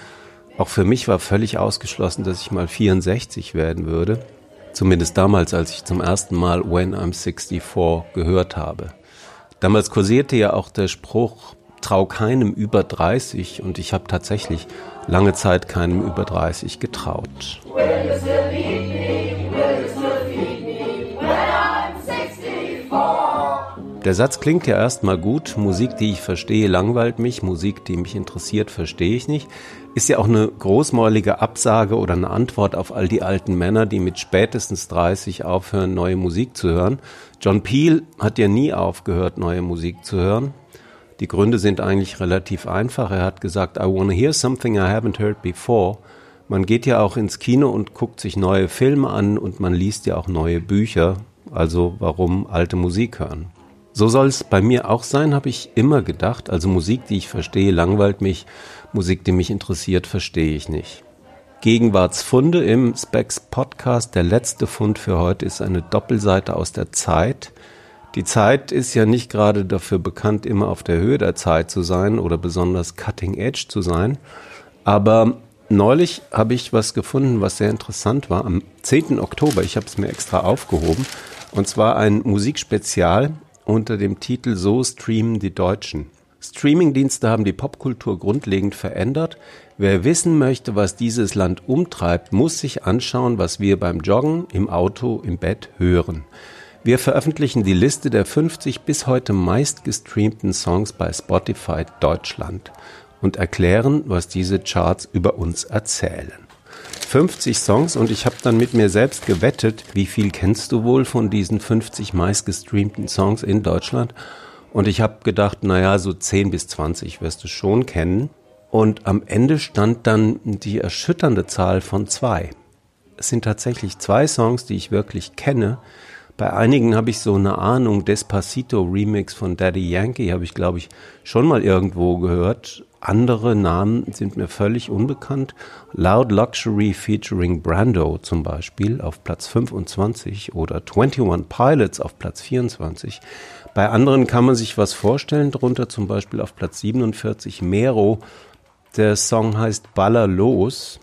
Auch für mich war völlig ausgeschlossen, dass ich mal 64 werden würde. Zumindest damals, als ich zum ersten Mal When I'm 64 gehört habe. Damals kursierte ja auch der Spruch, trau keinem über 30 und ich habe tatsächlich lange Zeit keinem über 30 getraut. Der Satz klingt ja erstmal gut. Musik, die ich verstehe, langweilt mich. Musik, die mich interessiert, verstehe ich nicht. Ist ja auch eine großmäulige Absage oder eine Antwort auf all die alten Männer, die mit spätestens 30 aufhören, neue Musik zu hören. John Peel hat ja nie aufgehört, neue Musik zu hören. Die Gründe sind eigentlich relativ einfach. Er hat gesagt, I want to hear something I haven't heard before. Man geht ja auch ins Kino und guckt sich neue Filme an und man liest ja auch neue Bücher. Also warum alte Musik hören? So soll es bei mir auch sein, habe ich immer gedacht. Also Musik, die ich verstehe, langweilt mich. Musik, die mich interessiert, verstehe ich nicht. Gegenwartsfunde im Specs Podcast. Der letzte Fund für heute ist eine Doppelseite aus der Zeit. Die Zeit ist ja nicht gerade dafür bekannt, immer auf der Höhe der Zeit zu sein oder besonders cutting edge zu sein. Aber neulich habe ich was gefunden, was sehr interessant war. Am 10. Oktober, ich habe es mir extra aufgehoben, und zwar ein Musikspezial unter dem Titel So streamen die Deutschen. Streamingdienste haben die Popkultur grundlegend verändert. Wer wissen möchte, was dieses Land umtreibt, muss sich anschauen, was wir beim Joggen, im Auto, im Bett hören. Wir veröffentlichen die Liste der 50 bis heute meistgestreamten Songs bei Spotify Deutschland und erklären, was diese Charts über uns erzählen. 50 Songs und ich habe dann mit mir selbst gewettet, wie viel kennst du wohl von diesen 50 meistgestreamten Songs in Deutschland? Und ich habe gedacht, naja, so 10 bis 20 wirst du schon kennen. Und am Ende stand dann die erschütternde Zahl von zwei. Es sind tatsächlich zwei Songs, die ich wirklich kenne, bei einigen habe ich so eine Ahnung, Despacito Remix von Daddy Yankee habe ich, glaube ich, schon mal irgendwo gehört. Andere Namen sind mir völlig unbekannt. Loud Luxury featuring Brando zum Beispiel auf Platz 25 oder 21 Pilots auf Platz 24. Bei anderen kann man sich was vorstellen, darunter zum Beispiel auf Platz 47 Mero. Der Song heißt Baller los.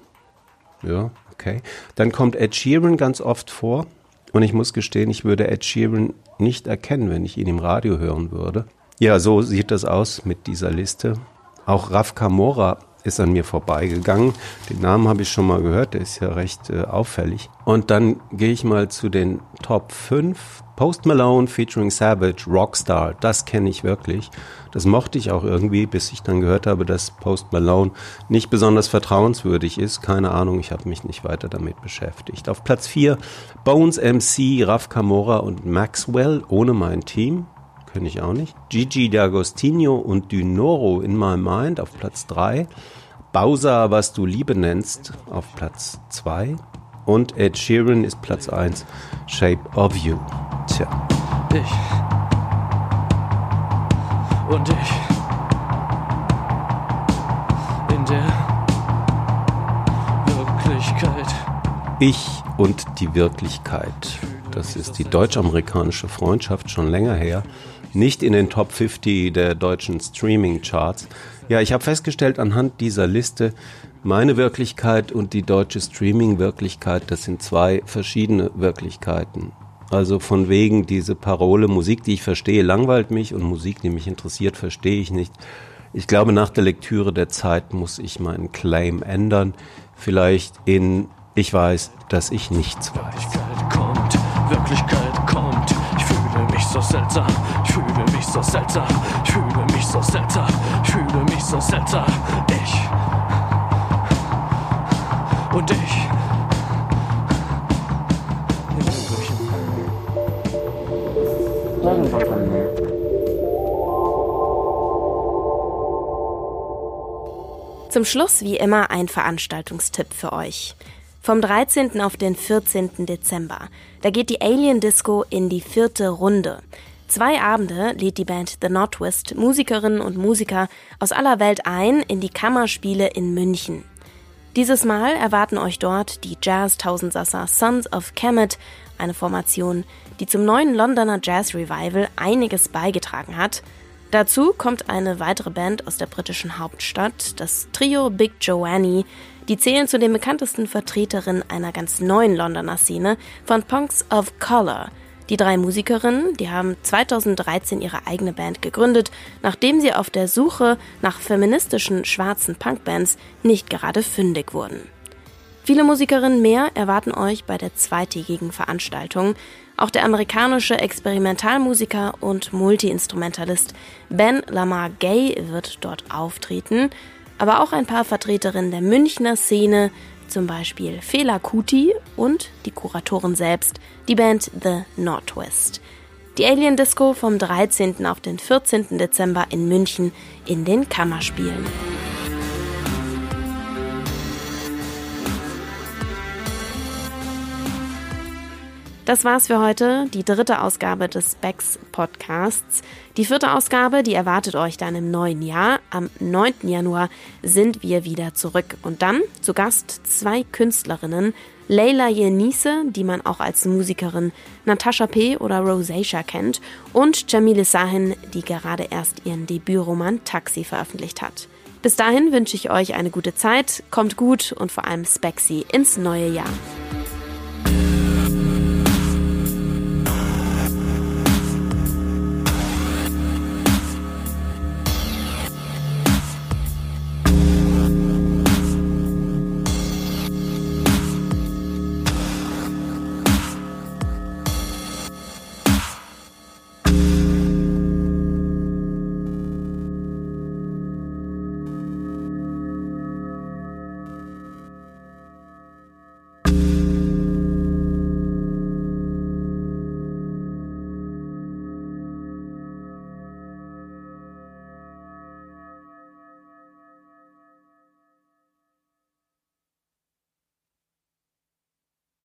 Ja, okay. Dann kommt Ed Sheeran ganz oft vor. Und ich muss gestehen, ich würde Ed Sheeran nicht erkennen, wenn ich ihn im Radio hören würde. Ja, so sieht das aus mit dieser Liste. Auch Raf Kamora ist an mir vorbeigegangen. Den Namen habe ich schon mal gehört, der ist ja recht äh, auffällig. Und dann gehe ich mal zu den Top 5 Post Malone featuring Savage, Rockstar, das kenne ich wirklich. Das mochte ich auch irgendwie, bis ich dann gehört habe, dass Post Malone nicht besonders vertrauenswürdig ist. Keine Ahnung, ich habe mich nicht weiter damit beschäftigt. Auf Platz 4 Bones MC, Raf Camora und Maxwell ohne mein Team. Kenne ich auch nicht. Gigi D'Agostino und Dynoro in My Mind auf Platz 3. Bowser, was du Liebe nennst, auf Platz 2. Und Ed Sheeran ist Platz 1, Shape of You. Tja. Ich. Und ich. In der Wirklichkeit. Ich und die Wirklichkeit. Das ist die deutsch-amerikanische Freundschaft schon länger her. Nicht in den Top 50 der deutschen Streaming-Charts. Ja, ich habe festgestellt anhand dieser Liste, meine Wirklichkeit und die deutsche Streaming-Wirklichkeit, das sind zwei verschiedene Wirklichkeiten. Also von wegen diese Parole, Musik, die ich verstehe, langweilt mich und Musik, die mich interessiert, verstehe ich nicht. Ich glaube, nach der Lektüre der Zeit muss ich meinen Claim ändern. Vielleicht in Ich weiß, dass ich nichts weiß. Wirklichkeit kommt, Wirklichkeit kommt. Ich fühle mich so seltsam, ich fühle mich so seltsam, ich fühle mich so seltsam, ich fühle mich so seltsam. Ich und ich. Zum Schluss wie immer ein Veranstaltungstipp für euch. Vom 13. auf den 14. Dezember. Da geht die Alien Disco in die vierte Runde. Zwei Abende lädt die Band The Notwist Musikerinnen und Musiker aus aller Welt ein in die Kammerspiele in München. Dieses Mal erwarten euch dort die Jazz-Tausendsasser Sons of Kemet, eine Formation, die zum neuen Londoner Jazz Revival einiges beigetragen hat. Dazu kommt eine weitere Band aus der britischen Hauptstadt, das Trio Big Joanny. Die zählen zu den bekanntesten Vertreterinnen einer ganz neuen Londoner Szene von Punks of Color. Die drei Musikerinnen, die haben 2013 ihre eigene Band gegründet, nachdem sie auf der Suche nach feministischen schwarzen Punkbands nicht gerade fündig wurden. Viele Musikerinnen mehr erwarten euch bei der zweitägigen Veranstaltung. Auch der amerikanische Experimentalmusiker und Multiinstrumentalist Ben Lamar Gay wird dort auftreten, aber auch ein paar Vertreterinnen der Münchner Szene, zum Beispiel Fela Kuti und die Kuratoren selbst, die Band The Northwest. Die Alien Disco vom 13. auf den 14. Dezember in München in den Kammerspielen. Das war's für heute, die dritte Ausgabe des Specs Podcasts. Die vierte Ausgabe, die erwartet euch dann im neuen Jahr. Am 9. Januar sind wir wieder zurück und dann zu Gast zwei Künstlerinnen, Leila Yenise, die man auch als Musikerin Natasha P. oder Rosacea kennt, und Jamile Sahin, die gerade erst ihren Debütroman Taxi veröffentlicht hat. Bis dahin wünsche ich euch eine gute Zeit, kommt gut und vor allem Spexy ins neue Jahr.